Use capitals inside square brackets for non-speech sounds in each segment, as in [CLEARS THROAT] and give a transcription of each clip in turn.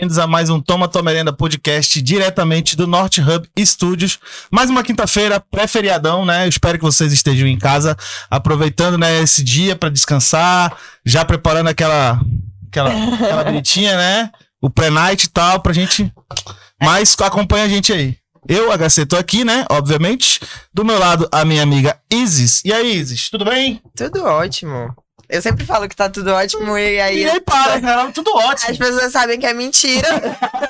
bem-vindos a mais um Toma Tua Merenda podcast diretamente do Norte Hub Studios. Mais uma quinta-feira, pré-feriadão, né? Eu espero que vocês estejam em casa aproveitando né, esse dia para descansar, já preparando aquela aquela, aquela [LAUGHS] bonitinha, né? O pré-night e tal, pra gente. Mas acompanha a gente aí. Eu, HC, tô aqui, né? Obviamente. Do meu lado, a minha amiga Isis. E aí, Isis, tudo bem? Tudo ótimo. Eu sempre falo que tá tudo ótimo e aí. E aí, para, cara, tudo ótimo. As pessoas sabem que é mentira.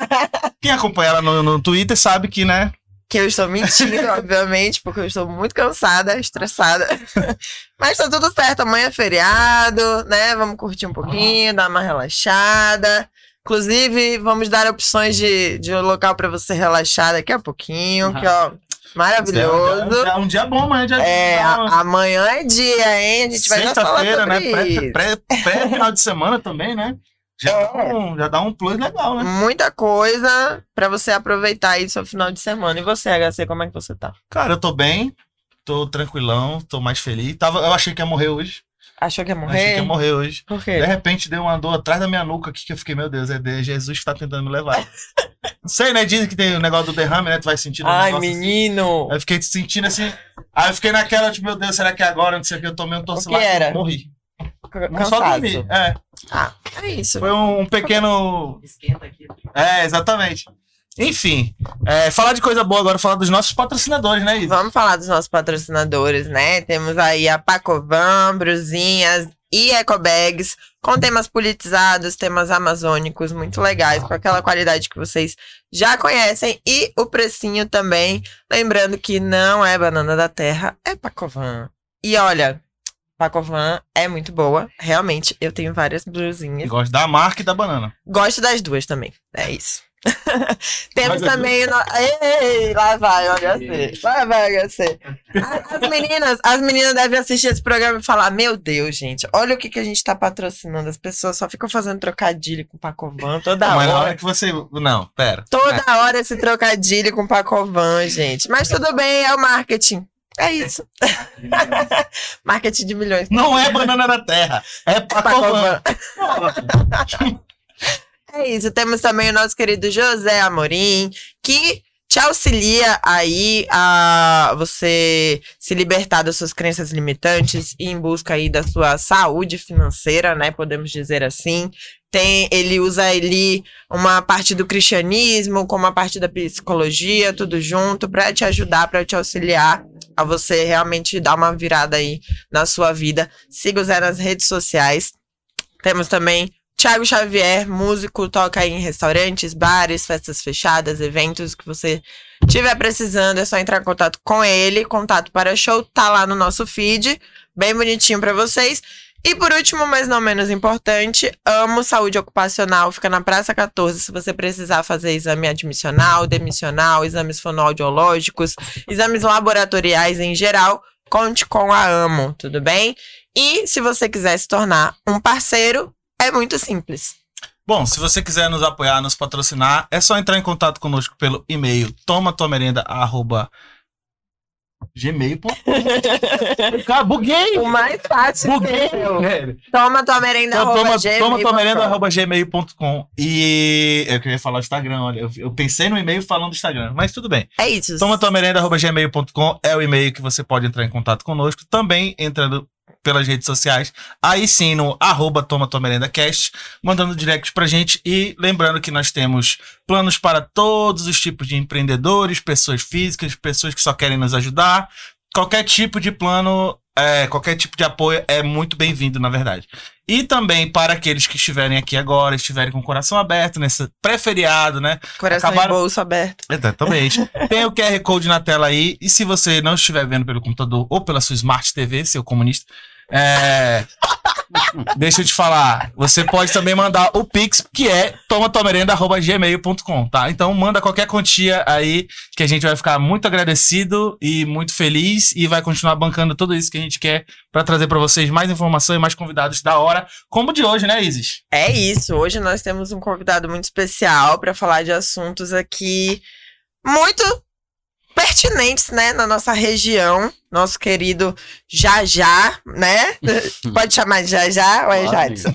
[LAUGHS] Quem acompanha ela no, no Twitter sabe que, né? que eu estou mentindo, [LAUGHS] obviamente, porque eu estou muito cansada, estressada. [LAUGHS] Mas tá tudo certo. Amanhã é feriado, né? Vamos curtir um pouquinho, dar uma relaxada. Inclusive, vamos dar opções de, de local para você relaxar daqui a pouquinho, que ó, maravilhoso. É um, dia bom, amanhã é dia É, a- amanhã é dia, hein? A gente vai Sexta-feira, né? sobre Pré, pré, de semana também, né? Já, É. dá um, já dá um plus legal, né? Muita coisa pra você aproveitar aí seu final de semana. E você, HC, como é que você tá? Cara, eu tô bem, tô tranquilão, tô mais feliz. Tava, eu achei que ia morrer hoje. Achou que ia Achei que morrer? ia morrer hoje. Por De quê? repente deu uma dor atrás da minha nuca aqui que eu fiquei, meu Deus, é de Jesus que tá tentando me levar. [LAUGHS] Não sei, né? Dizem que tem o negócio do derrame, né? Tu vai sentindo um Ai, assim. menino! Aí eu fiquei sentindo assim. Aí eu fiquei naquela, tipo, meu Deus, será que é agora? Não sei o que, eu tomei um torço O que era? morri. Não só dormi. É, Ah, é isso. foi um, um pequeno. É, exatamente. Enfim, é, falar de coisa boa agora, falar dos nossos patrocinadores, né, Isa? Vamos falar dos nossos patrocinadores, né? Temos aí a Pacovan, Bruzinhas e Ecobags, com temas politizados, temas amazônicos muito legais, com aquela qualidade que vocês já conhecem. E o precinho também. Lembrando que não é banana da terra, é Pacovan. E olha, Pacovan é muito boa. Realmente, eu tenho várias blusinhas. gosto da marca e da banana. Gosto das duas também. É isso. [LAUGHS] Temos Mas é também. No... Ei, ei, lá vai, olha assim. Lá vai, HC. As as meninas, as meninas devem assistir esse programa e falar: Meu Deus, gente, olha o que, que a gente tá patrocinando. As pessoas só ficam fazendo trocadilho com Pacovan toda Mas na hora hora. que você. Não, pera. Toda hora esse trocadilho com Pacovan, gente. Mas tudo bem, é o marketing. É isso. [LAUGHS] marketing de milhões. Não é banana da terra, é pacovan. [LAUGHS] É isso. Temos também o nosso querido José Amorim, que te auxilia aí a você se libertar das suas crenças limitantes e em busca aí da sua saúde financeira, né? Podemos dizer assim. Tem, ele usa ali uma parte do cristianismo com uma parte da psicologia, tudo junto, para te ajudar, para te auxiliar a você realmente dar uma virada aí na sua vida. Siga o Zé nas redes sociais. Temos também Thiago Xavier, músico, toca em restaurantes, bares, festas fechadas, eventos que você tiver precisando, é só entrar em contato com ele. Contato para show tá lá no nosso feed, bem bonitinho para vocês. E por último, mas não menos importante, Amo Saúde Ocupacional, fica na Praça 14. Se você precisar fazer exame admissional, demissional, exames fonoaudiológicos, exames laboratoriais em geral, conte com a Amo, tudo bem? E se você quiser se tornar um parceiro, é muito simples. Bom, se você quiser nos apoiar, nos patrocinar, é só entrar em contato conosco pelo e-mail tomatuamerenda@gmail.com. Cara, buguei! o mais fácil Buguei, velho. Toma tua merenda. Então, arroba toma, merenda, arroba gmail.com. E eu queria falar o Instagram, olha. Eu, eu pensei no e-mail falando do Instagram, mas tudo bem. É isso. Toma tua merenda, arroba gmail.com é o e-mail que você pode entrar em contato conosco. Também entrando pelas redes sociais. Aí sim, no arroba Toma Tua Merenda Cast, mandando direct pra gente. E lembrando que nós temos planos para todos os tipos de empreendedores, pessoas físicas, pessoas que só querem nos ajudar. Qualquer tipo de plano, é, qualquer tipo de apoio é muito bem-vindo, na verdade. E também para aqueles que estiverem aqui agora, estiverem com o coração aberto nesse pré-feriado, né? Coração acabaram- e bolso aberto. Exatamente. [LAUGHS] Tem o QR Code na tela aí. E se você não estiver vendo pelo computador ou pela sua Smart TV, seu comunista, é... deixa eu te falar. Você pode também mandar o Pix, que é tomatuamerenda.gmail.com, tá? Então manda qualquer quantia aí, que a gente vai ficar muito agradecido e muito feliz e vai continuar bancando tudo isso que a gente quer para trazer para vocês mais informação e mais convidados da hora, como de hoje, né, Isis? É isso. Hoje nós temos um convidado muito especial para falar de assuntos aqui muito pertinentes, né, na nossa região. Nosso querido Jajá, né? [LAUGHS] Pode chamar de Jajá ou é. Jadson?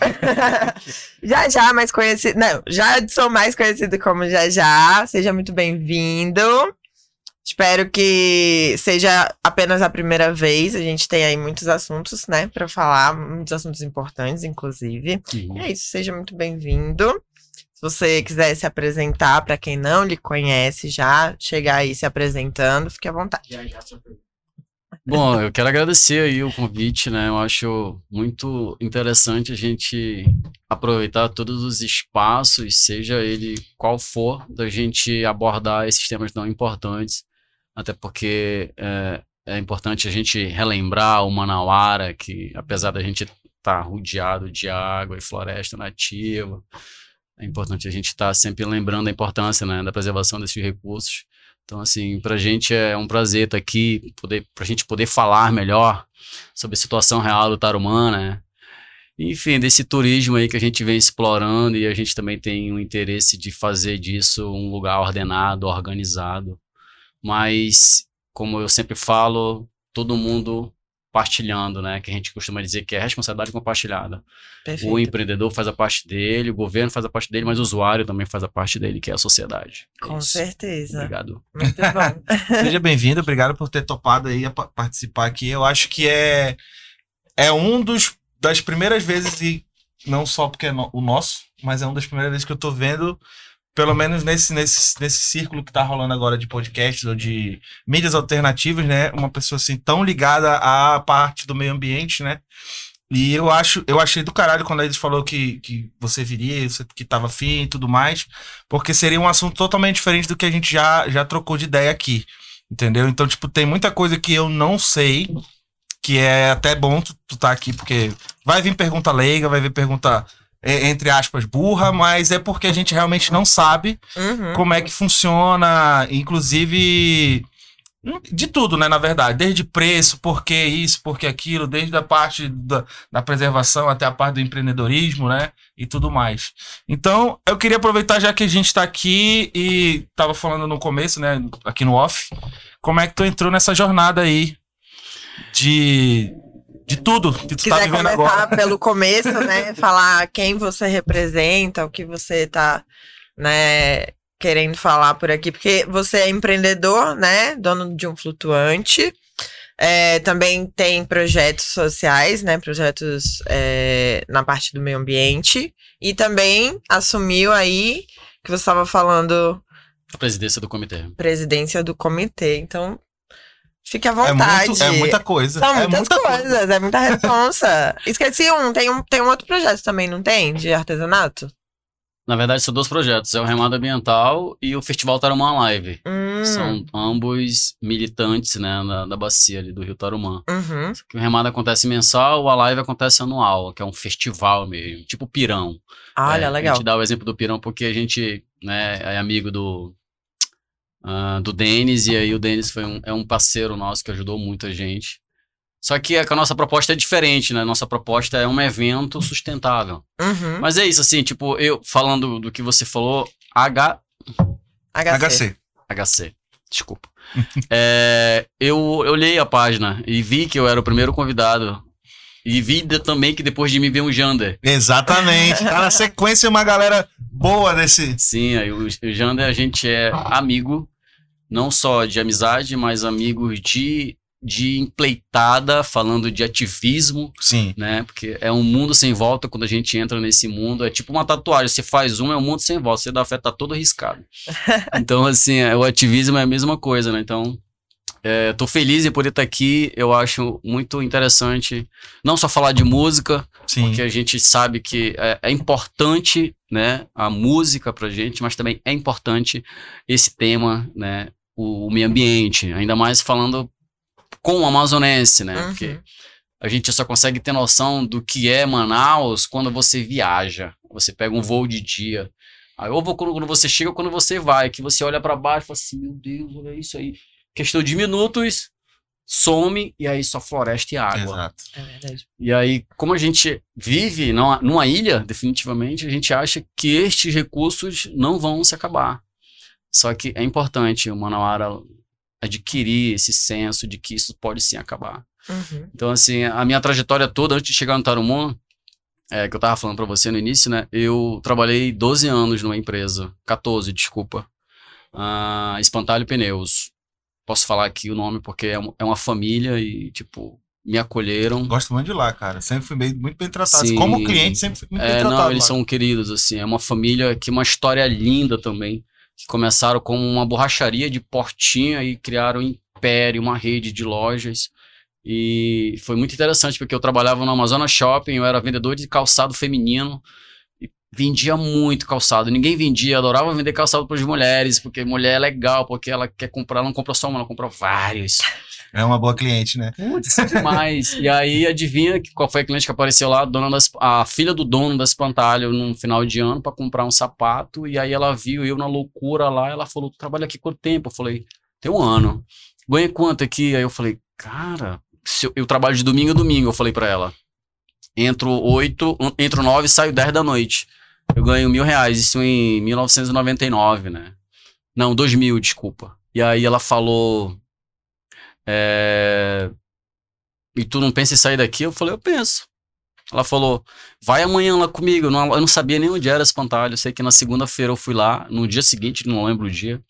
[LAUGHS] Jajá, mais conhecido. Não, Jadson, mais conhecido como Jajá. Seja muito bem-vindo. Espero que seja apenas a primeira vez. A gente tem aí muitos assuntos, né, pra falar, muitos assuntos importantes, inclusive. Uhum. É isso, seja muito bem-vindo. Se você quiser se apresentar para quem não lhe conhece já, chegar aí se apresentando, fique à vontade. Bom, eu quero agradecer aí o convite, né? Eu acho muito interessante a gente aproveitar todos os espaços, seja ele qual for, da gente abordar esses temas tão importantes, até porque é, é importante a gente relembrar o Manauara, que apesar da gente estar rodeado de água e floresta nativa, é importante a gente estar sempre lembrando a importância né, da preservação desses recursos. Então, assim, para a gente é um prazer estar aqui, poder, para a gente poder falar melhor sobre a situação real do Tarumã, né? Enfim, desse turismo aí que a gente vem explorando e a gente também tem o interesse de fazer disso um lugar ordenado, organizado. Mas, como eu sempre falo, todo mundo partilhando, né? Que a gente costuma dizer que é responsabilidade compartilhada. O Perfeito. empreendedor faz a parte dele, o governo faz a parte dele, mas o usuário também faz a parte dele, que é a sociedade. É Com isso. certeza. Obrigado. Muito [LAUGHS] bom. Seja bem-vindo, obrigado por ter topado aí a pa- participar aqui. Eu acho que é, é um dos das primeiras vezes, e não só porque é no- o nosso, mas é uma das primeiras vezes que eu tô vendo, pelo menos nesse, nesse, nesse círculo que tá rolando agora de podcasts ou de mídias alternativas, né? Uma pessoa assim tão ligada à parte do meio ambiente, né? E eu acho, eu achei do caralho quando eles falou que, que você viria, que tava afim e tudo mais, porque seria um assunto totalmente diferente do que a gente já, já trocou de ideia aqui. Entendeu? Então, tipo, tem muita coisa que eu não sei, que é até bom tu, tu tá aqui, porque vai vir pergunta leiga, vai vir pergunta, entre aspas, burra, mas é porque a gente realmente não sabe Uhum. como é que funciona, inclusive de tudo, né, na verdade, desde preço, por que isso, por que aquilo, desde a parte da, da preservação até a parte do empreendedorismo, né, e tudo mais. Então, eu queria aproveitar já que a gente tá aqui e tava falando no começo, né, aqui no off, como é que tu entrou nessa jornada aí de de tudo que tu tá quiser vivendo começar agora. pelo começo, né? [LAUGHS] Falar quem você representa, o que você tá, né, querendo falar por aqui, porque você é empreendedor, né? Dono de um flutuante. É, também tem projetos sociais, né? Projetos é, na parte do meio ambiente. E também assumiu aí, que você estava falando, A presidência do comitê. presidência do comitê. Então, fique à É, vontade. muito, é muita coisa. São é muitas muita coisa. coisas, é muita responsa. [LAUGHS] Esqueci um, tem um, tem um outro projeto também, não tem? De artesanato? Na verdade, são dois projetos. É o Remado Ambiental e o Festival Tarumã Live. Hum, São ambos militantes, né, da, da bacia ali do Rio Tarumã. uhum. Que o remado acontece mensal, a live acontece anual, que é um festival mesmo, tipo Pirão. Olha, É, A legal. gente dá o exemplo do Pirão porque a gente né, é amigo do, ah, do Denis, e aí o Denis foi um, é um parceiro nosso que ajudou muito a gente. Só que a, a nossa proposta é diferente, né? Nossa proposta é um evento sustentável. Uhum. Mas é isso, assim, tipo, eu falando do que você falou, H, HC. HC. HC, desculpa. [LAUGHS] É, eu olhei a página e vi que eu era o primeiro convidado. E vi de- também que depois de mim veio o Jander. Exatamente. [LAUGHS] Tá na sequência uma galera boa desse. Sim, aí o, o Jander, a gente é amigo, não só de amizade, mas amigos de, de empleitada, falando de ativismo, Sim. né? Porque é um mundo sem volta quando a gente entra nesse mundo. É tipo uma tatuagem, você faz um, é um mundo sem volta, você dá fé, tá todo riscado. [LAUGHS] Então, assim, é, o ativismo é a mesma coisa, né? Então, é, tô feliz em poder estar aqui. Eu acho muito interessante não só falar de música, Sim. porque a gente sabe que é, é importante, né, a música pra gente, mas também é importante esse tema, né, o, o meio ambiente, ainda mais falando com o amazonense, né, Uhum. porque a gente só consegue ter noção do que é Manaus quando você viaja, você pega um voo de dia, aí ou quando, quando você chega ou quando você vai, que você olha pra baixo e fala assim, meu Deus, olha isso aí, questão de minutos, some e aí só floresta e água. Exato. É verdade. E aí, como a gente vive numa, numa ilha, definitivamente, a gente acha que estes recursos não vão se acabar. Só que é importante, o Manauara adquirir esse senso de que isso pode sim acabar. Uhum. Então, assim, a minha trajetória toda, antes de chegar no Tarumon, é, que eu tava falando pra você no início, né? Eu trabalhei 12 anos numa empresa, 14, desculpa. Uh, Espantalho Pneus. Posso falar aqui o nome porque é, é uma família e, tipo, me acolheram. Gosto muito de lá, cara. Sempre fui bem- muito bem tratado. Sim. Como cliente, sempre fui muito bem É, tratado. não, eles lá. são queridos, assim. É uma família que uma história linda também. Que começaram como uma borracharia de portinha e criaram um império, uma rede de lojas. E foi muito interessante, porque eu trabalhava no Amazonas Shopping, eu era vendedor de calçado feminino. Vendia muito calçado. Ninguém vendia, adorava vender calçado para as mulheres, porque mulher é legal, porque ela quer comprar, ela não compra só uma, ela compra vários. É uma boa cliente, né? Putz, demais. e aí, adivinha qual foi a cliente que apareceu lá? A, dona das, a filha do dono da Espantalho num final de ano para comprar um sapato. E aí ela viu eu na loucura lá. Ela falou: Tu trabalha aqui quanto tempo? Eu falei: Tem um ano. Ganha quanto aqui? Aí eu falei: Cara, eu, eu trabalho de domingo a domingo. Eu falei para ela: Entro 8, entro 9 e saio 10 da noite. Eu ganho mil reais. Isso em 1999, né? Não, 2000, desculpa. E aí ela falou. É... E tu não pensa em sair daqui? Eu falei, eu penso. Ela falou, vai amanhã lá comigo. Eu não, sabia nem onde era Espantalho. Eu sei que na segunda-feira eu fui lá, no dia seguinte, não lembro o dia.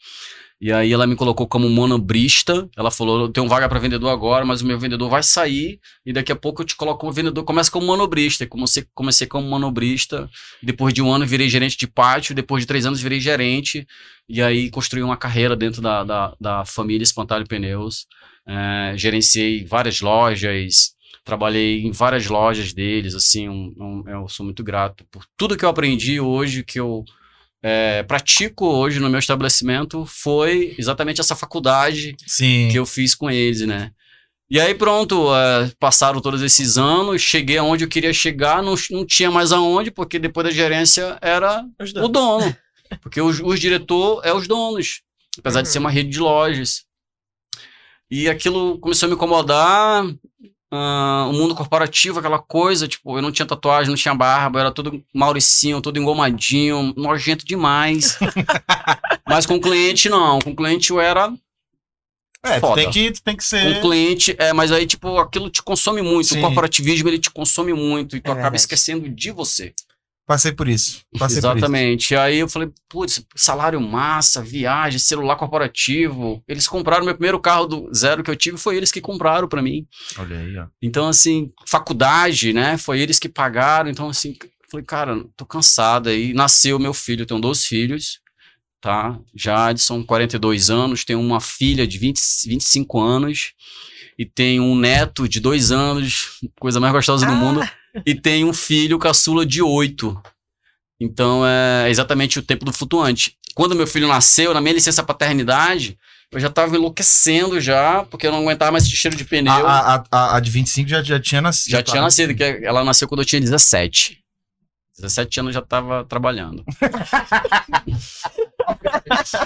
E aí ela me colocou como monobrista. Ela falou, eu tenho vaga para vendedor agora, mas o meu vendedor vai sair e daqui a pouco eu te coloco como vendedor. Começa como monobrista. Comecei, comecei como monobrista. Depois de um ano virei gerente de pátio. Depois de três anos virei gerente. E aí construí uma carreira dentro da, da, da família Espantalho Pneus. É, gerenciei várias lojas, trabalhei em várias lojas deles, assim, um- um- eu sou muito grato por tudo que eu aprendi hoje, que eu é, pratico hoje no meu estabelecimento, foi exatamente essa faculdade Sim. que eu fiz com eles, né? E aí pronto, é, passaram todos esses anos, cheguei aonde eu queria chegar, não, não tinha mais aonde, porque depois da gerência era o dono. Porque os, os diretor é os donos. Apesar de Uhum. ser uma rede de lojas. E aquilo começou a me incomodar. Ah, o mundo corporativo, aquela coisa, tipo, eu não tinha tatuagem, não tinha barba, era todo mauricinho, todo engomadinho, nojento demais. [LAUGHS] Mas com cliente, não. Com cliente eu era É, foda. tem que, tu tem que com ser. cliente, é, mas aí, tipo, aquilo te consome muito. Sim. O corporativismo, ele te consome muito e tu É acaba verdade. esquecendo de você. Passei por isso. Passei por isso. Exatamente. E aí eu falei, putz, salário massa, viagem, celular corporativo. Eles compraram meu primeiro carro do zero que eu tive, foi eles que compraram pra mim. Olha aí, ó. Então, assim, faculdade, né? Foi eles que pagaram. Então, assim, eu falei, cara, tô cansado. Aí nasceu meu filho, eu tenho dois filhos, tá? Jadson, 42 anos, tenho uma filha de 20, 25 anos e tenho um neto de dois anos, coisa mais gostosa do Ah. mundo, e tenho um filho caçula de oito. Então, é exatamente o tempo do flutuante. Quando meu filho nasceu, na minha licença paternidade, eu já tava enlouquecendo já, porque eu não aguentava mais esse cheiro de pneu. A, a, a, a de 25 já, já tinha nascido. Já tinha nascido, que ela nasceu quando eu tinha 17. 17 anos já tava trabalhando. [LAUGHS]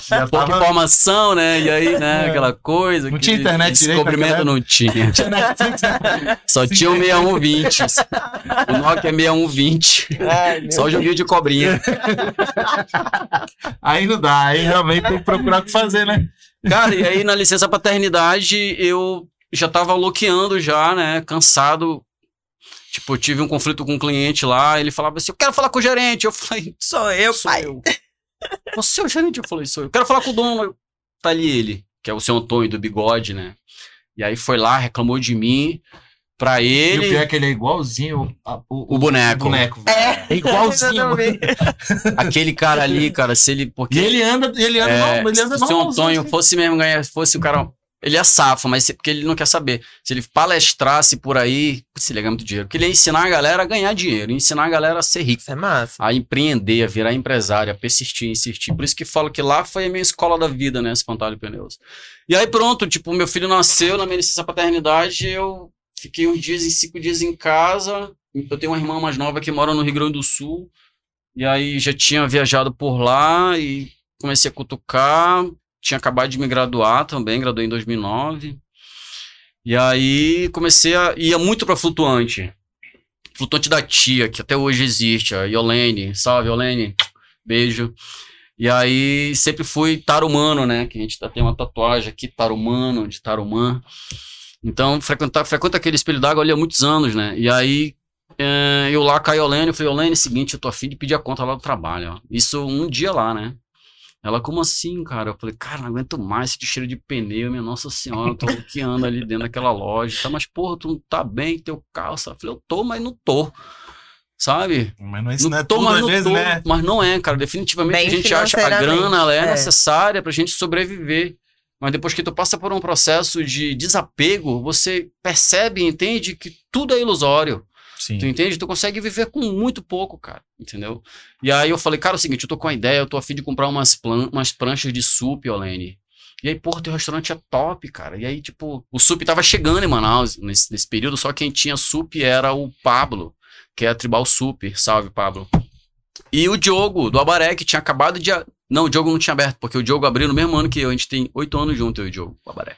Já Pouca tava... informação, né? E aí, né, É. aquela coisa. Não que tinha internet Descobrimento não tinha. Só Sim. tinha o 6120. O Nokia 6120. Ai, Só o joguinho de cobrinha. [LAUGHS] Aí não dá, aí realmente tem que procurar o que fazer, né? Cara, e aí na licença paternidade eu já tava loqueando já, né? Cansado. Tipo, eu tive um conflito com um cliente lá, ele falava assim, eu quero falar com o gerente. Eu falei, Sou eu, sou pai. eu. Você é o gerente? Eu falei, sou eu. Quero falar com o dono. Tá ali ele, que é o seu Antônio do bigode, né? E aí foi lá, reclamou de mim. Pra E o ele, pior é que ele é igualzinho a- o, o boneco. o boneco. É, É igualzinho. Aquele cara ali, cara, se ele. Porque E ele anda, ele anda, É, ele anda se o Antônio assim. fosse mesmo ganhar, fosse o cara. Ele é safa, mas porque ele não quer saber. Se ele palestrasse por aí, se ganhar muito dinheiro. Porque ele ia ensinar a galera a ganhar dinheiro, ensinar a galera a ser rico, Isso é massa. a empreender, a virar empresário, a persistir, insistir. Por isso que falo que lá foi a minha escola da vida, né? Espantalho Pneus. E aí pronto, tipo, meu filho nasceu na minha licença paternidade, eu fiquei uns dias, em cinco dias em casa. Eu tenho uma irmã mais nova que mora no Rio Grande do Sul. E aí já tinha viajado por lá e comecei a cutucar. Tinha acabado de me graduar também, graduei em 2009. E aí comecei a ia muito para flutuante. Flutuante da tia, que até hoje existe, a Yolene. Salve, Yolene. Beijo. E aí sempre fui tarumano, né? Que a gente tá- tem uma tatuagem aqui, tarumano, de tarumã. Então, frequentar, frequenta aquele espelho d'água ali há muitos anos, né? E aí, eh, eu lá com a Yolene, eu falei, Yolene, é seguinte, eu tô afim de pedir a conta lá do trabalho, ó. Isso um dia lá, né? Ela, como assim, cara? Eu falei, cara, não aguento mais esse cheiro de pneu, minha nossa senhora, eu tô bloqueando ali dentro daquela loja. Tá, mas porra, tu não tá bem, teu carro. sabe? Eu falei, eu tô, mas não tô. Sabe? Mas não, isso não é tô, tudo, mas às não vezes, tô. né? Mas não é, cara. Definitivamente Bem a gente acha a financeiramente, grana, ela é, é. necessária pra gente sobreviver. Mas depois que tu passa por um processo de desapego, você percebe e entende que tudo é ilusório. Tu Sim. entende? Tu consegue viver com muito pouco, cara. Entendeu? E aí eu falei, cara, é o seguinte, eu tô com a ideia, eu tô afim de comprar umas, plan umas pranchas de sup, Olene. E aí, porra, teu restaurante é top, cara. E aí, tipo, o sup tava chegando em Manaus nesse, nesse período, só quem tinha sup era o Pablo, que é a Tribal Sup. Salve, Pablo. E o Diogo, do Abaré, que tinha acabado de. Não, o Diogo não tinha aberto, porque o Diogo abriu no mesmo ano que eu. A gente tem oito anos junto, eu e o Diogo, o Abaré.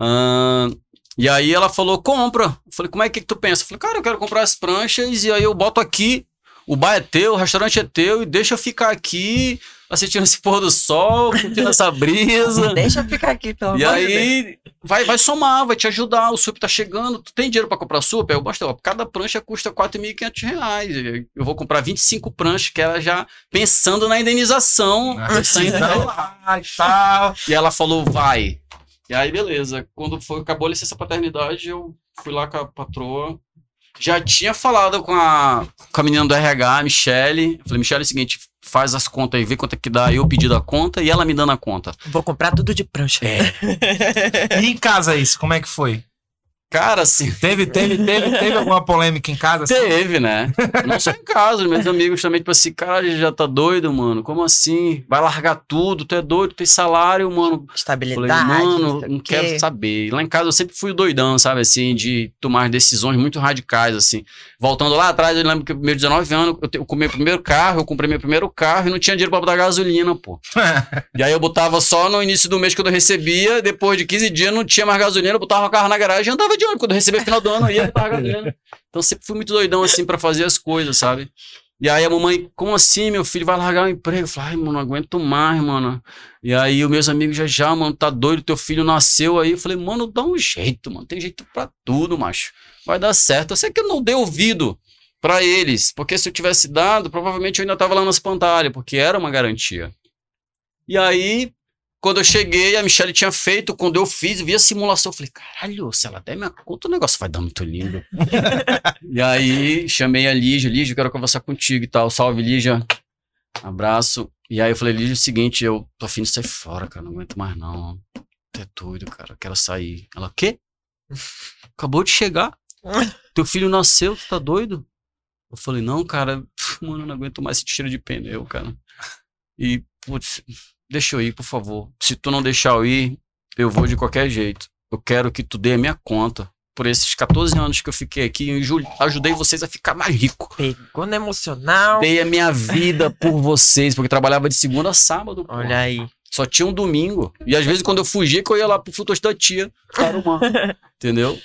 Ahn, e aí ela falou, compra. Eu falei, como é que, tu pensa? Eu falei, cara, eu quero comprar as pranchas e aí eu boto aqui, o bar é teu, o restaurante é teu, e deixa eu ficar aqui assistindo esse pôr do sol, curtindo essa brisa. [LAUGHS] Deixa eu ficar aqui, pelo E amor de Deus. aí vai, vai somar, vai te ajudar. O sup tá chegando. Tu tem dinheiro pra comprar sup? Aí eu mostro, ó, cada prancha custa 4.500 reais. Eu vou comprar 25 pranchas, que era já pensando na indenização. Ah, [LAUGHS] e tal. [LAUGHS] e ela falou, vai. E aí, beleza. Quando foi, acabou a licença paternidade, eu fui lá com a patroa. Já tinha falado com a, com a menina do RH, a Michele. Eu falei, Michele, é o seguinte, faz as contas aí, vê quanto é que dá eu pedindo a conta e ela me dando a conta. Vou comprar tudo de prancha. É. [LAUGHS] E em casa isso, como é que foi? Cara, assim, Teve, teve, teve, teve alguma polêmica em casa? assim? Teve, né? Não só em casa, meus amigos também, tipo assim, cara, já tá doido, mano. Como assim? Vai largar tudo, tu é doido, tem salário, mano. Falei, Estabilidade. mano, não o quero quê. saber. Lá em casa eu sempre fui doidão, sabe, assim, de tomar decisões muito radicais, assim. Voltando lá atrás, eu lembro que meus 19 anos, eu, te- eu comprei meu primeiro carro, eu comprei meu primeiro carro e não tinha dinheiro pra botar gasolina, pô. [LAUGHS] E aí eu botava só no início do mês quando eu recebia, depois de 15 dias não tinha mais gasolina, eu botava o carro na garagem e andava de ônibus. Quando eu recebia final do ano, eu ia botar [LAUGHS] gasolina. Então eu sempre fui muito doidão, assim, pra fazer as coisas, sabe? E aí a mamãe, como assim, meu filho vai largar o emprego? Eu falei, ai, mano, não aguento mais, mano. E aí os meus amigos já, já, mano, tá doido, teu filho nasceu aí. Eu falei, mano, dá um jeito, mano, tem jeito pra tudo, macho. Vai dar certo. Eu sei que eu não dei ouvido pra eles, porque se eu tivesse dado, provavelmente eu ainda tava lá nas pantalhas, porque era uma garantia. E aí, quando eu cheguei, a Michelle tinha feito, quando eu fiz, vi a simulação, eu falei, caralho, se ela der minha conta, o negócio vai dar muito lindo. [LAUGHS] e aí, chamei a Lígia, Lígia, quero conversar contigo e tal, salve Lígia, abraço. E aí eu falei, Lígia, é o seguinte, eu tô afim de sair fora, cara, não aguento mais não. Tu é doido, cara, eu quero sair. Ela, quê? [LAUGHS] Acabou de chegar. Teu filho nasceu, tu tá doido? Eu falei, não, cara, mano, eu não aguento mais esse cheiro de pneu, cara. E, putz, deixa eu ir, por favor. Se tu não deixar eu ir, eu vou de qualquer jeito. Eu quero que tu dê a minha conta. Por esses 14 anos que eu fiquei aqui, eu ju- ajudei vocês a ficar mais rico. Pegou no emocional. Dei a minha vida por vocês, porque trabalhava de segunda a sábado. Olha aí. Só tinha um domingo. E às vezes quando eu fugia, que eu ia lá pro frutos da tia, Tarumã. [LAUGHS] entendeu?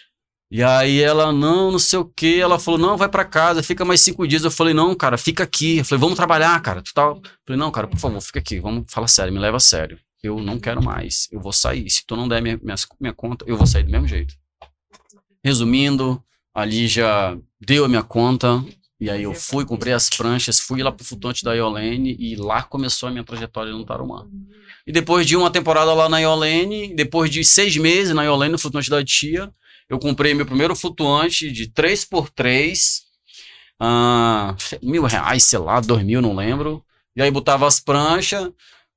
E aí ela, não, não sei o que. Ela falou, não, vai pra casa, fica mais cinco dias. Eu falei, não, cara, fica aqui. Eu falei, vamos trabalhar, cara. Tu tá... Eu falei, não, cara, por favor, fica aqui. Vamos falar sério, me leva a sério. Eu não quero mais. Eu vou sair. Se tu não der minha, minha, minha conta, eu vou sair do mesmo jeito. Resumindo, ali já deu a minha conta. E aí eu fui, comprei as pranchas, fui lá pro flutuante da Iolene e lá começou a minha trajetória no Tarumã. E depois de uma temporada lá na Iolene, depois de seis meses na Iolene, no flutuante da tia, eu comprei meu primeiro flutuante de 3x3, ah, mil reais, sei lá, dois mil, não lembro. E aí botava as pranchas,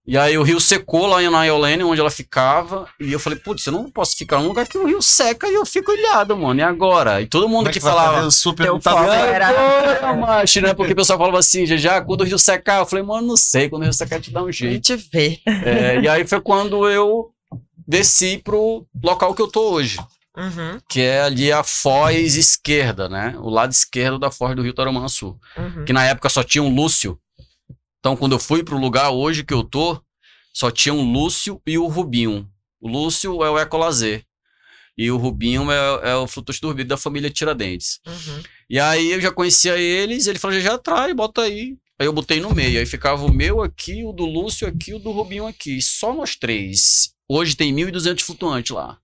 e aí o rio secou lá na Iolene, onde ela ficava, e eu falei, putz, eu não posso ficar num lugar que o rio seca e eu fico ilhado, mano, e agora? E todo mundo Como é que, vai falava... super foco vendo? era- macho, né? Porque o pessoal falava assim, já, quando o rio secar, eu falei, mano, não sei, quando o rio secar te dá um A jeito. gente vê. É, e aí foi quando eu desci pro local que eu tô hoje, Uhum, que é ali a foz esquerda, né? O lado esquerdo da foz do Rio Tarumã Sul. uhum. Que na época só tinha um Lúcio. Então, quando eu fui pro lugar hoje que eu tô, só tinha um Lúcio e o Rubinho. O Lúcio é o Ecolazer. E o Rubinho é, é o frutos do Rubinho da família Tiradentes. Uhum. E aí eu já conhecia eles, ele falou, já, já traz, bota aí. Aí eu botei no meio, aí ficava o meu aqui, o do Lúcio aqui, o do Rubinho aqui. Só nós três. Hoje tem 1.200 flutuantes lá.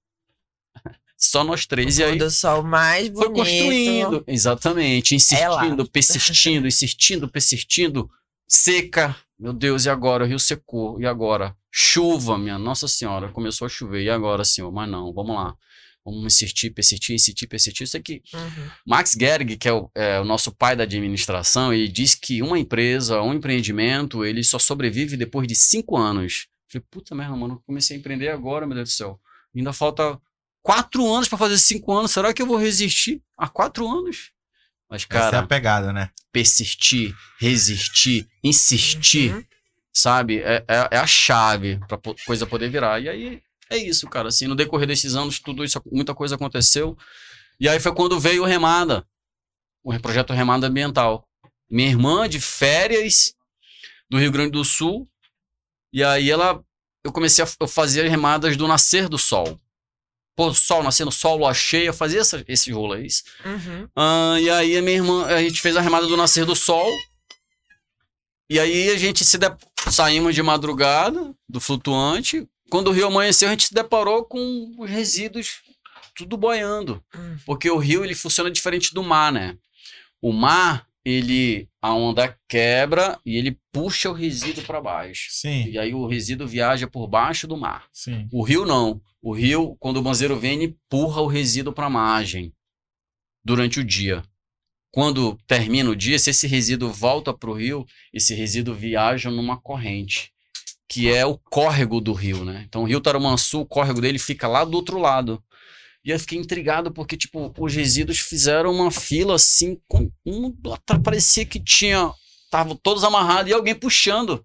Só nós três. o e aí do sol mais foi bonito. construindo. Exatamente. É. Insistindo, persistindo, [LAUGHS] insistindo, persistindo. Seca. Meu Deus, e agora? O rio secou. E agora? Chuva, minha Nossa Senhora. Começou a chover. E agora, senhor? Mas não, vamos lá. Vamos insistir, persistir, insistir, persistir. Isso aqui. Uhum. Max Gerg, que é o, é o nosso pai da administração, ele diz que uma empresa, um empreendimento, ele só sobrevive depois de cinco anos. Eu falei, puta merda, mano, eu comecei a empreender agora, meu Deus do céu. Ainda falta quatro anos para fazer cinco anos. Será que eu vou resistir a quatro anos? Mas, Essa é cara, a pegada, né? persistir, resistir, insistir, Uhum. sabe? É, é, é a chave pra coisa poder virar. E aí é isso, cara. Assim, no decorrer desses anos, tudo isso, muita coisa aconteceu. E aí foi quando veio o Remada, o projeto Remada Ambiental. Minha irmã de férias do Rio Grande do Sul. E aí ela, eu comecei a eu as remadas do nascer do sol. Pôr do sol, nascendo sol, lua cheia, fazia essa, esses rolês. Uhum. Ah, e aí a minha irmã, a gente fez a remada do nascer do sol. E aí a gente se de... saímos de madrugada do flutuante. Quando o rio amanheceu, a gente se deparou com os resíduos tudo boiando, Uhum. porque o rio ele funciona diferente do mar, né? O mar, ele a onda quebra e ele puxa o resíduo para baixo. Sim, E aí o resíduo viaja por baixo do mar. sim. O rio não. O rio, quando o banzeiro vem, ele empurra o resíduo para a margem durante o dia. Quando termina o dia, se esse resíduo volta para o rio, esse resíduo viaja numa corrente, que é o córrego do rio, né? Então o rio Tarumansu, o córrego dele fica lá do outro lado. E eu fiquei intrigado porque, tipo, os resíduos fizeram uma fila assim, com um, parecia que tinha, estavam todos amarrados e alguém puxando.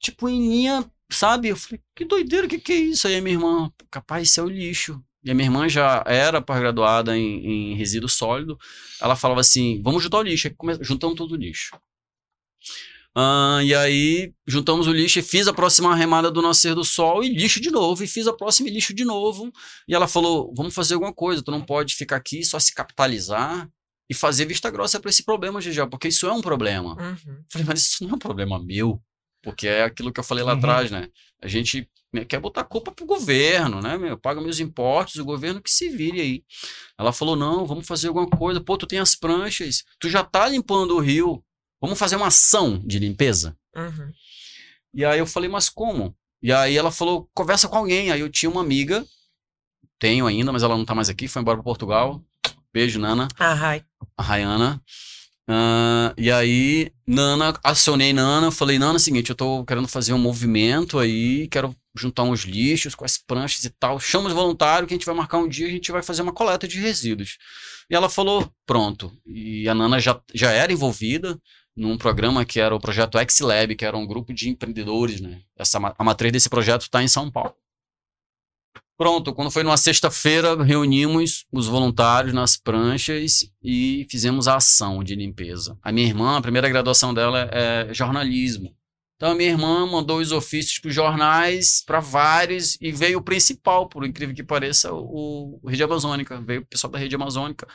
Tipo, em linha sabe? Eu falei, que doideira, que, que é isso? Aí minha irmã, capaz, isso é o lixo. E a minha irmã já era pós-graduada em, em resíduo sólido. Ela falava assim: vamos juntar o lixo. Aí come- juntamos todo o lixo. Ah, e aí juntamos o lixo e fiz a próxima remada do nascer do sol e lixo de novo. E fiz a próxima e lixo de novo. E ela falou: vamos fazer alguma coisa, tu não pode ficar aqui só se capitalizar e fazer vista grossa para esse problema, Gigi, porque isso é um problema. Uhum. Falei, mas isso não é um problema meu, porque é aquilo que eu falei lá Uhum. atrás, né? A gente né, quer botar a culpa pro governo, né? Meu, paga meus impostos, o governo que se vire aí. Ela falou, não, vamos fazer alguma coisa. Pô, tu tem as pranchas, tu já tá limpando o rio, vamos fazer uma ação de limpeza? Uhum. E aí eu falei, mas como? E aí ela falou, conversa com alguém. Aí eu tinha uma amiga, tenho ainda, mas ela não tá mais aqui, foi embora para Portugal. Beijo, Nana Ah, ai. a Rayana. Ah, e aí, Nana, acionei Nana, falei, Nana, é o seguinte, eu tô querendo fazer um movimento aí, quero juntar uns lixos com as pranchas e tal. Chama os voluntários que a gente vai marcar um dia, a gente vai fazer uma coleta de resíduos. E ela falou, pronto. E a Nana já, já era envolvida num programa que era o projeto X-Lab, que era um grupo de empreendedores, né? Essa, a matriz desse projeto está em São Paulo. Pronto, quando foi numa sexta-feira, reunimos os voluntários nas pranchas e fizemos a ação de limpeza. A minha irmã, a primeira graduação dela é jornalismo. Então a minha irmã mandou os ofícios para os jornais, para vários, e veio o principal, por incrível que pareça, o, o Rede Amazônica. Veio o pessoal da Rede Amazônica.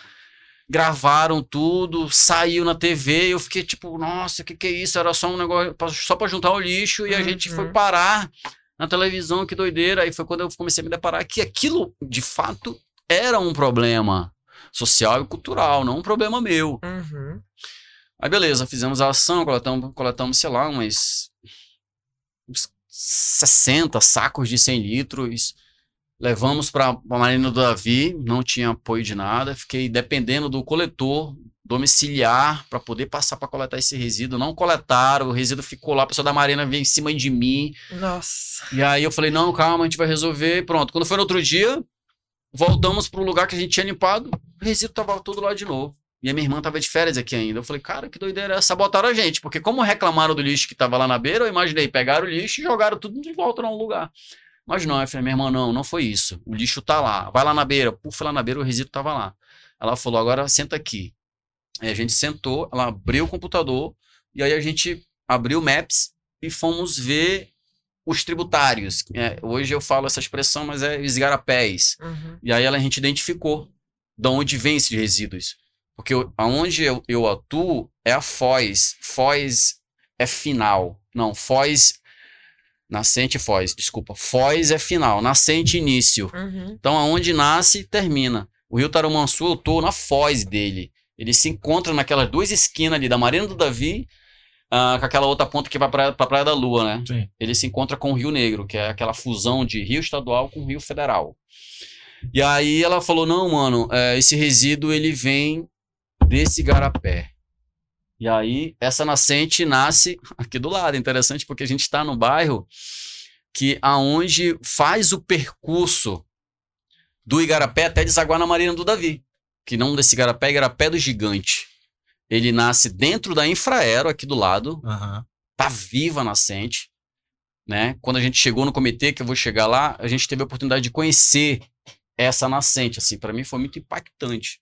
Gravaram tudo, saiu na TV, eu fiquei tipo, nossa, o que, que é isso? Era só um negócio, pra- só para juntar o lixo, e a gente foi Uhum. parar na televisão, que doideira. Aí foi quando eu comecei a me deparar que aquilo, de fato, era um problema social e cultural, não um problema meu. Uhum. Aí beleza, fizemos a ação, coletamos, coletamos sei lá, umas uns 60 sacos de 100 litros. Levamos para a Marina do Davi, não tinha apoio de nada. Fiquei dependendo do coletor domiciliar para poder passar para coletar esse resíduo. Não coletaram, o resíduo ficou lá, a pessoa da Marina veio em cima de mim. Nossa. E aí eu falei, não, calma, a gente vai resolver. Pronto. Quando foi no outro dia, voltamos pro lugar que a gente tinha limpado, o resíduo tava todo lá de novo. E a minha irmã tava de férias aqui ainda. Eu falei, cara, que doideira é essa? Sabotaram a gente. Porque como reclamaram do lixo que tava lá na beira, eu imaginei, pegaram o lixo e jogaram tudo de volta no lugar. Mas não, eu falei, minha irmã, não, não foi isso. O lixo tá lá. Vai lá na beira. Puf, lá na beira, o resíduo tava lá. Ela falou, agora senta aqui. Aí a gente sentou, ela abriu o computador, e aí a gente abriu o Maps e fomos ver os tributários. É, hoje eu falo essa expressão, mas é os igarapés. Uhum. E aí ela- a gente identificou de onde vem esses resíduos. Porque eu- aonde eu, eu atuo é a Foz. Foz é final. Não, Foz. Nascente e Foz, desculpa. Foz é final. Nascente início. Uhum. Então, aonde nasce, termina. O rio Tarumansu, eu tô na foz dele. Ele se encontra naquelas duas esquinas ali, da Marina do Davi, ah, com aquela outra ponta que vai pra, pra Praia da Lua, né? Sim. Ele se encontra com o Rio Negro, que é aquela fusão de rio estadual com rio federal. E aí ela falou, não, mano, é, esse resíduo, ele vem desse garapé. E aí, essa nascente nasce aqui do lado. Interessante porque a gente está no bairro que aonde faz o percurso do Igarapé até desaguar na Marina do Davi. Que não desse Igarapé, é Igarapé do Gigante. Ele nasce dentro da Infraero, aqui do lado. Aham. Tá viva a nascente. Né? Quando a gente chegou no comitê, que eu vou chegar lá, a gente teve a oportunidade de conhecer essa nascente. Assim, para mim foi muito impactante.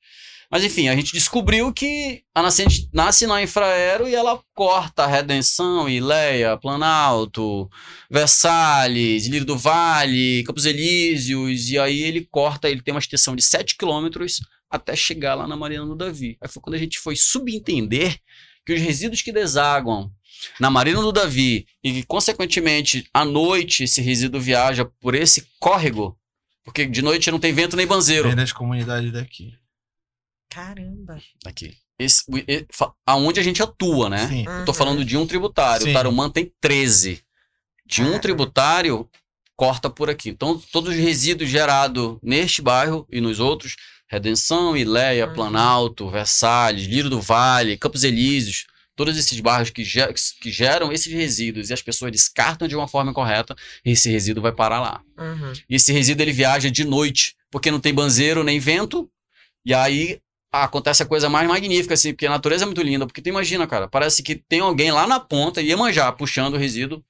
Mas enfim, a gente descobriu que a nascente nasce na Infraero e ela corta a Redenção, Ileia, Planalto, Versalhes, Lírio do Vale, Campos Elíseos, e aí ele corta, ele tem uma extensão de 7 quilômetros até chegar lá na Marina do Davi. Aí foi quando a gente foi subentender que os resíduos que desaguam na Marina do Davi e que, consequentemente, à noite esse resíduo viaja por esse córrego, porque de noite não tem vento nem banzeiro. Vem das comunidades daqui. Caramba. Aqui. Esse, e- aonde a gente atua, né? Sim. Eu tô falando de um tributário. Sim. O Tarumã tem 13. De um tributário, corta por aqui. Então, todos os resíduos gerados neste bairro e nos outros, Redenção, Ileia. Planalto, Versalhes, Lírio do Vale, Campos Elíseos, todos esses bairros que, ge- que geram esses resíduos e as pessoas descartam de uma forma incorreta, esse resíduo vai parar lá. Uhum. E esse resíduo ele viaja de noite, porque não tem banzeiro nem vento. E aí acontece a coisa mais magnífica, assim, porque a natureza é muito linda. Porque tu imagina, cara, parece que tem alguém lá na ponta, Iemanjá, puxando o resíduo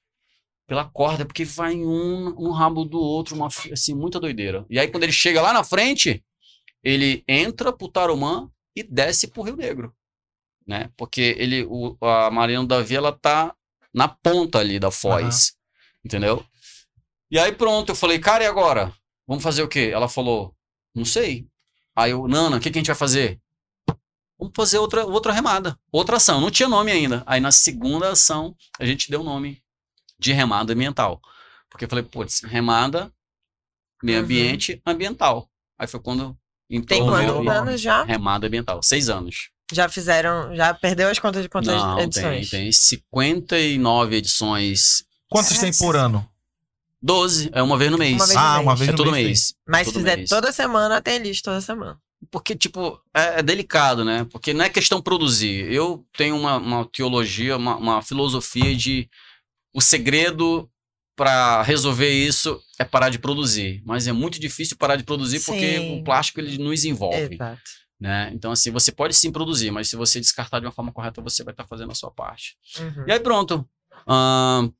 pela corda, porque vai um, um rabo do outro, uma, assim, muita doideira. E aí quando ele chega lá na frente, ele entra pro Tarumã e desce pro Rio Negro, né? Porque ele, o, a Marina do Davi, ela tá na ponta ali da foz, entendeu? E aí pronto, eu falei, cara, e agora? Vamos fazer o quê? Ela falou, não sei. Aí eu, Nana, o que, que a gente vai fazer? Vamos fazer outra, outra remada, outra ação. Não tinha nome ainda. Aí na segunda ação, a gente deu o nome de remada ambiental. Porque eu falei, putz, remada, meio Uhum. ambiente, ambiental. Aí foi quando Tem quantos anos já? remada ambiental. Seis anos. Já fizeram, já perdeu as contas de quantas Não, tem, edições? tem 59 edições. Quantos tem por ano? 12, é uma vez no mês. Uma vez no Ah, mês. uma vez é no todo mês. mês. Mas se fizer mês. toda semana, tem lista toda semana. Porque, tipo, é, é delicado, né? Porque não é questão produzir. Eu tenho uma, uma teologia, uma, uma filosofia de o segredo para resolver isso é parar de produzir. Mas é muito difícil parar de produzir porque Sim. o plástico ele nos envolve, Exato. né? Então, assim, você pode sim produzir, mas se você descartar de uma forma correta, você vai estar fazendo a sua parte. Uhum. E aí pronto. Ahn,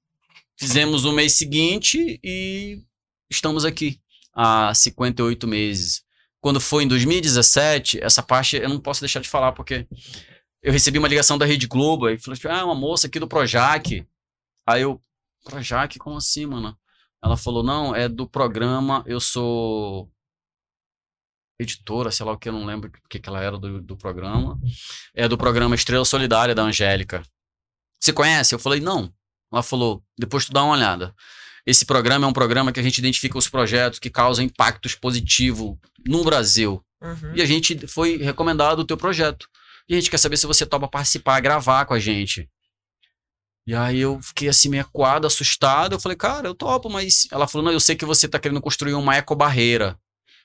fizemos o mês seguinte e estamos aqui há 58 meses. Quando foi em 2017, essa parte eu não posso deixar de falar, porque eu recebi uma ligação da Rede Globo e falou assim: ah, uma moça aqui do Projac. Aí eu, Projac, como assim, mano? Ela falou: não, é do programa, eu sou editora, sei lá o que, eu não lembro o que, que ela era do, do programa. É do programa Estrela Solidária da Angélica. Você conhece? Eu falei, não. Ela falou, depois tu dá uma olhada. Esse programa é um programa que a gente identifica os projetos que causam impactos positivos no Brasil. Uhum. E a gente foi recomendado o teu projeto. E a gente quer saber se você topa participar, gravar com a gente. E aí eu fiquei assim, meio acuado, assustado. Eu falei, cara, eu topo, mas. Ela falou, não, eu sei que você tá querendo construir uma ecobarreira.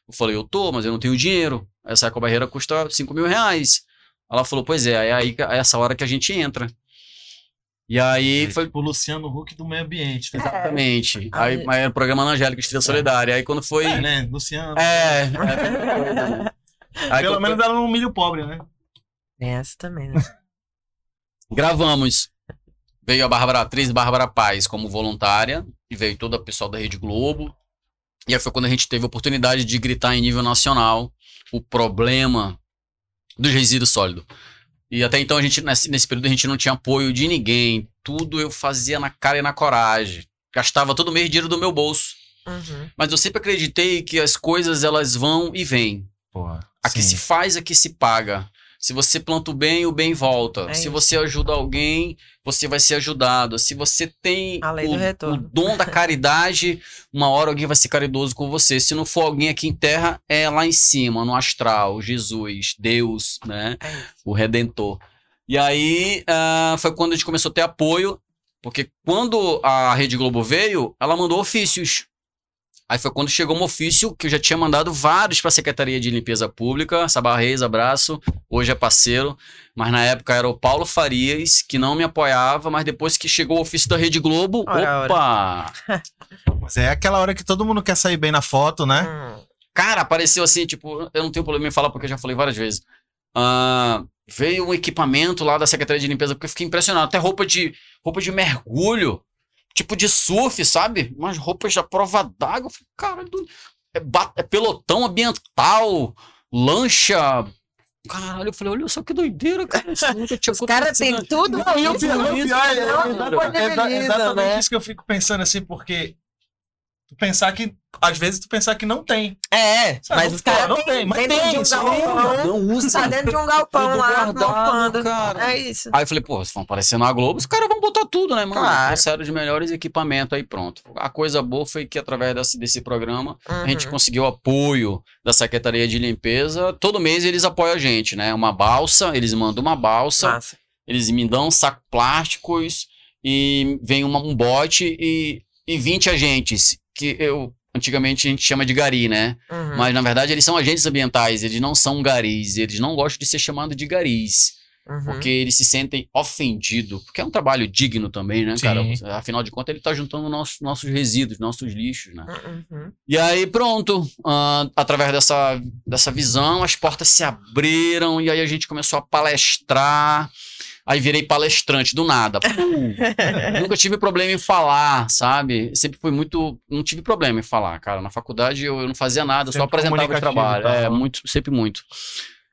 Eu falei, eu tô, mas eu não tenho dinheiro. Essa ecobarreira custa 5 mil reais. Ela falou, pois é, é aí é essa hora que a gente entra. E aí foi. Tipo o Luciano Huck do meio ambiente. né? Exatamente. Ah, Aí, mas era o programa Angélica Estrela Solidária. Aí quando foi. É, né? Luciano. É. é. [LAUGHS] Aí Pelo quando menos era um milho pobre, né? Tem essa também, né? [LAUGHS] Gravamos. Veio a Bárbara, atriz Bárbara Paz como voluntária, e veio todo o pessoal da Rede Globo. E aí foi quando a gente teve a oportunidade de gritar em nível nacional o problema dos resíduos sólidos. E até então a gente, nesse, nesse período, a gente não tinha apoio de ninguém. Tudo eu fazia na cara e na coragem. Gastava todo mês dinheiro do meu bolso. Uhum. Mas eu sempre acreditei que as coisas elas vão e vêm. Porra. A que se faz, a que se paga. Se você planta o bem, o bem volta. É Se isso. você ajuda alguém, você vai ser ajudado. Se você tem do o, o dom da caridade, uma hora alguém vai ser caridoso com você. Se não for alguém aqui em terra, é lá em cima, no astral, Jesus, Deus, né? É o Redentor. E aí ah, foi quando a gente começou a ter apoio, porque quando a Rede Globo veio, ela mandou ofícios. Aí foi quando chegou um ofício que eu já tinha mandado vários para a Secretaria de Limpeza Pública, Sabá Reis, abraço, hoje é parceiro, mas na época era o Paulo Farias, que não me apoiava, mas depois que chegou o ofício da Rede Globo, Ora, opa! [LAUGHS] Mas é aquela hora que todo mundo quer sair bem na foto, né? Hum. Cara, apareceu assim, tipo, eu não tenho problema em falar porque eu já falei várias vezes. Ah, veio um equipamento lá da Secretaria de Limpeza, porque eu fiquei impressionado. Até roupa de, roupa de mergulho, tipo de surf, sabe? Umas roupas da prova d'água. Eu falei, Cara, do- é, é pelotão ambiental, lancha. Caralho, eu falei, olha só que doideira, cara. Isso nunca tinha Os caras têm tudo Não, e né? o pior é, é, Não, é, é exatamente né? isso que eu fico pensando assim, porque tu pensar que, às vezes tu pensar que não tem. É, Sabe, mas não os caras não têm, tem, mas dentro tem, de um isso galpão, Não usa. tá dentro de um galpão Tudo lá, guardado, mofando. cara. É isso. Aí eu falei, pô, se vão aparecer na Globo, os caras vão botar tudo, né, mano? Claro. Trouxeram de melhores equipamentos aí, pronto. A coisa boa foi que através desse, desse programa a gente Uhum. conseguiu apoio da Secretaria de Limpeza. Todo mês eles apoiam a gente, né? Uma balsa, eles mandam uma balsa, Massa. eles me dão saco plásticos e vem uma, um bote e, e 20 agentes, que eu antigamente a gente chama de gari, né? Uhum. Mas na verdade eles são agentes ambientais, eles não são garis, eles não gostam de ser chamados de garis. Uhum. Porque eles se sentem ofendidos. Porque é um trabalho digno também, né, Sim. cara? Afinal de contas, ele tá juntando nossos, nossos resíduos, nossos lixos, né? Uhum. E aí, pronto. ah, através dessa, dessa visão, as portas se abriram e aí a gente começou a palestrar. Aí virei palestrante do nada. [LAUGHS] Pum. Nunca tive problema em falar, sabe? Sempre fui muito. Não tive problema em falar, cara. Na faculdade eu, eu não fazia nada, eu só apresentava o trabalho. tal. É, muito, sempre muito.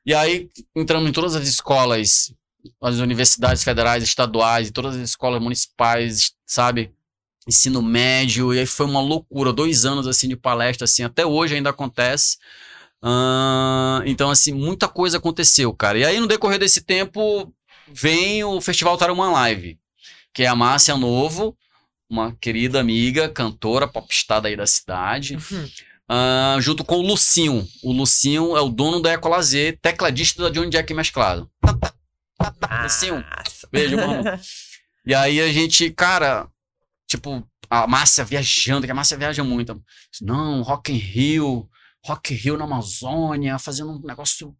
E aí, entramos em todas as escolas, as universidades federais, estaduais, e todas as escolas municipais, sabe? Ensino médio, e aí foi uma loucura, dois anos assim de palestra, assim, até hoje ainda acontece. Ahn, então, assim, muita coisa aconteceu, cara. E aí, no decorrer desse tempo, vem o Festival Tarumã Live, que é a Márcia Novo, uma querida amiga, cantora, popstar aí da cidade, Uhum. ah, junto com o Lucinho. O Lucinho é o dono da Ecolazer, tecladista da Johnny Jack mesclado. Lucinho, Massa. beijo, mano. [LAUGHS] E aí a gente, cara, tipo, a Márcia viajando, que a Márcia viaja muito. Não, Rock in Rio, Rock Rio na Amazônia, fazendo um negócio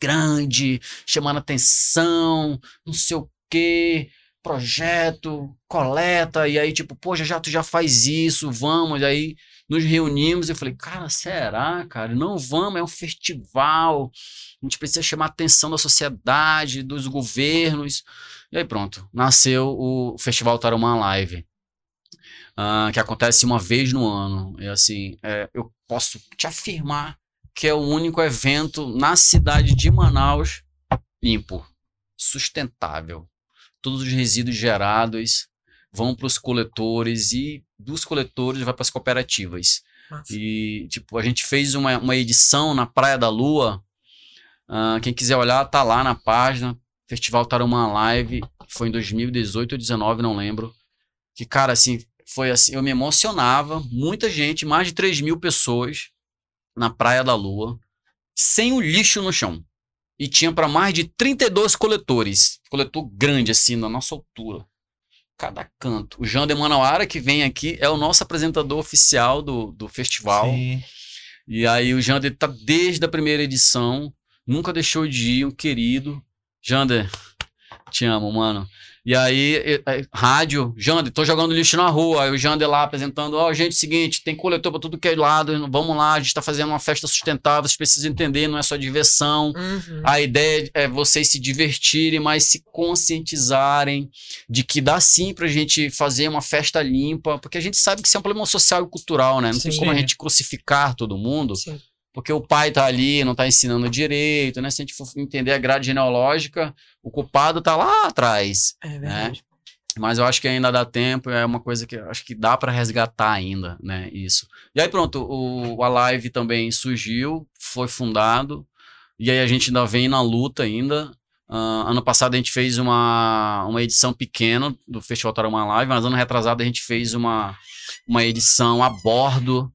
grande, chamando atenção, não sei o quê, projeto, coleta, e aí tipo, pô, já, já tu já faz isso, vamos, e aí nos reunimos e falei, cara, será, cara? Não vamos, é um festival, a gente precisa chamar a atenção da sociedade, dos governos, e aí pronto, nasceu o Festival Tarumã Live. Ah, que acontece uma vez no ano. E assim, é, eu posso te afirmar que é o único evento na cidade de Manaus limpo, sustentável. Todos os resíduos gerados vão para os coletores e dos coletores vai para as cooperativas. Massa. E, tipo, a gente fez uma, uma edição na Praia da Lua. Ah, quem quiser olhar, tá lá na página. Festival Tarumã Live. Foi em 2018 ou 2019, não lembro. Que, cara, assim, foi assim, eu me emocionava. Muita gente, mais de 3 mil pessoas na Praia da Lua, sem o lixo no chão. E tinha para mais de 32 coletores. Coletor grande, assim, na nossa altura. Cada canto. O Jean de Manauara, que vem aqui, é o nosso apresentador oficial do, do festival. Sim. E aí o Jander tá desde a primeira edição, nunca deixou de ir, um querido. Jander, te amo, mano. E aí, rádio, Jander, tô jogando lixo na rua. Aí o Jander lá apresentando, ó, gente, seguinte, tem coletor pra tudo que é lado, vamos lá, a gente tá fazendo uma festa sustentável, vocês precisam entender, não é só diversão. Uhum. A ideia é vocês se divertirem, mas se conscientizarem de que dá sim pra gente fazer uma festa limpa, porque a gente sabe que isso é um problema social e cultural, né? Não tem Sim. como a gente crucificar todo mundo, Sim. Porque o pai tá ali, não tá ensinando direito, né? Se a gente for entender a grade genealógica, o culpado tá lá atrás. É verdade. Mas eu acho que ainda dá tempo, é uma coisa que acho que dá pra resgatar ainda, né? Isso. E aí pronto, o, a live também surgiu, foi fundado E aí a gente ainda vem na luta ainda. Uh, ano passado a gente fez uma, uma edição pequena do Festival Tarumã Live, mas ano retrasado a gente fez uma, uma edição a bordo,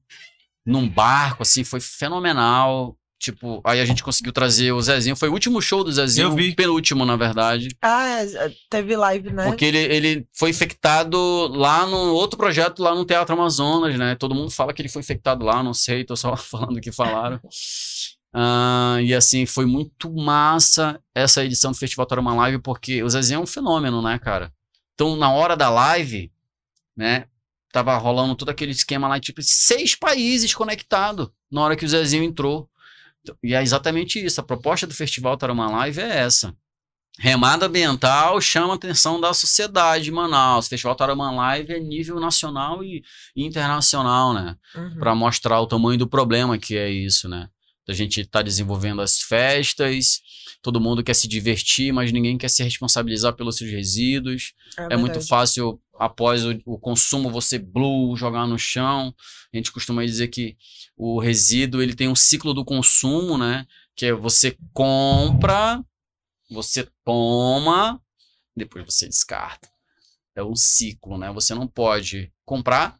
num barco, assim, foi fenomenal. Tipo, aí a gente conseguiu trazer o Zezinho. Foi o último show do Zezinho. Eu vi. Penúltimo, na verdade. Ah, é, teve live, né? Porque ele, ele foi infectado lá no outro projeto, lá no Teatro Amazonas, né? Todo mundo fala que ele foi infectado lá, não sei, tô só [LAUGHS] falando o que falaram. Ah, e assim, foi muito massa essa edição do Festival Tarumã Live, porque o Zezinho é um fenômeno, né, cara? Então, na hora da live, né, tava rolando todo aquele esquema lá, tipo, seis países conectados na hora que o Zezinho entrou. E é exatamente isso. A proposta do Festival Tarumã Live é essa. Remada ambiental chama a atenção da sociedade de Manaus. O Festival Tarumã Live é nível nacional e internacional, né? Uhum. Para mostrar o tamanho do problema que é isso, né? A gente está desenvolvendo as festas, todo mundo quer se divertir, mas ninguém quer se responsabilizar pelos seus resíduos. É, muito verdade. fácil, após o, o consumo, você blue, jogar no chão. A gente costuma dizer que o resíduo ele tem um ciclo do consumo, né? Que é você compra, você toma, depois você descarta. É um ciclo, né? Você não pode comprar,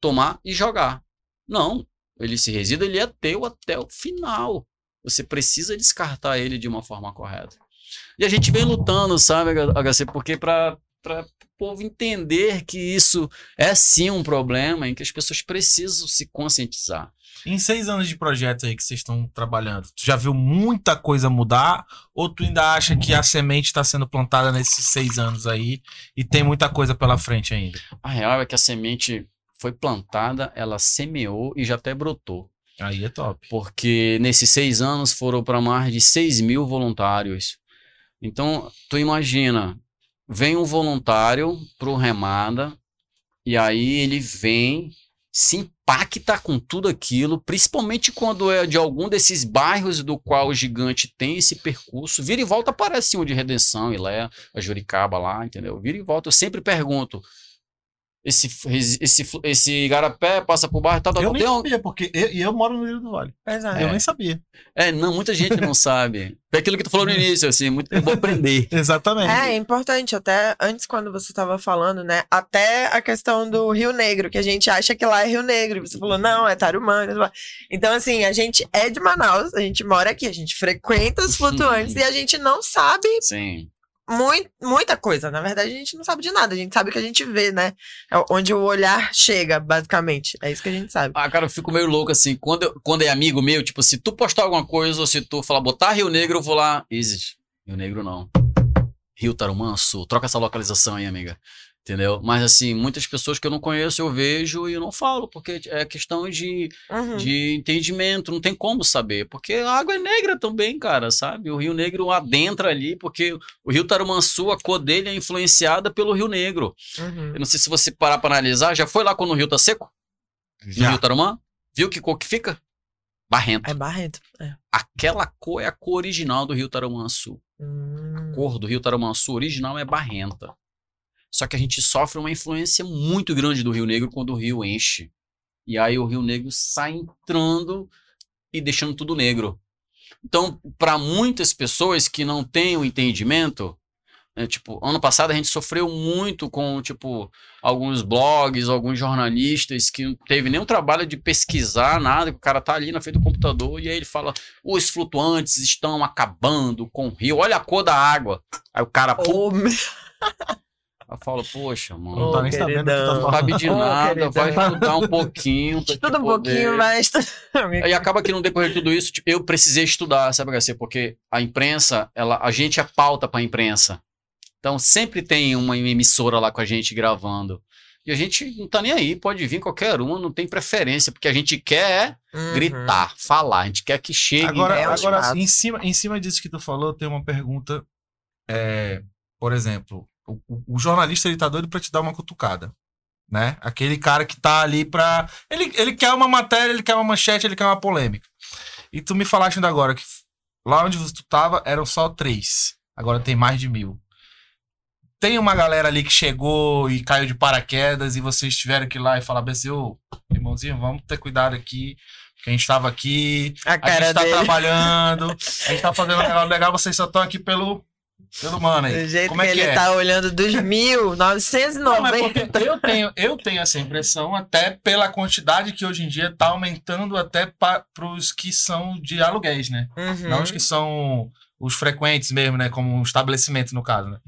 tomar e jogar. Não. Ele, esse resíduo ele é teu até o final. Você precisa descartar ele de uma forma correta. E a gente vem lutando, sabe, HC, porque para o povo entender que isso é sim um problema em que as pessoas precisam se conscientizar. Em seis anos de projeto aí que vocês estão trabalhando, tu já viu muita coisa mudar? Ou tu ainda acha que a semente está sendo plantada nesses seis anos aí e tem muita coisa pela frente ainda? A real é que a semente foi plantada, ela semeou e já até brotou. Aí é top. Porque nesses seis anos foram para mais de 6 mil voluntários. Então, tu imagina, vem um voluntário pro Remada, e aí ele vem, se impacta com tudo aquilo, principalmente quando é de algum desses bairros do qual o gigante tem esse percurso. Vira e volta aparece um de Redenção, Ilé, a Juricaba lá, entendeu? Vira e volta, eu sempre pergunto, esse, esse, esse igarapé passa por bairro, tal, tal, eu tal. nem um- sabia, porque eu, e eu moro no Rio do Vale. Exato. Eu nem sabia. É, não, muita gente não sabe. [LAUGHS] É aquilo que tu falou no início, assim, muito bom aprender. [LAUGHS] Exatamente. É, é importante, até antes quando você estava falando, né? Até a questão do Rio Negro, que a gente acha que lá é Rio Negro. e Você falou, não, é Tarumã. Tarumã. Então, assim, a gente é de Manaus, a gente mora aqui, a gente frequenta os flutuantes [LAUGHS] e a gente não sabe Sim. Mui- muita coisa. Na verdade, a gente não sabe de nada, a gente sabe o que a gente vê, né? É onde o olhar chega, basicamente. É isso que a gente sabe. Ah, cara, eu fico meio louco assim. Quando, eu- quando é amigo meu, tipo, se tu postar alguma coisa ou se tu falar botar Rio Negro, eu vou lá. Isis, Rio Negro não. Rio Tarumã Sul. Troca essa localização aí, amiga. Entendeu? Mas assim, muitas pessoas que eu não conheço eu vejo e eu não falo, porque é questão de, Uhum. de entendimento, não tem como saber. Porque a água é negra também, cara, sabe? O Rio Negro adentra ali, porque o Rio Tarumansu, a cor dele é influenciada pelo Rio Negro. Uhum. Eu não sei se você parar pra analisar, já foi lá quando o rio tá seco? No Já. Rio Tarumã? Viu que cor que fica? Barrento. É Barreto. É. Aquela cor é a cor original do Rio Tarumansu. Hum. A cor do Rio Tarumansu original é barrenta. Só que a gente sofre uma influência muito grande do Rio Negro quando o rio enche. E aí o Rio Negro sai entrando e deixando tudo negro. Então, para muitas pessoas que não têm o entendimento, né, tipo, ano passado a gente sofreu muito com, tipo, alguns blogs, alguns jornalistas que não teve nenhum trabalho de pesquisar nada, que o cara tá ali na frente do computador e aí ele fala, os flutuantes estão acabando com o rio, olha a cor da água. Aí o cara, pô, Eu falo, poxa, mano, Não tá nem sabendo que tá falando. sabe de Ô, nada, vai estudar um pouquinho. Tudo um pouquinho, mas. [LAUGHS] Aí acaba que no decorrer de tudo isso, tipo, eu precisei estudar, sabe, HC? Porque a imprensa, ela, a gente é pauta pra imprensa. Então sempre tem uma emissora lá com a gente gravando. E a gente não tá nem aí, pode vir qualquer uma, não tem preferência, porque a gente quer Uhum. gritar, falar, a gente quer que chegue. Agora, é um agora em, cima, em cima disso que tu falou, tem uma pergunta. é, por exemplo, o, o- o jornalista ele tá doido pra te dar uma cutucada. Né? Aquele cara que tá ali pra. Ele, ele quer uma matéria, ele quer uma manchete, ele quer uma polêmica. E tu me falaste ainda agora que lá onde tu tava eram só três. Agora tem mais de mil. tem uma galera ali que chegou e caiu de paraquedas e vocês tiveram que ir lá e falar assim, ô, irmãozinho, vamos ter cuidado aqui, que a gente tava aqui, A a gente tá dele. trabalhando, a gente tá fazendo um negócio legal, vocês só estão aqui pelo, pelo mano aí. Do jeito Como que, é que ele é? tá olhando dos [LAUGHS] mil, Não, mas 990. porque eu tenho, eu tenho essa impressão, até pela quantidade que hoje em dia tá aumentando até para os que são de aluguéis, né? Uhum. Não os que são os frequentes mesmo, né? Como um estabelecimento, no caso, né?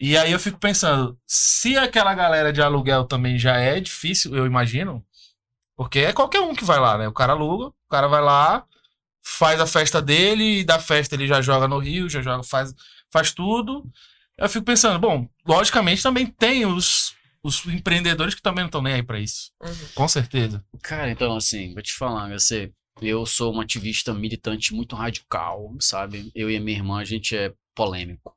E aí eu fico pensando, se aquela galera de aluguel também já é difícil, eu imagino, porque é qualquer um que vai lá, né? O cara aluga, o cara vai lá, faz a festa dele, e da festa ele já joga no Rio, já joga, faz, faz tudo. Eu fico pensando, bom, logicamente também tem os, os empreendedores que também não estão nem aí pra isso. Uhum. Com certeza. Cara, então, assim, vou te falar, você, eu sou um ativista militante muito radical, sabe? Eu e a minha irmã, a gente é polêmico.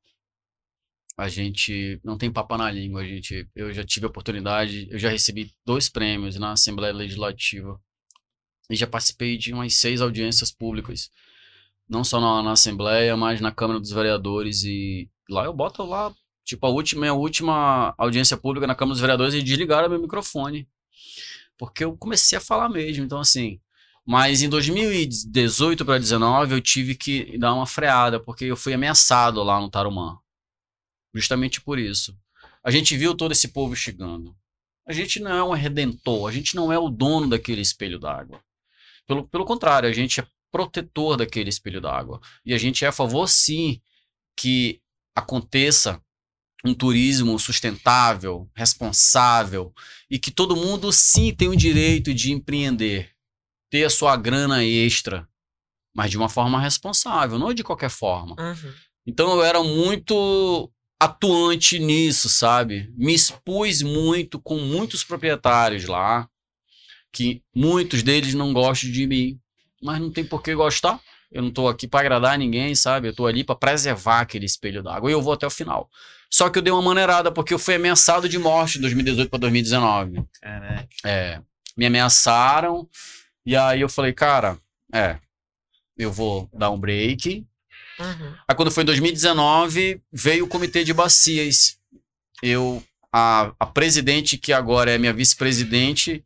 A gente não tem papo na língua, a gente, eu já tive a oportunidade, eu já recebi dois prêmios na Assembleia Legislativa e já participei de umas seis audiências públicas, não só na, na Assembleia, mas na Câmara dos Vereadores e lá eu boto lá, tipo, a última, a última audiência pública na Câmara dos Vereadores e desligaram meu microfone porque eu comecei a falar mesmo. Então, assim. Mas em 2018 para 2019 eu tive que dar uma freada, porque eu fui ameaçado lá no Tarumã. Justamente por isso. A gente viu todo esse povo chegando. A gente não é um redentor, a gente não é o dono daquele espelho d'água. Pelo, pelo contrário, a gente é protetor daquele espelho d'água. E a gente é a favor, sim, que aconteça um turismo sustentável, responsável, e que todo mundo sim tem o direito de empreender, ter a sua grana extra, mas de uma forma responsável, não de qualquer forma. Uhum. Então eu era muito atuante nisso, sabe? Me expus muito com muitos proprietários lá, que muitos deles não gostam de mim, mas não tem por que gostar. Eu não tô aqui para agradar ninguém, sabe? Eu tô ali para preservar aquele espelho d'água e eu vou até o final. Só que eu dei uma maneirada porque eu fui ameaçado de morte de 2018 para 2019. Caraca. É, me ameaçaram e aí eu falei, cara, é, eu vou dar um break. Uhum. Aí quando foi em 2019, veio o comitê de bacias. Eu, a, a presidente, que agora é minha vice-presidente,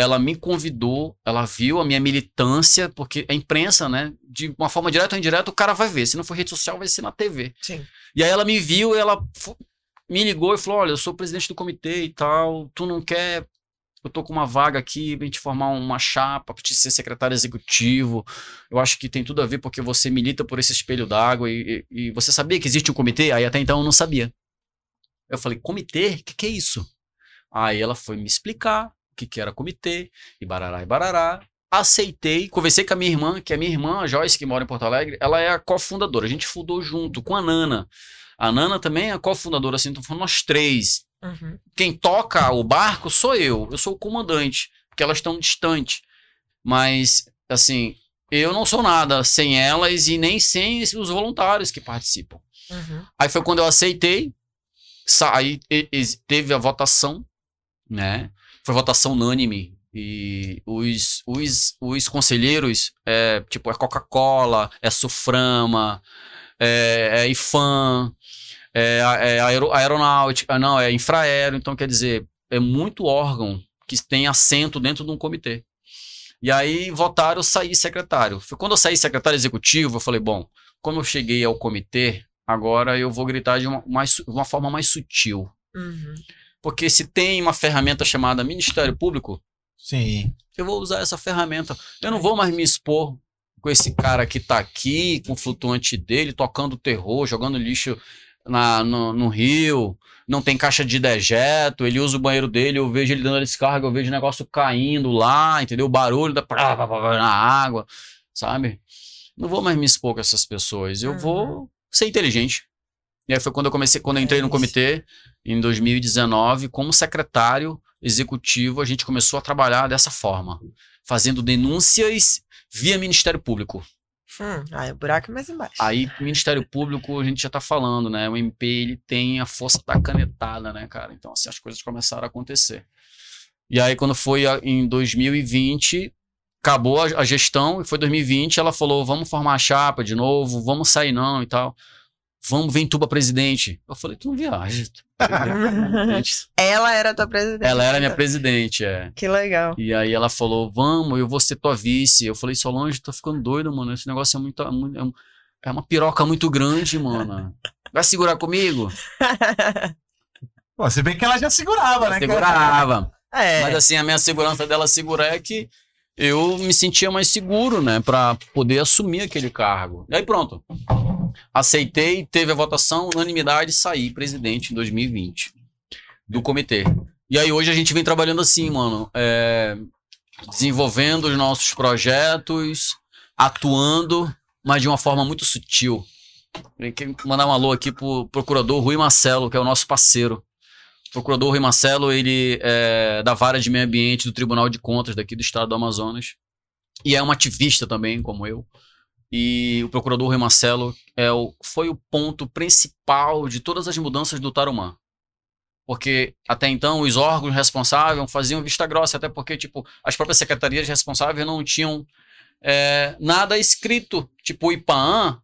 ela me convidou, ela viu a minha militância, porque a imprensa, né, de uma forma direta ou indireta, o cara vai ver. Se não for rede social, vai ser na TV. Sim. E aí ela me viu, ela me ligou e falou: Olha, eu sou presidente do comitê e tal, tu não quer. Eu tô com uma vaga aqui pra gente formar uma chapa, pra te ser secretário executivo. Eu acho que tem tudo a ver porque você milita por esse espelho d'água e, e- e você sabia que existe um comitê? Aí até então eu não sabia. Eu falei: Comitê? O que, que é isso? Aí ela foi me explicar o que, que era comitê, e barará e barará. Aceitei, conversei com a minha irmã, que é a minha irmã, a Joyce, que mora em Porto Alegre, ela é a cofundadora. A gente fundou junto com a Nana. A Nana também é a cofundadora, assim, então foram nós três. Uhum. Quem toca o barco sou eu, eu sou o comandante, porque elas estão distantes. Mas, assim, eu não sou nada sem elas e nem sem os voluntários que participam. Uhum. Aí foi quando eu aceitei, aí teve a votação, né? Foi votação unânime. E os, os, os conselheiros, é, tipo, é Coca-Cola, é Suframa, é, é IFAM, é, é aero, aeronáutica, ah, não, é infraero. Então, quer dizer, é muito órgão que tem assento dentro de um comitê. E aí votaram, saí secretário. Quando eu saí secretário executivo, eu falei, bom, como eu cheguei ao comitê, agora eu vou gritar de uma, mais, uma forma mais sutil. Uhum. Porque se tem uma ferramenta chamada Ministério Público, Sim. eu vou usar essa ferramenta. Eu não vou mais me expor com esse cara que tá aqui, com o flutuante dele, tocando terror, jogando lixo na, no, no rio, não tem caixa de dejeto, ele usa o banheiro dele, eu vejo ele dando a descarga, eu vejo o negócio caindo lá, entendeu? O barulho da pá, pá, pá, na água, sabe? Não vou mais me expor com essas pessoas, eu Uhum. vou ser inteligente. E aí foi quando eu comecei, quando eu É entrei no isso. comitê, em 2019, como secretário executivo, a gente começou a trabalhar dessa forma, fazendo denúncias via Ministério Público. Hum, aí o buraco é mais embaixo. Aí, Ministério Público, a gente já tá falando, né? O MP, ele tem a força da canetada, né, cara? Então, assim, as coisas começaram a acontecer. E aí, quando foi em 2020, acabou a, a gestão, e foi 2020, ela falou, vamos formar a chapa de novo, vamos sair não e tal. Vamos ver em Tuba presidente. Eu falei, tu não viaja. [LAUGHS] Ela era tua presidente. ela era minha presidente, é. Que legal. E aí ela falou, vamos, eu vou ser tua vice. Eu falei, Solange, tô ficando doido, mano. Esse negócio é muito. é é É uma piroca muito grande, mano. Vai segurar comigo? [LAUGHS] Pô, se bem que ela já segurava, né? cara? Segurava. É. Mas assim, a minha segurança dela segurar é que eu me sentia mais seguro, né, Pra poder assumir aquele cargo. E aí pronto. Aceitei, teve a votação, unanimidade, saí presidente em 2020 do comitê. E aí hoje a gente vem trabalhando assim, mano, é, desenvolvendo os nossos projetos, atuando, mas de uma forma muito sutil. Tem que mandar um alô aqui pro procurador Rui Marcelo, que é o nosso parceiro. Procurador Rui Marcelo, ele é da vara de meio ambiente do Tribunal de Contas daqui do estado do Amazonas. E é um ativista também, como eu. E o procurador Rui Marcelo é o, foi o ponto principal de todas as mudanças do Tarumã. Porque até então os órgãos responsáveis faziam vista grossa, até porque tipo, as próprias secretarias responsáveis não tinham é, nada escrito. Tipo, o IPAAN,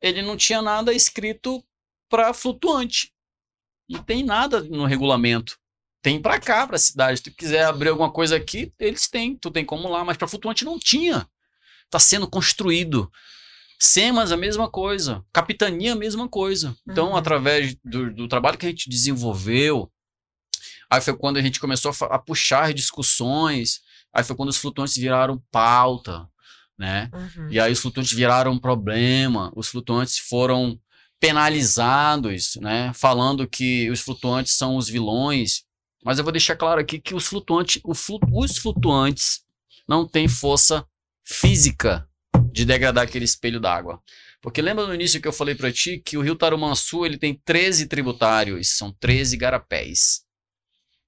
ele não tinha nada escrito para flutuante. Não tem nada no regulamento. Tem para cá, para a cidade. Se tu quiser abrir alguma coisa aqui, eles têm. Tu tem como lá, mas para flutuante não tinha. Está sendo construído. SEMAS, a mesma coisa. Capitania, a mesma coisa. Então, Uhum. através do, do trabalho que a gente desenvolveu, aí foi quando a gente começou a, a puxar discussões, aí foi quando os flutuantes viraram pauta, né? Uhum. E aí os flutuantes viraram problema, os flutuantes foram penalizados, né? Falando que os flutuantes são os vilões. Mas eu vou deixar claro aqui que os flutuantes, flu- os flutuantes não têm força física de degradar aquele espelho d'água. Porque lembra no início que eu falei para ti que o rio Tarumansu ele tem 13 tributários, são 13 garapés.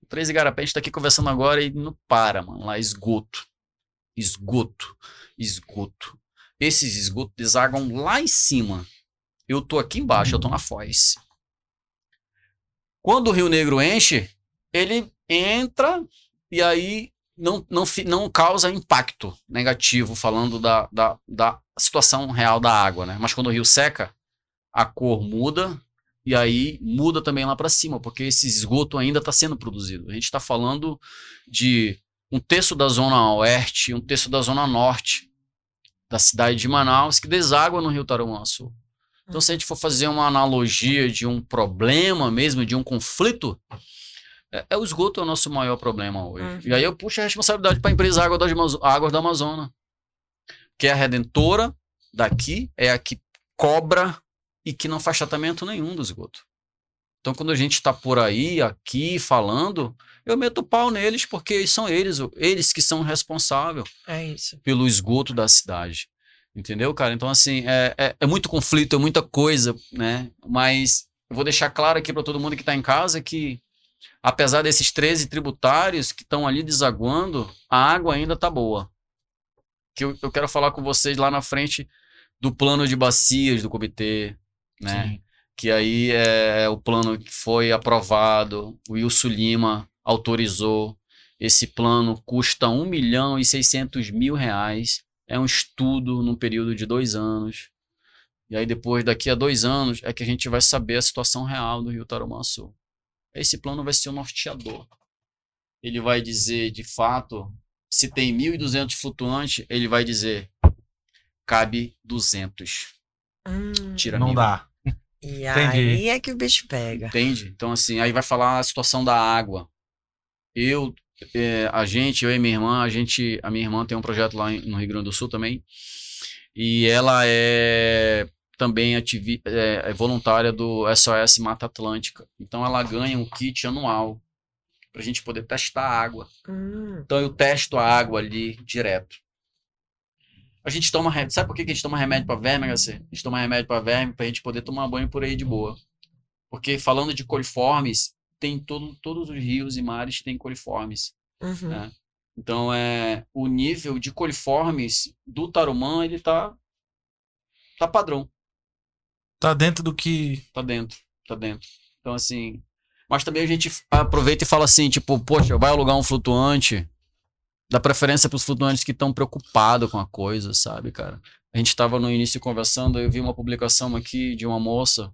13 garapés, a gente tá aqui conversando agora e não para, mano, lá esgoto. Esgoto esgoto. Esses esgotos desagam lá em cima. Eu tô aqui embaixo, eu tô na foz. Quando o Rio Negro enche, ele entra e aí não, não, não causa impacto negativo, falando da, da, da situação real da água, né? Mas quando o rio seca, a cor muda e aí muda também lá para cima, porque esse esgoto ainda está sendo produzido. A gente está falando de um terço da zona oeste um terço da zona norte da cidade de Manaus que deságua no rio Tarumansu. Então, se a gente for fazer uma analogia de um problema mesmo, de um conflito, é, é o esgoto é o nosso maior problema hoje. Uhum. E aí eu puxo a responsabilidade para a empresa Água Amazo- Águas da Amazônia, que é a redentora daqui, é a que cobra e que não faz tratamento nenhum do esgoto. Então, quando a gente está por aí, aqui, falando, eu meto o pau neles, porque são eles, eles que são responsáveis É isso. pelo esgoto da cidade. Entendeu, cara? Então, assim, é, é, é muito conflito, é muita coisa, né? Mas eu vou deixar claro aqui para todo mundo que está em casa que, apesar desses 13 tributários que estão ali desaguando, a água ainda tá boa. Que eu, eu quero falar com vocês lá na frente do plano de bacias do comitê, né? Sim. que aí é o plano que foi aprovado, o Wilson Lima autorizou. Esse plano custa 1 milhão e 600 mil reais. É um estudo num período de dois anos. E aí depois, daqui a dois anos, é que a gente vai saber a situação real do Rio Tarumansu. Esse plano vai ser o norteador. Ele vai dizer, de fato, se tem 1.200 flutuantes, ele vai dizer, cabe 200. Hum, Tira Não mil. dá. e [LAUGHS] Entendi. aí é que o bicho pega. Entende? Então, assim, aí vai falar a situação da água. Eu, é, a gente, eu e minha irmã, a gente, a minha irmã tem um projeto lá no Rio Grande do Sul também. E ela é também ativi, é, é voluntária do SOS Mata Atlântica. Então, ela ganha um kit anual para a gente poder testar a água. Hum, Então, eu testo a água ali direto. A gente toma remédio. Sabe por que que a gente toma remédio para verme, HC? A gente toma remédio para verme para a gente poder tomar banho por aí de boa. Porque falando de coliformes, tem todo, todos os rios e mares têm coliformes. uhum. né? Então é o nível de coliformes do Tarumã ele tá tá padrão, Tá dentro do que. tá dentro, tá dentro. Então assim, mas também a gente aproveita e fala assim, tipo, poxa, vai alugar um flutuante, dá preferência para os flutuantes que estão preocupados com a coisa, sabe, cara? A gente estava no início conversando, eu vi uma publicação aqui de uma moça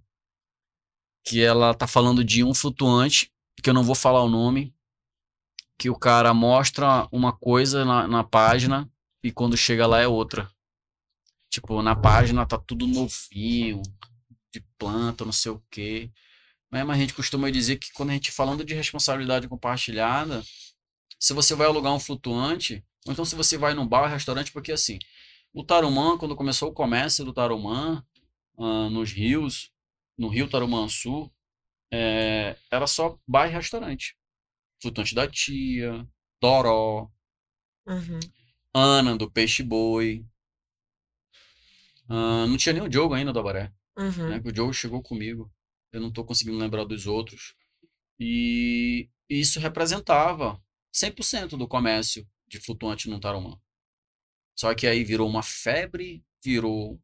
que ela tá falando de um flutuante, que eu não vou falar o nome, que o cara mostra uma coisa na, na página e quando chega lá é outra. Tipo, na página tá tudo novinho, de planta, não sei o quê. Mas a gente costuma dizer que quando a gente falando de responsabilidade compartilhada, se você vai alugar um flutuante, ou então se você vai num bar, restaurante, porque assim, o Tarumã, quando começou o comércio do Tarumã, uh, nos rios, no Rio Tarumã Sul, é, era só bar e restaurante. Flutuante da Tia, Toró, Uhum. Ana do Peixe Boi. Uh, não tinha nem o Diogo ainda do Abaré. Uhum. Né? O Diogo chegou comigo. Eu não tô conseguindo lembrar dos outros. E isso representava 100% do comércio de flutuante no Tarumã. Só que aí virou uma febre, virou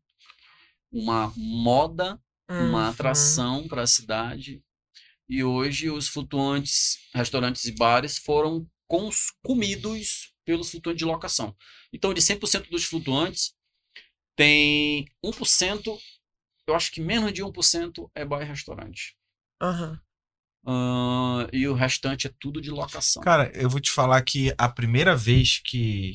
uma moda, uma Uhum. atração para a cidade. E hoje os flutuantes, restaurantes e bares foram cons- comidos pelos flutuantes de locação. Então, de 100% dos flutuantes, tem 1%, eu acho que menos de 1% é bar e restaurante. Uhum. Ah, e o restante é tudo de locação. Cara, eu vou te falar que a primeira vez que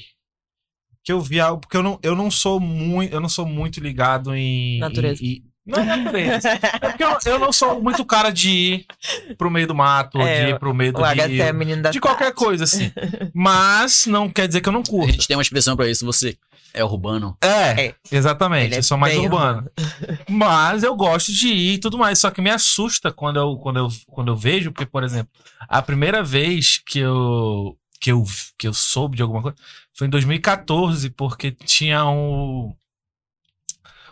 que eu vi algo, porque eu não, eu não sou muito, eu não sou muito ligado em Natureza. em- em- não é é porque eu, eu não sou muito cara de ir pro meio do mato, É, de ir pro meio do é rio, menino da de qualquer cidade. coisa assim. [LAUGHS] Mas não quer dizer que eu não A curto. gente tem uma expressão para isso, você é urbano. É, É. exatamente. Ele é eu sou mais bem urbano. Mas eu gosto de ir e tudo mais. Só que me assusta quando eu, quando eu, quando eu vejo, porque, por exemplo, a primeira vez que eu, que eu, que eu soube de alguma coisa foi em 2014, porque tinha um.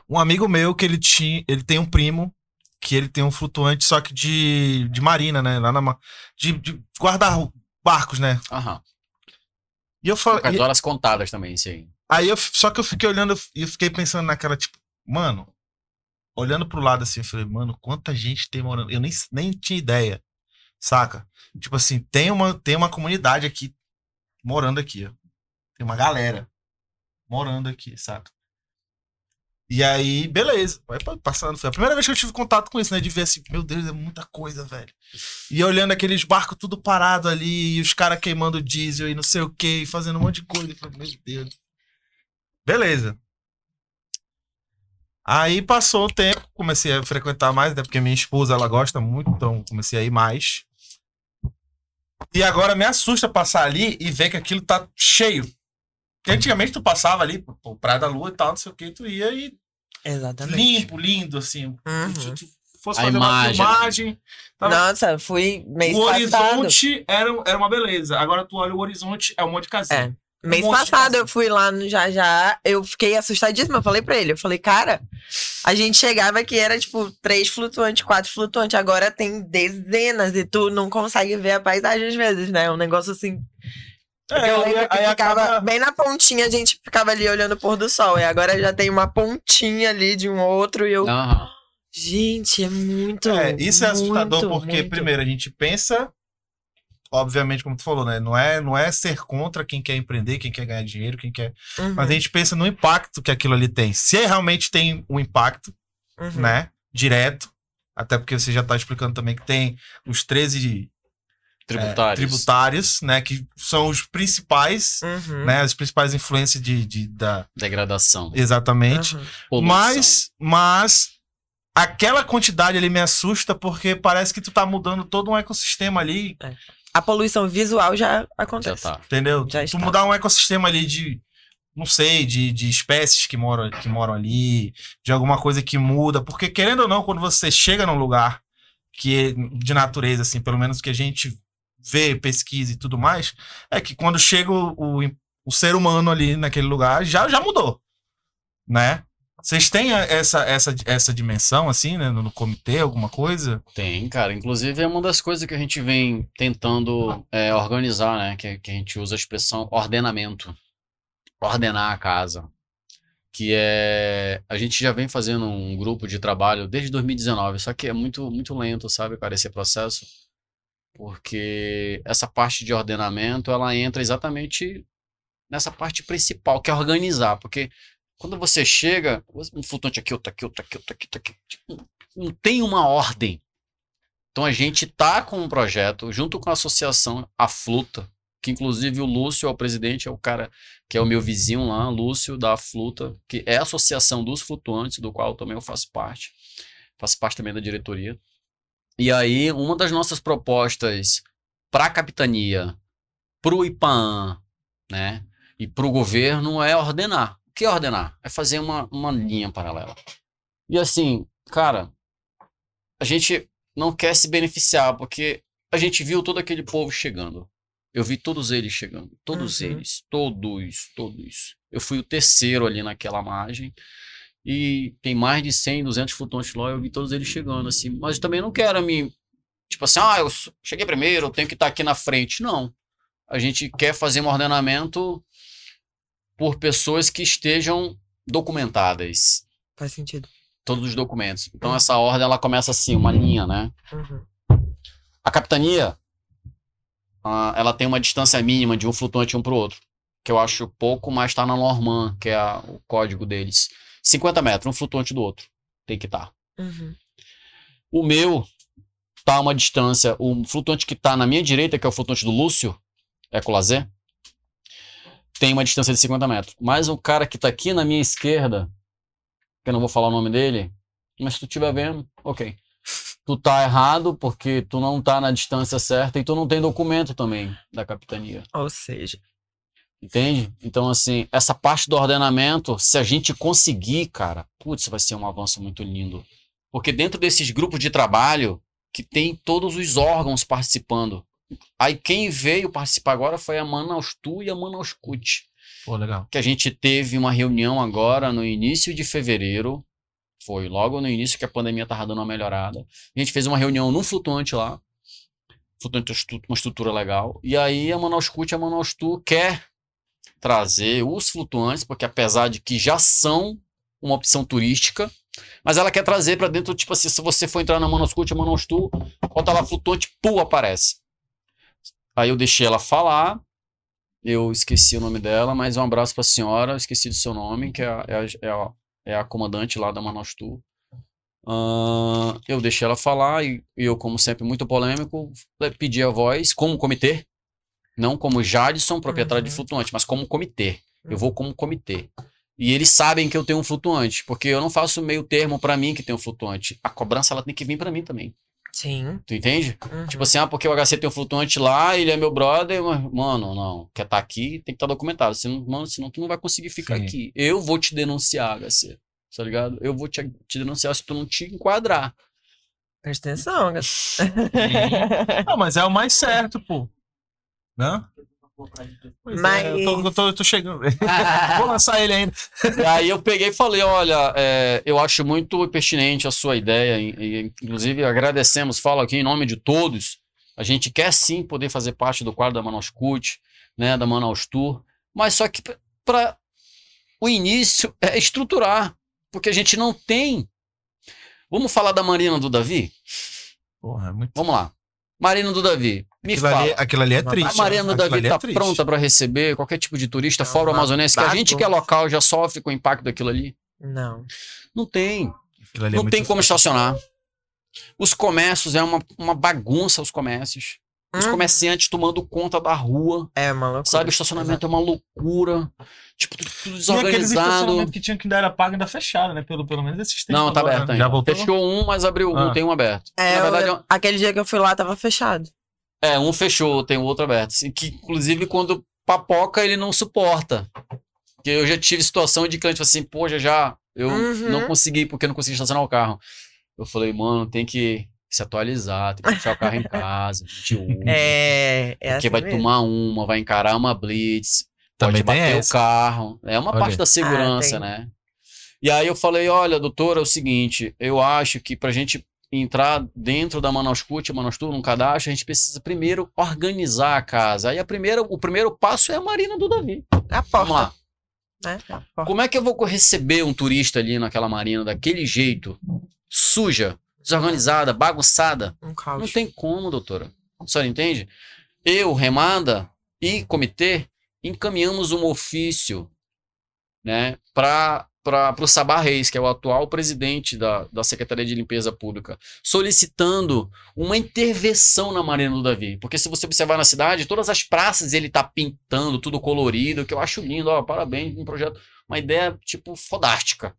Um amigo meu que ele tinha. Ele tem um primo que ele tem um flutuante, só que de, de marina, né? Lá na. De, de guardar barcos, né? Aham. E eu falei. Com as horas contadas também, isso aí. Aí eu, só que eu fiquei olhando e eu fiquei pensando naquela, tipo, mano, olhando pro lado assim, eu falei, mano, quanta gente tem morando. Eu nem, nem tinha ideia, saca? Tipo assim, tem uma, tem uma comunidade aqui morando aqui, ó. Tem uma galera morando aqui, saca? E aí, beleza. Vai pa- passando. Foi a primeira vez que eu tive contato com isso, né? De ver assim, meu Deus, é muita coisa, velho. E olhando aqueles barcos tudo parado ali, e os caras queimando diesel e não sei o que, fazendo um monte de coisa. Eu falei, meu Deus. Beleza. Aí passou o tempo, comecei a frequentar mais, até porque minha esposa ela gosta muito, então comecei a ir mais. E agora me assusta passar ali e ver que aquilo tá cheio. Porque antigamente tu passava ali, pô, Praia da Lua e tal, não sei o que, tu ia e Exatamente. limpo, lindo, assim. Uhum. Se tu fosse A fazer imagem, uma filmagem, tava- Nossa, fui mês o passado. horizonte era, era uma beleza. Agora tu olha o horizonte, é um monte de casinha. Mês Um passado eu fui lá no Já Já, eu fiquei assustadíssima. Eu falei pra ele, eu falei, cara, a gente chegava que era tipo três flutuantes, quatro flutuantes, agora tem dezenas e tu não consegue ver a paisagem às vezes, né? Um negócio assim. É, eu lembro aí, que aí ficava acaba... bem na pontinha, a gente ficava ali olhando o pôr do sol. E agora já tem uma pontinha ali de um outro e eu. Aham. Gente, é muito. É, isso é assustador muito, porque, muito. primeiro, a gente pensa, obviamente, como tu falou, né? Não é, não é ser contra quem quer empreender, quem quer ganhar dinheiro, quem quer. Uhum, Mas a gente pensa no impacto que aquilo ali tem. Se realmente tem um impacto, uhum. né? Direto. Até porque você já tá explicando também que tem os 13 é, Tributários. tributários, né? Que são os principais, Uhum, né? As principais influências de, de- da. Degradação. Exatamente. uhum. Mas, mas aquela quantidade ali me assusta porque parece que tu tá mudando todo um ecossistema ali, A poluição visual já Já acontece. tá. entendeu? Já tu está. mudar um ecossistema ali de, não sei, de, de espécies que moram, que moram ali, de alguma coisa que muda, porque querendo ou não, quando você chega num lugar que é de natureza, assim, pelo menos que a gente vê, pesquisa e tudo mais, é que quando chega o, o, o ser humano ali naquele lugar, já, já mudou, né? Vocês têm essa, essa, essa dimensão, assim, né? No, no comitê, alguma coisa? Tem, cara. Inclusive, é uma das coisas que a gente vem tentando é, organizar, né? Que, que a gente usa a expressão ordenamento. Ordenar a casa. Que é. A gente já vem fazendo um grupo de trabalho desde 2019, só que é muito, muito lento, sabe, cara, esse processo. Porque essa parte de ordenamento, ela entra exatamente nessa parte principal, que é organizar. Porque quando você chega, um flutuante aqui, outro aqui, outro aqui, outro aqui, outro aqui. tipo, não tem uma ordem. Então a gente tá com um projeto junto com a associação A Fluta, que inclusive o Lúcio é o presidente, é o cara que é o meu vizinho lá, Lúcio da Fluta, que é a associação dos flutuantes, do qual também eu faço parte. Faço parte também da diretoria. E aí, uma das nossas propostas para a capitania, para o IPAN, né, e para o governo é ordenar. O que é ordenar? É fazer uma, uma linha paralela. E assim, cara, a gente não quer se beneficiar, porque a gente viu todo aquele povo chegando. Eu vi todos eles chegando. Todos Uhum. eles. Todos, todos. Eu fui o terceiro ali naquela margem. E tem mais de 100, 200 flutuantes lá. Eu vi todos eles chegando, assim. Mas eu também não quero me. Tipo assim, ah, eu cheguei primeiro, eu tenho que estar aqui na frente. Não. A gente quer fazer um ordenamento por pessoas que estejam documentadas. Faz sentido. Todos os documentos. Então, Uhum. essa ordem, ela começa assim, uma linha, né? Uhum. A capitania, ela tem uma distância mínima de um flutuante um para o outro, que eu acho pouco, mas está na Norman, que é a- o código deles. 50 metros, um flutuante do outro. Tem que estar. Uhum. O meu tá a uma distância, o flutuante que está na minha direita, que é o flutuante do Lúcio, Ecolazé, tem uma distância de 50 metros. Mas o cara que tá aqui na minha esquerda, que eu não vou falar o nome dele, mas se tu estiver vendo, ok. Tu tá errado porque tu não tá na distância certa e tu não tem documento também da capitania. Ou seja, Entende? Então, assim, essa parte do ordenamento, se a gente conseguir, cara, putz, vai ser um avanço muito lindo. Porque dentro desses grupos de trabalho, que tem todos os órgãos participando. Aí quem veio participar agora foi a Manaustu e a Manauscut. Pô, legal. Que a gente teve uma reunião agora no início de fevereiro. Foi logo no início que a pandemia tava dando uma melhorada. A gente fez uma reunião num flutuante lá. Flutuante é uma estrutura legal. E aí a Manauscut e a Manaustu quer trazer os flutuantes, porque apesar de que já são uma opção turística, mas ela quer trazer para dentro, tipo assim, se você for entrar na Manauscut, a Manaustu, bota lá flutuante, pum, aparece. Aí eu deixei ela falar, eu esqueci o nome dela, mas um abraço para a senhora, esqueci do seu nome, que é a, é a, é a, é comandante lá da Manaustu. Ahn, eu deixei ela falar e eu, como sempre, muito polêmico, pedi a voz como comitê, não como Jadson, proprietário de Uhum. flutuante, mas como comitê. Eu vou como comitê. E eles sabem que eu tenho um flutuante, porque eu não faço meio termo para mim que tem um flutuante. A cobrança ela tem que vir para mim também. sim. Tu entende? Uhum. Tipo assim, ah, porque o HC tem um flutuante lá, ele é meu brother, mas, mano, não, quer estar aqui, tem que estar documentado. Senão, mano, senão tu não vai conseguir ficar Sim. aqui. Eu vou te denunciar, HC. Tá ligado? Eu vou te, te denunciar se tu não te enquadrar. Presta atenção, gata. [LAUGHS] Não, mas é o mais certo, pô. Pois Mas- é, eu, tô, eu tô- eu tô chegando. [LAUGHS] Vou lançar ele ainda. E aí eu peguei e falei, olha, é, eu acho muito pertinente a sua ideia, e, inclusive agradecemos, falo aqui em nome de todos, a gente quer sim poder fazer parte do quadro da Manaus Cult, né, da Manaus Tour, mas só que para o início é estruturar, porque a gente não tem. Vamos falar da Marina do Davi? Porra, é muito. Vamos lá. Marina do Davi, me Aquilo fala. ali, aquilo ali é triste. A Marina do Davi ali é tá pronta para receber qualquer tipo de turista É fora o amazonense, que a gente que é local já sofre com o impacto daquilo ali. Não. Não tem. É não muito tem como estacionar. Os comércios é uma, uma bagunça os comércios. Os Uhum. comerciantes tomando conta da rua. É uma loucura. Sabe, o estacionamento é uma loucura. Tipo, tudo, tudo E aqueles desorganizado. estacionamentos que tinha que ainda era pago ainda fechado, né? Pelo, pelo menos esses tempos. Não, tá agora, aberto né? ainda. Já voltou? Fechou um, mas abriu um, Ah. tem um aberto. É, Na verdade, eu- aquele dia que eu fui lá tava fechado. é, um fechou, tem o outro aberto. Assim, que, inclusive, quando papoca, ele não suporta. Porque eu já tive situação de cliente assim, pô, já, já eu Uhum. não consegui, porque eu não consegui estacionar o carro. Eu falei, mano, tem que se atualizar, tem que deixar o carro em casa, de [LAUGHS] Uber. É. é Porque assim vai mesmo. tomar uma, vai encarar uma blitz, Também pode bater o carro. É uma Olha parte da segurança, Ah, né? E aí eu falei, olha, doutora, é o seguinte, eu acho que pra gente entrar dentro da Manaus Cult, Manaus Tour, num cadastro, a gente precisa primeiro organizar a casa. Aí a primeira, o primeiro passo é a Marina do Davi. É a Vamos porta. lá. Né? É a porta. Como é que eu vou receber um turista ali naquela marina daquele jeito, suja, desorganizada, bagunçada? Um caos. Não tem como, doutora. A senhora entende? Eu, Remanda e comitê encaminhamos um ofício né, para para o Sabá Reis, que é o atual presidente da, da Secretaria de Limpeza Pública, solicitando uma intervenção na Marina do Davi. Porque se você observar na cidade, todas as praças ele tá pintando, tudo colorido, que eu acho lindo, ó, parabéns, um projeto, uma ideia, tipo, fodástica.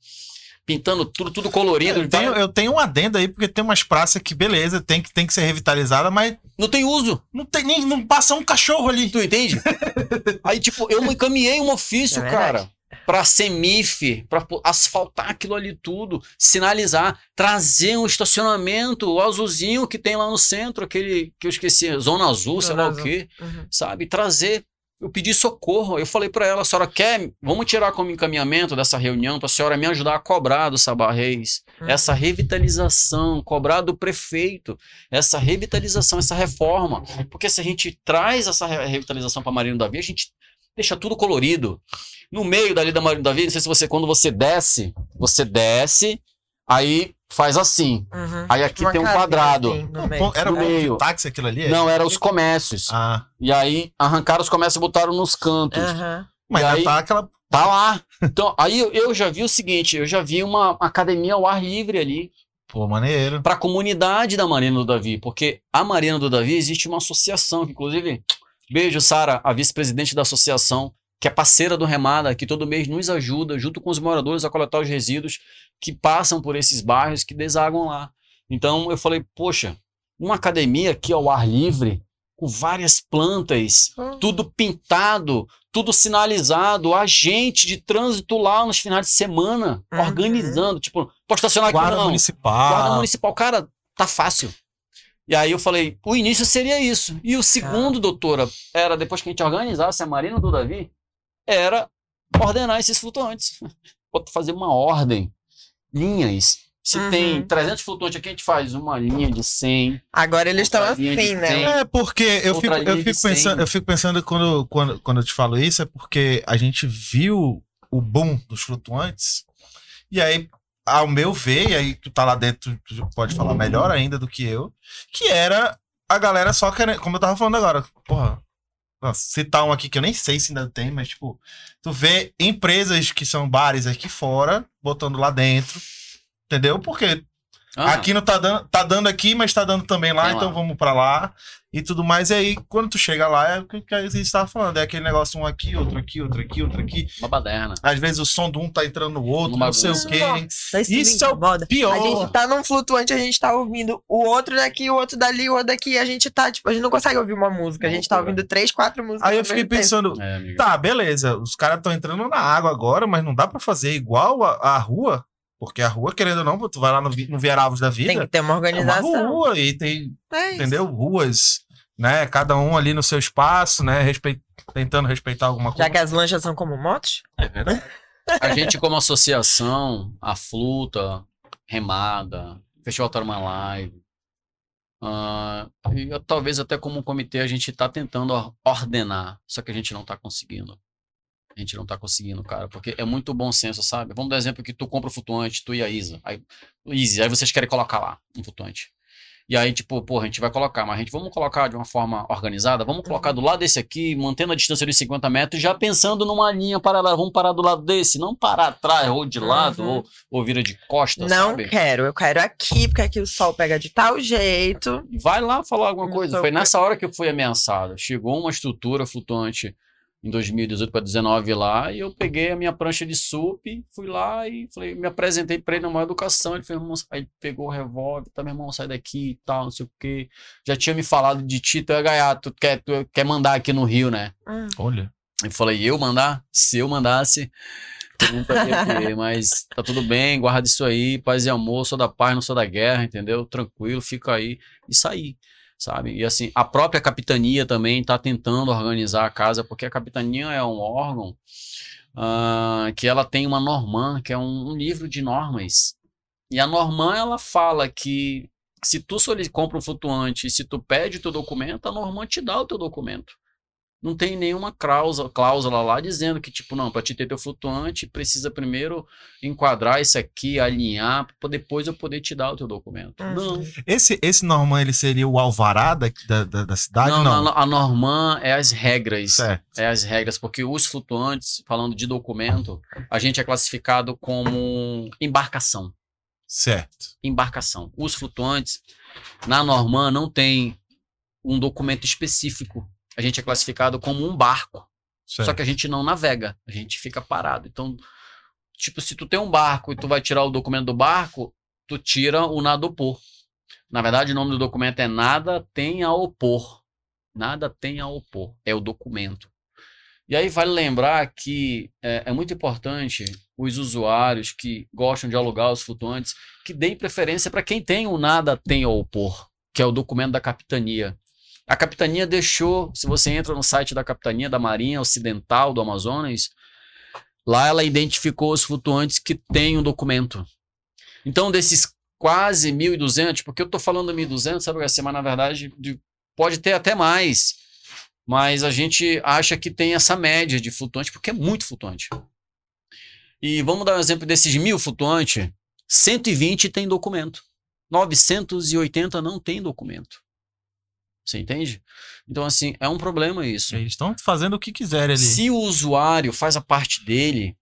Pintando tudo, tudo colorido. Eu tenho, eu tenho um adendo aí, porque tem umas praças que, beleza, tem que, tem que ser revitalizada, mas Não tem uso. não tem nem, não passa um cachorro ali. Tu entende? [LAUGHS] Aí, tipo, eu me encaminhei um ofício, É cara, pra Semif, pra asfaltar aquilo ali tudo, sinalizar, trazer um estacionamento, o azulzinho que tem lá no centro, aquele que eu esqueci, Zona Azul, sei Zona lá Azul. o quê, Uhum. sabe? Trazer. Eu pedi socorro. Eu falei pra ela, a senhora quer? Vamos tirar como encaminhamento dessa reunião pra senhora me ajudar a cobrar do Sabá Reis Uhum. essa revitalização, cobrar do prefeito essa revitalização, essa reforma. Porque se a gente traz essa re- revitalização para Marino Davi, a gente deixa tudo colorido. No meio dali da Marino Davi, não sei se você, quando você desce, você desce, aí faz assim. Uhum. Aí aqui Uma tem um quadrado. assim, no meio. Era No meio. de táxi aquilo ali? é? Não, eram os comércios. Ah, E aí arrancaram os comércios e botaram nos cantos. Aham. mas ainda aí- tá aquela. Tá lá. Então, aí eu, eu já vi o seguinte, eu já vi uma academia ao ar livre ali. Pô, maneiro. para a comunidade da Marina do Davi, porque a Marina do Davi existe uma associação, que inclusive, beijo, Sara, a vice-presidente da associação, que é parceira do Remada, que todo mês nos ajuda, junto com os moradores, a coletar os resíduos que passam por esses bairros que desaguam lá. Então eu falei, poxa, uma academia aqui ao ar livre, com várias plantas, tudo pintado, tudo sinalizado, agente de trânsito lá nos finais de semana, Uhum. organizando, tipo, pode estacionar aqui Guarda não. municipal. Guarda municipal, cara, tá fácil. E aí eu falei, o início seria isso. E o segundo, doutora, era depois que a gente organizasse a Marina do Davi, era ordenar esses flutuantes. [LAUGHS] Fazer uma ordem, linhas. Se Uhum. tem 300 flutuantes aqui, a gente faz uma linha de 100. Agora eles estão assim, de né? cem. É, porque eu fico, eu fico 100. pensando, eu fico pensando quando, quando, quando eu te falo isso, é porque a gente viu o boom dos flutuantes, e aí, ao meu ver, e aí tu tá lá dentro, tu pode falar melhor ainda do que eu, que era a galera só querendo, como eu tava falando agora, porra, nossa, citar um aqui que eu nem sei se ainda tem, mas tipo, tu vê empresas que são bares aqui fora, botando lá dentro, entendeu? Porque Ah, Aqui não tá dando, tá dando aqui, mas tá dando também lá, então lá. vamos pra lá e tudo mais. E aí, quando tu chega lá, é o que que a gente tava falando, é aquele negócio um aqui, outro aqui, outro aqui, outro aqui. uma baderna. Às vezes o som do um tá entrando no outro, Uma não sei o quê. Nossa, isso, Isso me é o pior. A gente tá num flutuante, a gente tá ouvindo o outro daqui, o outro dali, o outro daqui. A gente tá, tipo, a gente não consegue ouvir uma música. A gente tá ouvindo três, quatro músicas. Aí eu fiquei pensando, É, tá, beleza, os caras estão entrando na água agora, mas não dá pra fazer igual a, a rua, porque a rua, querendo ou não, tu vai lá no, no Vieravos da Vida, Tem que ter uma é uma organização. rua e tem É entendeu? Ruas, né? Cada um ali no seu espaço, né? Respeit... Tentando respeitar alguma coisa. Já que as lanchas são como motos? É verdade. A gente, como associação, a Fluta, Remada, Festival Tarman Live, ah, e eu- talvez até como comitê a gente está tentando or- ordenar, só que a gente não está conseguindo. A gente não tá conseguindo, cara, porque é muito bom senso, sabe? Vamos dar exemplo que tu compra o flutuante, tu e a Isa. Aí, Easy, aí vocês querem colocar lá um flutuante. E aí, tipo, porra, a gente vai colocar, mas a gente vamos colocar de uma forma organizada, vamos colocar do lado desse aqui, mantendo a distância de 50 metros, já pensando numa linha paralela. Vamos parar do lado desse, não parar atrás, ou de lado, Uhum. ou, ou vira de costas, Não sabe? quero, eu quero aqui, porque aqui o sol pega de tal jeito. Vai lá falar alguma coisa. Foi eu. nessa hora que eu fui ameaçado. Chegou uma estrutura flutuante em 2018 para 2019 lá, e eu peguei a minha prancha de sup, fui lá e falei, me apresentei para ele na maior educação. Ele fez, irmão, aí pegou o revólver, tá, meu irmão, sai daqui e tal, não sei o quê. Já tinha me falado de ti, tu é gaiato, tu quer, tu quer mandar aqui no Rio, né? Hum. Olha. Eu falei, eu mandar? Se eu mandasse, mas tá tudo bem, guarda isso aí, paz e amor, sou da paz, não sou da guerra, entendeu? Tranquilo, fica aí e sair, sabe? E assim, a própria capitania também tá tentando organizar a casa, porque a capitania é um órgão ah, que ela tem uma normã, que é um, um livro de normas. E a normã, ela fala que se tu compra um flutuante se tu pede o teu documento, a normã te dá o teu documento. Não tem nenhuma cláusula, cláusula lá dizendo que, tipo, não, para te ter teu flutuante, precisa primeiro enquadrar isso aqui, alinhar, para depois eu poder te dar o teu documento. Uhum. Não. Esse, esse Norman, ele seria o alvará da, da, da- da cidade? não, Não, não, a Norman é as regras. Certo. É as regras, porque os flutuantes, falando de documento, a gente é classificado como embarcação. Certo. Embarcação. Os flutuantes, na Norman, não tem um documento específico. A gente é classificado como um barco. certo. Só que a gente não navega, a gente fica parado. Então, tipo, se tu tem um barco e tu vai tirar o documento do barco, tu tira o nada opor. Na verdade, o nome do documento é nada tem a opor. Nada tem a opor. É o documento. E aí vale lembrar que é, é muito importante os usuários que gostam de alugar os flutuantes que deem preferência para quem tem o nada tem a opor, que é o documento da capitania. A capitania deixou, se você entra no site da capitania da Marinha Ocidental do Amazonas, lá ela identificou os flutuantes que têm um documento. Então, desses quase 1.200, porque eu estou falando 1.200, sabe, Garcia, mas na verdade de- pode ter até mais. Mas a gente acha que tem essa média de flutuante, porque é muito flutuante. E vamos dar um exemplo desses mil flutuantes, 120 tem documento. 980 não tem documento. Você entende? Então, assim, é um problema isso. Eles estão fazendo o que quiserem ali. Se o usuário faz a parte dele,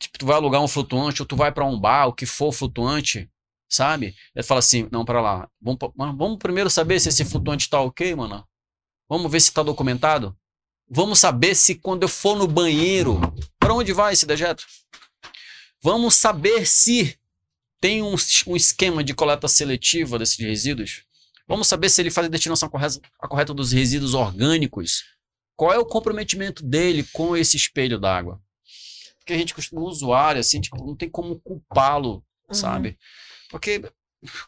tipo, tu vai alugar um flutuante ou tu vai para um bar, o que for flutuante, sabe? Ele fala assim, não, para lá, vamos, vamos primeiro saber se esse flutuante tá ok, mano. Vamos ver se tá documentado. Vamos saber se quando eu for no banheiro, para onde vai esse dejeto? Vamos saber se tem um, um esquema de coleta seletiva desses resíduos. Vamos saber se ele faz a destinação correta, a correta dos resíduos orgânicos. Qual é o comprometimento dele com esse espelho d'água? Porque a gente costuma, o usuário, assim, tipo, não tem como culpá-lo, Uhum. sabe? Porque,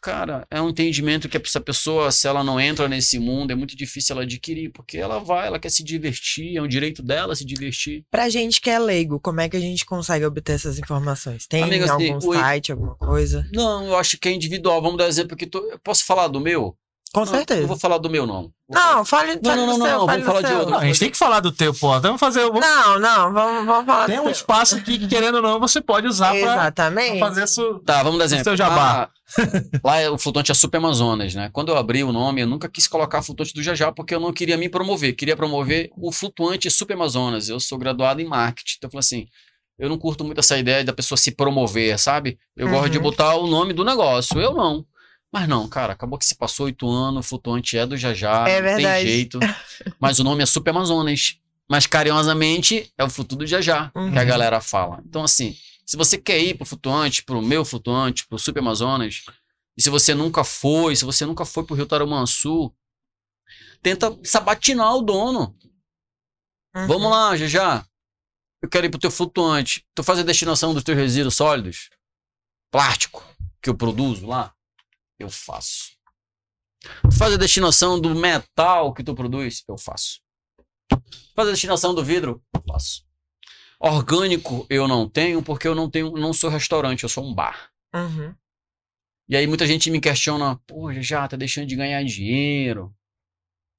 cara, é um entendimento que essa pessoa, se ela não entra nesse mundo, é muito difícil ela adquirir, porque ela vai, ela quer se divertir, é um direito dela se divertir. Pra gente que é leigo, como é que a gente consegue obter essas informações? Tem Amiga, algum o- site, alguma coisa? Não, eu acho que é individual. Vamos dar um exemplo aqui. Eu posso falar do meu? Com Não, certeza. Não vou falar do meu, não. Vou Não, fale, Não, não, não, seu, não, vamos falar de outro. Não, a gente tem que falar do teu, pô. Vamos fazer. Vamos... Não, não, vamos, vamos falar Tem do um seu. espaço aqui que, querendo ou não, você pode usar pra, Exatamente. pra fazer isso. Tá, vamos dar exemplo. seu jabá. Lá, [LAUGHS] lá é- o flutuante é Super Amazonas, né? Quando eu abri o nome, eu nunca quis colocar flutuante do Jajá porque eu não queria me promover. Queria promover o flutuante Super Amazonas. Eu sou graduado em marketing. Então eu falei assim, eu não curto muito essa ideia da pessoa se promover, sabe? Eu gosto de Uhum. botar o nome do negócio. Eu não. Mas não, cara, acabou que se passou oito anos, o flutuante é do Jajá, É não tem verdade. jeito. [LAUGHS] Mas o nome é Super Amazonas. Mas carinhosamente é o flutuante do Jajá, que a Uhum. galera fala. Então, assim, se você quer ir pro flutuante, pro meu flutuante, pro Super Amazonas, e se você nunca foi, se você nunca foi pro Rio Tarumansu, tenta sabatinar o dono. Uhum. Vamos lá, Jajá. Eu quero ir pro teu flutuante. Tu faz a destinação dos teus resíduos sólidos? Plástico, que eu produzo lá? Eu faço. Tu faz a destinação do metal que tu produz? Eu faço. Faz a destinação do vidro? Eu faço. Orgânico eu não tenho porque eu não tenho, não sou restaurante, eu sou um bar. Uhum. E aí muita gente me questiona, pô, já tá deixando de ganhar dinheiro.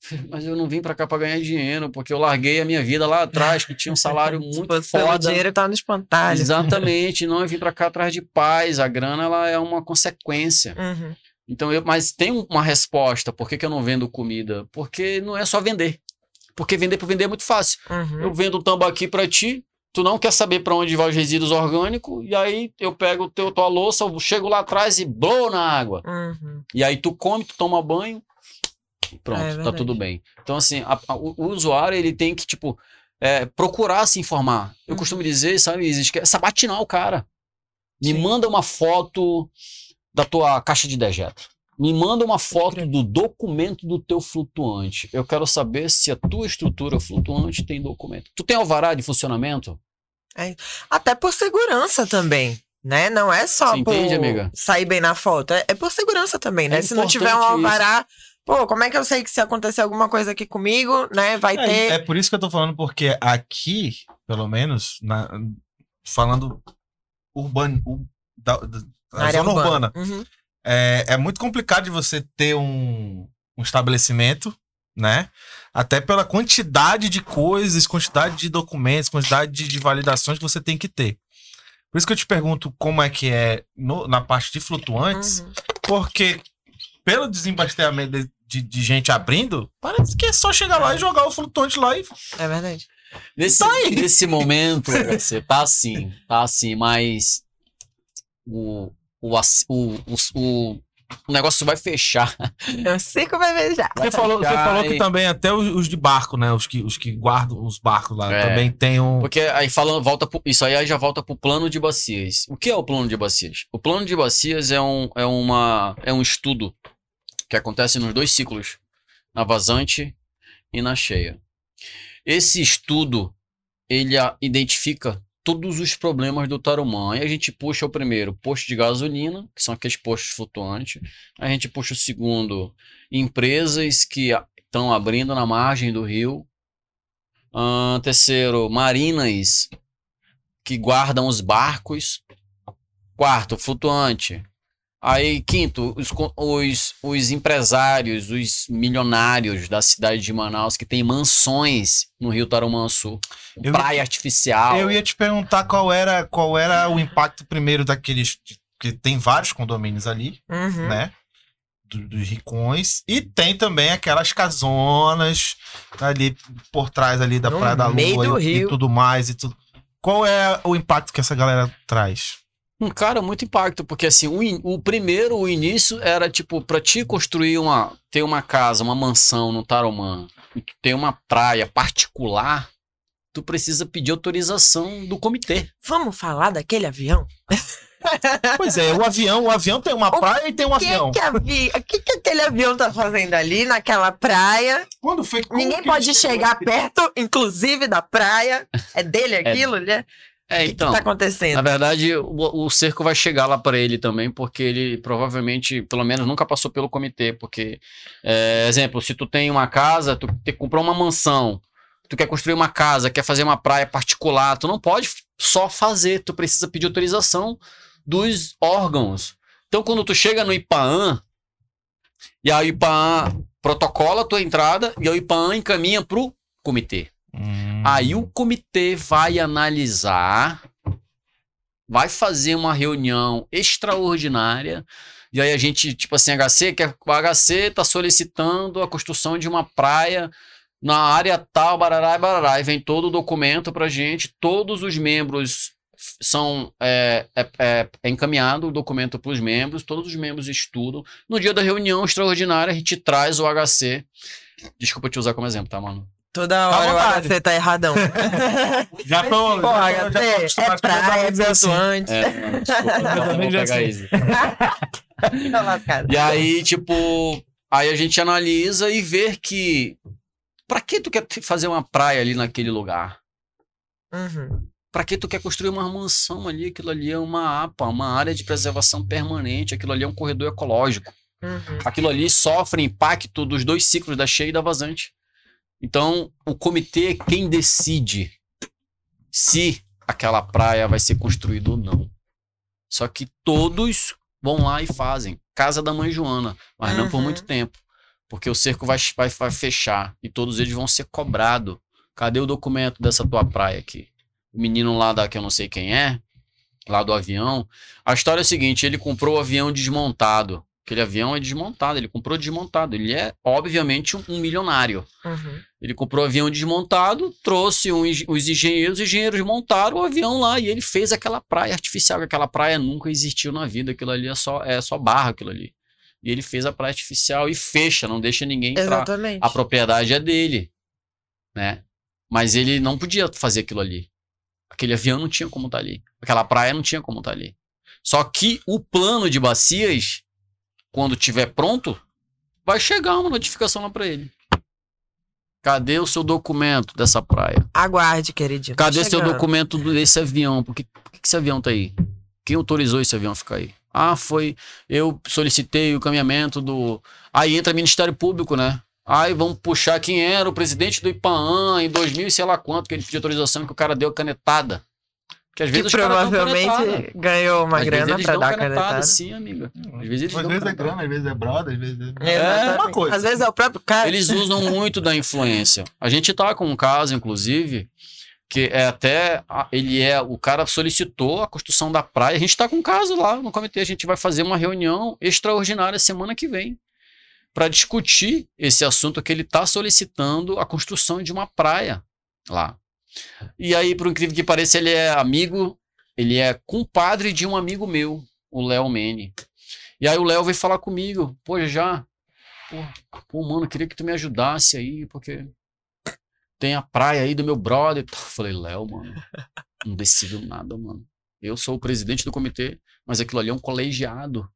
[LAUGHS] Mas eu não vim pra cá pra ganhar dinheiro, porque eu larguei a minha vida lá atrás, que tinha um salário Se [LAUGHS] muito foda. dinheiro tá no espantalho. Exatamente, não eu vim pra cá atrás de paz. A grana ela é uma consequência. Uhum. Então eu, mas tem uma resposta. Por que, que eu não vendo comida? Porque não é só vender. Porque vender por vender é muito fácil. Uhum. Eu vendo um tambaqui pra ti, tu não quer saber pra onde vai os resíduos orgânicos, e aí eu pego o teu, tua louça, eu chego lá atrás e blow na água. Uhum. E aí tu come, tu toma banho, pronto, É tá tudo bem. Então, assim, a- a- o, o usuário ele tem que, tipo, é, procurar se informar. Eu Uhum. costumo dizer, sabe, que é sabatinar o cara. Me Sim. manda uma foto da tua caixa de dejeto. Me manda uma foto do documento do teu flutuante. Eu quero saber se a tua estrutura flutuante tem documento. Tu tem alvará de funcionamento? Até por segurança também, né? Não é só Você por entende, amiga? sair bem na foto. É, é por segurança também, né? É se não tiver um alvará, pô, como é que eu sei que se acontecer alguma coisa aqui comigo, né? Vai É, ter. é por isso que eu tô falando, porque aqui, pelo menos, na- falando urbano, u- da, da- área zona urbana, Uhum. é, é muito complicado de você ter um, um estabelecimento né? Até pela quantidade de coisas, quantidade de documentos, quantidade de, de validações que você tem que ter. Por isso que eu te pergunto como é que é no- na parte de flutuantes, Uhum. porque pelo desembasteamento de, de- de gente abrindo, parece que é só chegar lá e jogar o flutuante lá e. É verdade. Nesse, Tá aí. nesse momento, [LAUGHS] você tá assim, tá assim, mas o, o, o, o, o, o negócio vai fechar. Eu sei como vai já. Você falou, você ficar, falou que hein? também até os, os de barco, né? Os que, os que guardam os barcos lá, É. também tem um. Porque aí falando, volta pro, isso aí já volta pro plano de bacias. O que é o plano de bacias? O plano de bacias é um, é uma, é um estudo que acontece nos dois ciclos, na vazante e na cheia. Esse estudo, ele a- identifica todos os problemas do Tarumã. Aí a gente puxa o primeiro, posto de gasolina, que são aqueles postos flutuantes. A gente puxa o segundo, empresas que estão abrindo na margem do rio. Ahn, terceiro, marinas que guardam os barcos. Quarto, flutuante. Aí, quinto, os, os, os empresários, os milionários da cidade de Manaus que tem mansões no Rio Tarumançu, Eu- praia artificial. Eu ia te perguntar qual era, qual era o impacto primeiro daqueles. Porque tem vários condomínios ali, Uhum. né? Do- dos ricões. E tem também aquelas casonas ali por trás ali da No Praia da meio Lua e, e tudo mais. E tudo. Qual é o impacto que essa galera traz? Um cara, muito impacto, porque assim, o, in- o primeiro, o início era tipo, pra te construir uma, ter uma casa, uma mansão no Tarumã, e tu ter uma praia particular, tu precisa pedir autorização do comitê. Vamos falar daquele avião? Pois é, o avião, o avião tem uma O praia e tem um que, avião. que, avi... o que, que aquele avião tá fazendo ali naquela praia? Quando foi como Ninguém pode chegar perto, inclusive da praia. É dele aquilo, né? É, O que, então. que tá Na acontecendo? verdade, o, o cerco vai chegar lá para ele também, porque ele provavelmente, pelo menos, nunca passou pelo comitê. Porque, é, exemplo, se tu tem uma casa, tu tem que comprar uma mansão, tu quer construir uma casa, quer fazer uma praia particular, tu não pode só fazer, tu precisa pedir autorização dos órgãos. Então, quando tu chega no IPAAN, e a IPAAN protocola a tua entrada, e a IPAAN encaminha pro comitê. Hum. Aí o comitê vai analisar, vai fazer uma reunião extraordinária. E aí a gente, tipo assim, HC, que o HC tá solicitando a construção de uma praia na área tal, barará e barará. E vem todo o documento pra gente, todos os membros são é, é, é, é encaminhado o documento para os membros, todos os membros estudam. No dia da reunião extraordinária, a gente traz o HC. Desculpa te usar como exemplo, tá, mano? Toda hora você tá erradão. [LAUGHS] Já tô. Porra, já tô- já tô é, é praia, é amigos assim. flutuante. É, não, [LAUGHS] desculpa, Meus vou, já pegar sei. easy. Tá. E aí, tipo, aí a gente analisa e vê que pra que tu quer fazer uma praia ali naquele lugar? Uhum. Pra que tu quer construir uma mansão ali? Aquilo ali é uma APA, uma área de preservação permanente, aquilo ali é um corredor ecológico. Uhum. Aquilo ali sofre impacto dos dois ciclos da cheia e da vazante. Então, o comitê é quem decide se aquela praia vai ser construída ou não. Só que todos vão lá e fazem. Casa da mãe Joana, mas não por Uhum. muito tempo. Porque o cerco vai, vai, vai fechar e todos eles vão ser cobrados. Cadê o documento dessa tua praia aqui? O menino lá da que eu não sei quem é, lá do avião. A história é a seguinte: ele comprou o avião desmontado. Aquele avião é desmontado, ele comprou desmontado. Ele é, obviamente, um, um milionário. Uhum. Ele comprou o avião desmontado, trouxe um os engenheiros, os engenheiros montaram o avião lá e ele fez aquela praia artificial, que aquela praia nunca existiu na vida, aquilo ali é só, é só barra aquilo ali. E ele fez a praia artificial e fecha, não deixa ninguém entrar. Exatamente. A propriedade é dele, né? Mas ele não podia fazer aquilo ali. Aquele avião não tinha como estar ali. Aquela praia não tinha como estar ali. Só que o plano de bacias, quando tiver pronto, vai chegar uma notificação lá para ele. Cadê o seu documento dessa praia? Aguarde, queridinho. Tá Cadê seu chegando. documento desse avião? Por que, por que esse avião tá aí? Quem autorizou esse avião a ficar aí? Ah, foi. Eu solicitei o caminhamento do. Aí entra Ministério Público, né? Aí vamos puxar quem era o presidente do IPAAN em 2000 e sei lá quanto, que ele pediu autorização que o cara deu canetada. Que às Que vezes canetada. provavelmente ganhou uma Às grana eles pra dar canetada, canetada. sim, amiga. Às vezes eles às vezes é grana, às vezes é brother, às vezes é. Exatamente. uma coisa. Às vezes é o próprio cara. Eles usam muito da influência. A gente tá com um caso, inclusive, que é até. Ele é. O cara solicitou a construção da praia. A gente tá com um caso lá no comitê. A gente vai fazer uma reunião extraordinária semana que vem para discutir esse assunto que ele tá solicitando a construção de uma praia lá. E aí, por incrível que pareça, ele é amigo, ele é compadre de um amigo meu, o Léo Mene. E aí o Léo veio falar comigo, pô, já, pô, pô, mano, queria que tu me ajudasse aí, porque tem a praia aí do meu brother. Eu falei, Léo, mano, não decido nada, mano. Eu sou o presidente do comitê, mas aquilo ali é um colegiado.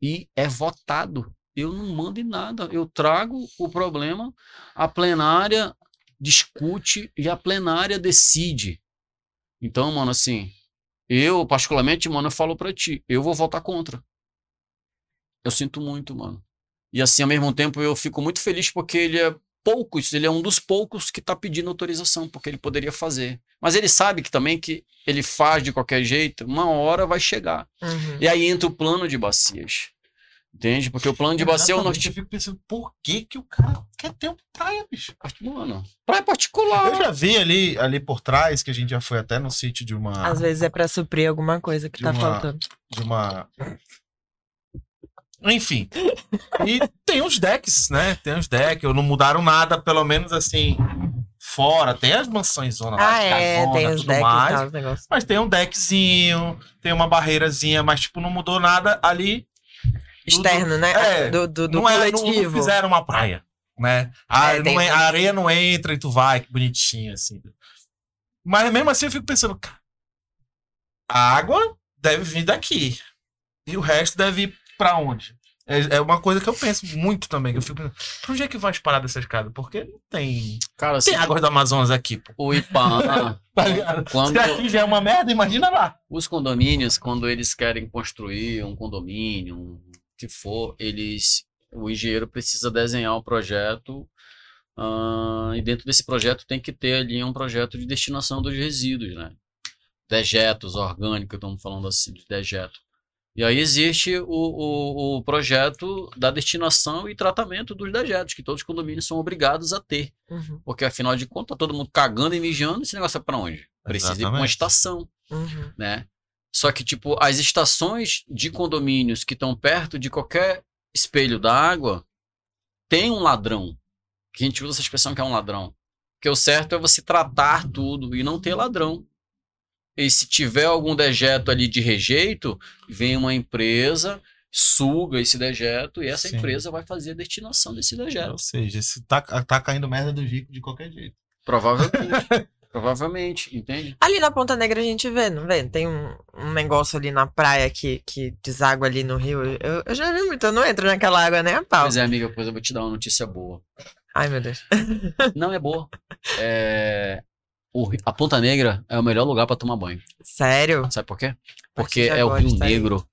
E é votado. Eu não mando em nada. Eu trago o problema, a plenária discute e a plenária decide. Então, mano, assim, eu, particularmente, mano, eu falo pra ti, eu vou votar contra. Eu sinto muito, mano. E assim, ao mesmo tempo, eu fico muito feliz porque ele é poucos, ele é um dos poucos que tá pedindo autorização, porque ele poderia fazer. Mas ele sabe que também que ele faz de qualquer jeito, uma hora vai chegar. Uhum. E aí entra o plano de bacias. Entende? Porque o plano de bacia é o Exatamente, norte. Eu fico pensando, por que, que o cara quer ter uma praia, bicho? Mano, praia particular. Eu já vi ali, ali por trás, que a gente já foi até no sítio de uma. Às vezes é pra suprir alguma coisa que tá uma- faltando. de uma. Enfim. E tem os decks, né? Tem os decks. Não mudaram nada, pelo menos assim, fora. Tem as mansões zona lá, Ah, de é, casona, tem os tudo decks mais. tal. Mas tem um deckzinho, tem uma barreirazinha, mas tipo, não mudou nada ali. Externo, né? é, do do, do não, é, não, não fizeram uma praia, né? A, É, não é- a areia não entra e tu vai, que bonitinho, assim. Mas mesmo assim eu fico pensando, cara, a água deve vir daqui. E o resto deve ir pra onde? É, é uma coisa que eu penso muito também. Que eu fico pensando, pra onde é que vai parar dessa escada? Porque não tem. Cara, assim, Tem águas do Amazonas aqui, pô. o IPAN, [LAUGHS] Tá ligado? quando Se aqui já é uma merda, imagina lá. os condomínios, quando eles querem construir um condomínio, um que for, eles, o engenheiro precisa desenhar um projeto ah, e dentro desse projeto tem que ter ali um projeto de destinação dos resíduos, né? Dejetos orgânicos, estamos falando assim de dejeto. E aí existe o, o, o projeto da destinação e tratamento dos dejetos, que todos os condomínios são obrigados a ter. Uhum, Porque afinal de contas, tá todo mundo cagando e mijando, esse negócio é pra onde? Precisa ir pra uma Exatamente. estação uhum. né? Só que, tipo, as estações de condomínios que estão perto de qualquer espelho da água tem um ladrão. Que a gente usa essa expressão que é um ladrão. Porque o certo é você tratar tudo e não ter ladrão. E se tiver algum dejeto ali de rejeito, vem uma empresa, suga esse dejeto e essa Sim. empresa vai fazer a destinação desse dejeto. Ou seja, se tá, tá caindo merda do Rico de qualquer jeito. Provavelmente. [LAUGHS] Provavelmente, entende? Ali na Ponta Negra a gente vê, não vê? Tem um, um negócio ali na praia que, que deságua ali no rio. Eu, eu já vi muito, eu não entro naquela água nem a pau. Pois é, amiga, pois eu vou te dar uma notícia boa. Ai, meu Deus. [LAUGHS] Não é boa. É, o a Ponta Negra é o melhor lugar pra tomar banho. Sério? Sabe por quê? Porque é o Rio. Negro.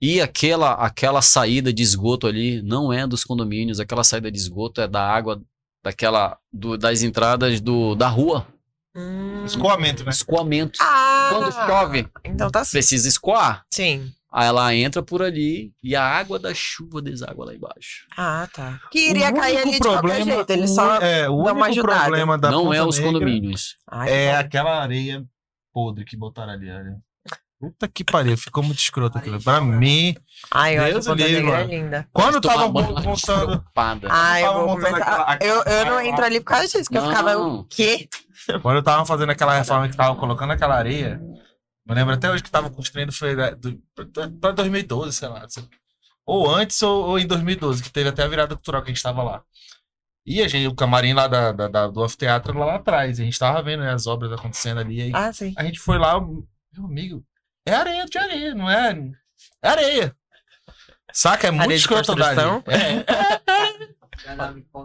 E aquela, aquela saída de esgoto ali não é dos condomínios. Aquela saída de esgoto é da água daquela do- das entradas do, da rua. Hum. Escoamento, né? Escoamento. Ah, Quando chove, Então tá sim. precisa escoar. Sim. Aí ela entra por ali e a água da chuva deságua lá embaixo. Ah, tá. Que iria O cair único ali de qualquer jeito. Ele o- só. é, o dá uma único ajudada. problema da não é os condomínios. Ai, É bom. aquela areia podre que botaram ali. olha. Puta que pariu, ficou muito escroto aquilo. Pra mim, Ai, eu acho Deus que livre, é linda. quando tava montando. Ai, eu tava vou montando começar. aquela- Eu, eu não entro ali por causa disso, que eu ficava. Não. O quê? Quando eu tava fazendo aquela reforma que tava colocando aquela areia, eu lembro até hoje que tava construindo foi do- pra 2012, sei lá. não. Ou antes ou, ou em 2012, que teve até a virada cultural que a gente tava lá. E a gente, o camarim lá da, da- da- do anfiteatro lá, lá atrás. A gente tava vendo né, as obras acontecendo ali. Aí Ah, sim. a gente foi lá, meu amigo, é areia de areia, não é? É areia. Saca? É muito Areia de escroto dali. construção? É,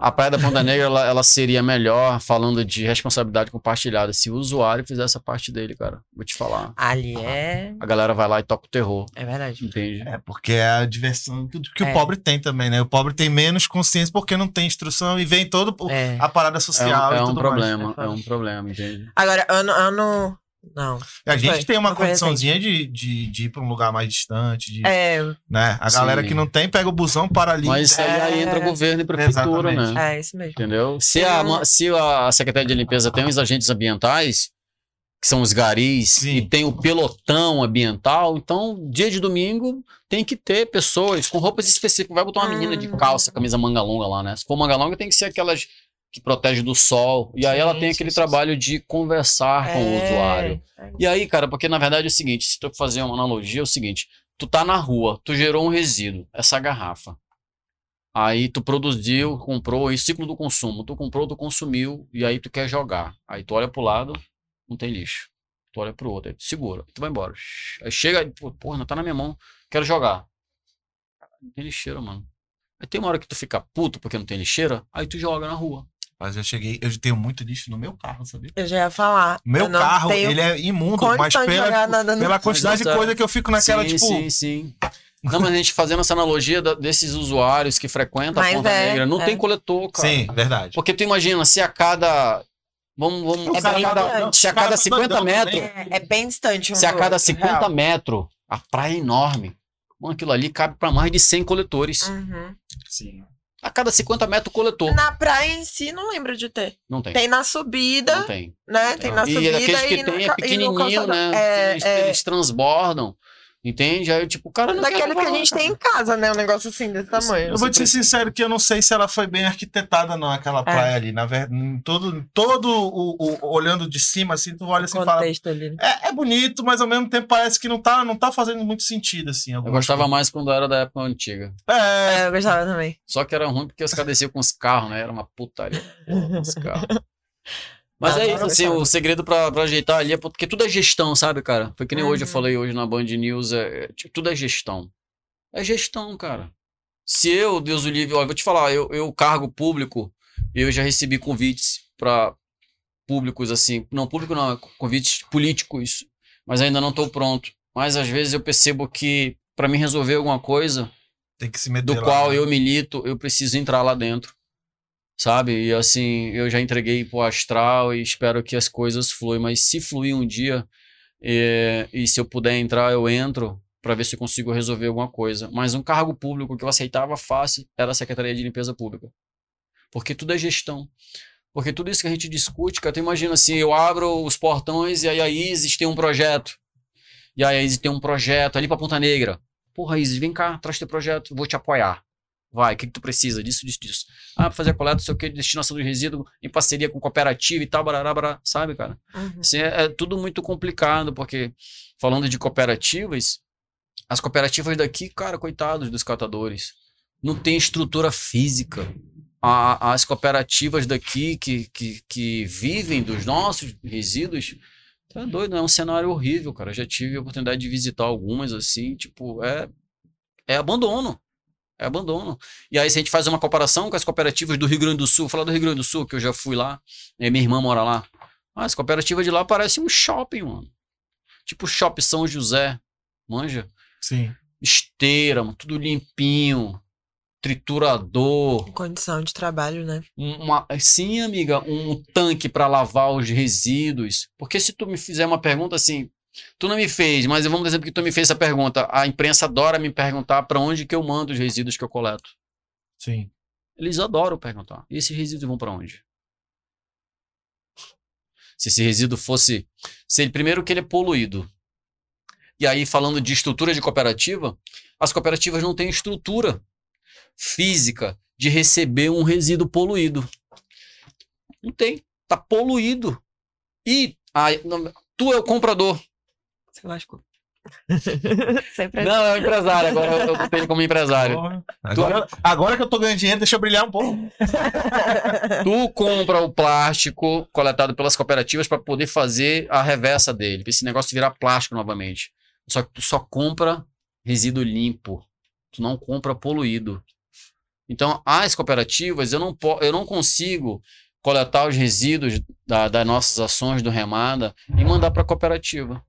A Praia da Ponta Negra, ela, ela seria melhor, falando de responsabilidade compartilhada, se o usuário fizesse a parte dele, cara. Vou te falar. Ali é. A galera vai lá e toca o terror, É verdade. entende? É, porque é a diversão que, que É. o pobre tem também, né? O pobre tem menos consciência porque não tem instrução e vem todo É. a parada É, social um, é e um problema, mais. é um problema, entende? Agora, ano, ano Não. A gente Foi, tem uma não condiçãozinha de, de, de ir pra um lugar mais distante, de, É, né? A galera Sim. que não tem, pega o busão para ali. Mas isso aí, aí É. entra governo e prefeitura, Exatamente. né? é isso mesmo. Entendeu? Se a, ma- se a Secretaria de Limpeza tem os agentes ambientais, que são os garis, Sim. e tem o pelotão ambiental, então, dia de domingo, tem que ter pessoas com roupas específicas. Vai botar uma menina de Hum. calça, camisa manga longa lá, né? Se for manga longa, tem que ser aquelas que protege do sol. E aí ela tem aquele trabalho de conversar com o É, usuário. é. E aí, cara, porque na verdade é o seguinte, se tu fazer uma analogia, é o seguinte, tu tá na rua, tu gerou um resíduo, essa garrafa. Aí tu produziu, comprou, aí ciclo do consumo, tu comprou, tu consumiu, e aí tu quer jogar. Aí tu olha pro lado, não tem lixo. Tu olha pro outro, aí tu segura, aí tu vai embora. Aí chega, aí, pô, porra, não tá na minha mão, quero jogar. Não tem lixeira, mano. Aí tem uma hora que tu fica puto porque não tem lixeira, aí tu joga na rua. Mas eu cheguei, eu tenho muito lixo no meu carro, sabia? Eu já ia falar. Meu carro, ele é imundo, mas pela, pela quantidade de coisa que eu fico naquela, sim, tipo. Sim, sim. Não, mas a gente fazendo essa analogia da- desses usuários que frequentam Mas a Ponta é, Negra, não é. tem coletor, cara. Sim, verdade. Porque tu imagina, se a cada. Vamos, vamos. É se, a bem cada, se a cada tá 50 doidão metros. É, é bem distante um Se a cada outro, 50 real. metros, a praia é enorme. Mano, aquilo ali cabe pra mais de 100 coletores. Uhum. Sim. A cada 50 metros, coletor. Na praia em si, não lembro de ter. Não tem. Tem na subida, Não tem. né? Tem na e subida aqueles que e no tem é e no pequenininho, calçadão. né? É, eles, é, eles transbordam. Entende? Aí, tipo, o cara não quer daqueles que a gente tem em casa, né? Um negócio assim desse tamanho. Eu vou te ser sincero que eu não sei se ela foi bem arquitetada, não, aquela praia ali. Na verdade, todo, todo o, o- olhando de cima, assim, tu olha assim e fala. ali. né? É, é bonito, mas ao mesmo tempo parece que não tá, não tá fazendo muito sentido, assim. Eu gostava mais quando era da época antiga. É, É, eu gostava também. Só que era ruim porque os caras desciam com os carros, né? Era uma putaria. porra, os carros. [LAUGHS] Mas Ah, é isso, assim, o segredo pra, pra ajeitar ali é porque tudo é gestão, sabe, cara? Foi que nem hoje eu Uhum. falei hoje na Band News, é, é, tipo, tudo é gestão. É gestão, cara. Se eu, Deus o livre, ó, eu vou te falar, eu, eu cargo público, eu já recebi convites pra públicos, assim, não, público não, é convites políticos, mas ainda não tô pronto. Mas às vezes eu percebo que pra mim resolver alguma coisa, tem que se meter do lá, qual né? eu milito, eu preciso entrar lá dentro. Sabe? E assim, eu já entreguei pro astral e espero que as coisas fluem. Mas se fluir um dia, é, e se eu puder entrar, eu entro para ver se eu consigo resolver alguma coisa. Mas um cargo público que eu aceitava fácil era a Secretaria de Limpeza Pública. Porque tudo é gestão. Porque tudo isso que a gente discute, cara, tu imagina assim, eu abro os portões e aí a Isis tem um projeto. E aí a Isis tem um projeto ali pra Ponta Negra. Porra, Isis, vem cá, traz teu projeto, vou te apoiar. Vai, o que, que tu precisa? Disso, disso, disso. Ah, pra fazer a coleta, não sei o que, destinação de resíduo em parceria com cooperativa e tal, barará, barará, sabe, cara? Uhum. Assim, é, é tudo muito complicado, porque falando de cooperativas, as cooperativas daqui, cara, coitados dos catadores, não tem estrutura física. A- as cooperativas daqui que, que, que vivem dos nossos resíduos, tá doido, é um cenário horrível, cara. Já tive a oportunidade de visitar algumas, assim, tipo, é, é abandono. É abandono. E aí, se a gente faz uma comparação com as cooperativas do Rio Grande do Sul, falar do Rio Grande do Sul, que eu já fui lá, minha irmã mora lá. Ah, as cooperativas de lá parecem um shopping, mano. Tipo Shopping São José. Manja? Sim. Esteira, mano, tudo limpinho. Triturador. Condição de trabalho, né? um- Uma, sim, amiga, um tanque para lavar os resíduos. Porque se tu me fizer uma pergunta assim, tu não me fez, mas vamos dizer que tu me fez essa pergunta. A imprensa adora me perguntar para onde que eu mando os resíduos que eu coleto. Sim. Eles adoram perguntar. E esses resíduos vão para onde? Se esse resíduo fosse. Se ele, primeiro que ele é poluído. E aí, falando de estrutura de cooperativa, as cooperativas não têm estrutura física de receber um resíduo poluído. Não tem. Tá poluído. E não- tu é o comprador. Você lascou. [LAUGHS] Sempre Não, é o empresário. Agora eu, eu botei ele como empresário. Agora, agora que eu tô ganhando dinheiro, deixa eu brilhar um pouco. [LAUGHS] [LAUGHS] Tu compra o plástico coletado pelas cooperativas para poder fazer a reversa dele, pra esse negócio virar plástico novamente. Só que tu só compra resíduo limpo. Tu não compra poluído. Então, as cooperativas, eu não, po- eu não consigo coletar os resíduos da- das nossas ações do Remada e mandar para a cooperativa.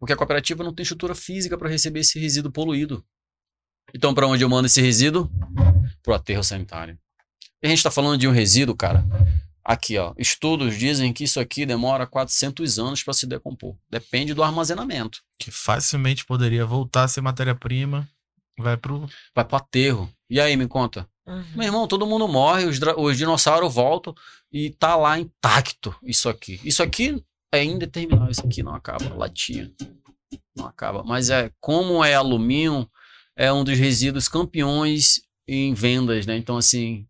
Porque a cooperativa não tem estrutura física para receber esse resíduo poluído. Então, para onde eu mando esse resíduo? Para o aterro sanitário. E a gente está falando de um resíduo, cara. Aqui, ó, estudos dizem que isso aqui demora 400 anos para se decompor. Depende do armazenamento. Que facilmente poderia voltar a ser matéria-prima. Vai pro. Vai pro aterro. E aí, me conta. Uhum. Meu irmão, todo mundo morre, os, os dinossauros voltam e tá lá intacto isso aqui. Isso aqui é indeterminável, isso aqui não acaba, latinha. Não acaba. Mas é como é alumínio, é um dos resíduos campeões em vendas, né? Então, assim,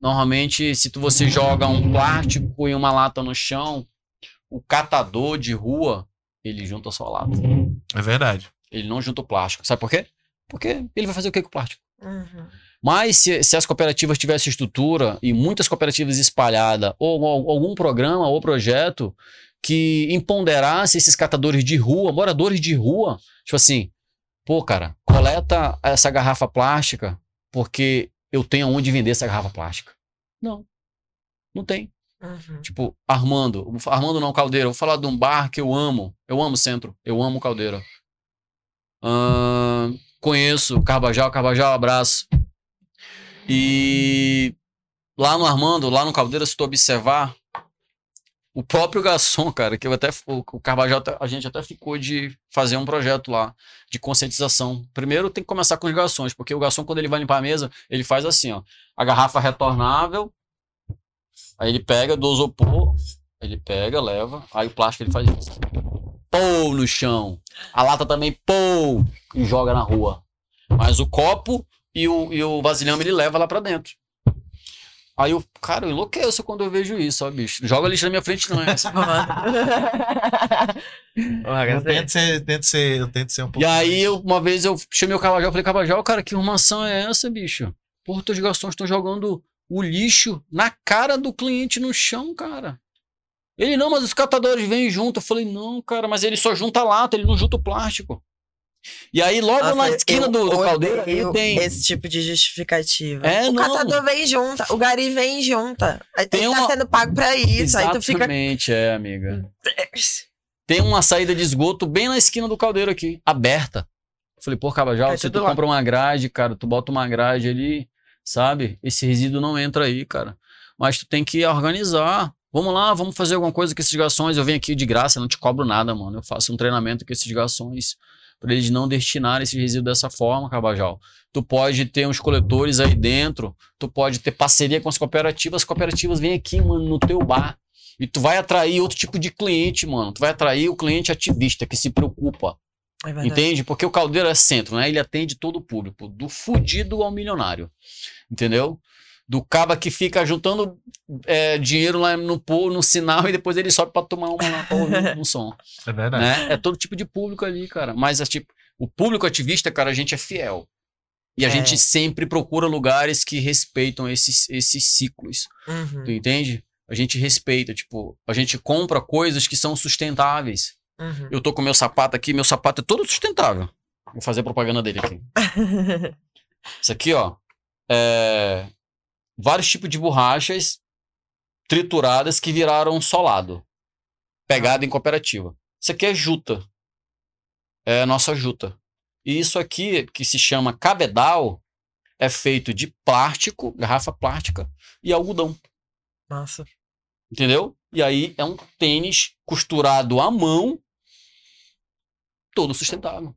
normalmente, se tu, você joga um plástico e uma lata no chão, o catador de rua, ele junta só a lata. É verdade. Ele não junta o plástico. Sabe por quê? Porque ele vai fazer o que com o plástico? Uhum. Mas se, se as cooperativas tivessem estrutura e muitas cooperativas espalhadas, ou, ou algum programa ou projeto que empoderasse esses catadores de rua, moradores de rua, tipo assim, pô, cara, coleta essa garrafa plástica porque eu tenho onde vender essa garrafa plástica. Não. Não tem. Uhum. Tipo, Armando. Armando não, Caldeira. Eu vou falar de um bar que eu amo. Eu amo o centro. Eu amo Caldeira. Ahn, conheço Carbajal. Carbajal, abraço. E lá no Armando, lá no Caldeira, se tu observar, o próprio garçom, cara, que eu até. O, até- a gente até ficou de fazer um projeto lá de conscientização. Primeiro tem que começar com os garçons, porque o garçom, quando ele vai limpar a mesa, ele faz assim, ó. A garrafa retornável, Aí ele pega do isopor, ele pega, leva, aí o plástico ele faz isso. Pô no chão. A lata também, pô, e joga na rua. Mas o copo e o, e o vasilhame ele leva lá pra dentro. Aí eu, cara, eu enlouqueço quando eu vejo isso, ó, bicho. Joga lixo na minha frente, não é? Eu tento ser, tento ser, eu tento ser um pouco. E aí, eu- uma vez eu chamei o Cavajal, falei, Cavajal, cara, que arrumação é essa, bicho? Porra, teus garçons estão jogando o lixo na cara do cliente no chão, cara. Ele, não, mas os catadores vêm junto. Eu falei, não, cara, mas ele só junta a lata, ele não junta o plástico. E aí, logo na Nossa, esquina eu do, do caldeira, odeio ele tem... Esse tipo de justificativa. É, o não. catador vem junto, o gari vem junta. Aí Tem ele tá uma- sendo pago pra isso. Aí tu fica. Exatamente, é, amiga. Tem uma saída de esgoto bem na esquina do caldeiro aqui, aberta. Eu falei, pô, Cabajal, Vai se tu lá. compra uma grade, cara, tu bota uma grade ali, sabe? Esse resíduo não entra aí, cara. Mas tu tem que organizar. Vamos lá, vamos fazer alguma coisa com esses garçons. Eu venho aqui de graça, não te cobro nada, mano. Eu faço um treinamento com esses garçons para eles não destinarem esse resíduo dessa forma, Cabajal. Tu pode ter uns coletores aí dentro, tu pode ter parceria com as cooperativas. As cooperativas vêm aqui, mano, no teu bar. E tu vai atrair outro tipo de cliente, mano. Tu vai atrair o cliente ativista que se preocupa. É. Entende? Porque o Caldeiro é centro, né? Ele atende todo o público, do fudido ao milionário. Entendeu? Do caba que fica juntando é, dinheiro lá no, no sinal [LAUGHS] e depois ele sobe pra tomar uma lá pra ouvir [LAUGHS] um som. É verdade. Né? É todo tipo de público ali, cara. Mas é tipo, o público ativista, cara, a gente é fiel. E a É. gente sempre procura lugares que respeitam esses, esses ciclos. Uhum, Tu entende? A gente respeita, tipo, a gente compra coisas que são sustentáveis. uhum. Eu tô com meu sapato aqui, meu sapato é todo sustentável. Vou fazer propaganda dele aqui. [LAUGHS] Isso aqui, ó, é vários tipos de borrachas trituradas que viraram solado, pegado em cooperativa. Isso aqui é juta. É a nossa juta. E isso aqui, que se chama cabedal, é feito de plástico, garrafa plástica e algodão. Nossa. Entendeu? E aí é um tênis costurado à mão, todo sustentável.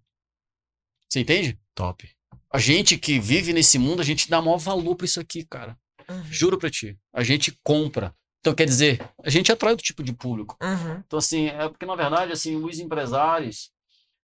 Você entende? Top. A gente que vive nesse mundo, a gente dá maior valor pra isso aqui, cara. Uhum, Juro pra ti. A gente compra. Então, quer dizer, a gente atrai outro tipo de público. uhum. Então, assim, é porque, na verdade, assim, os empresários,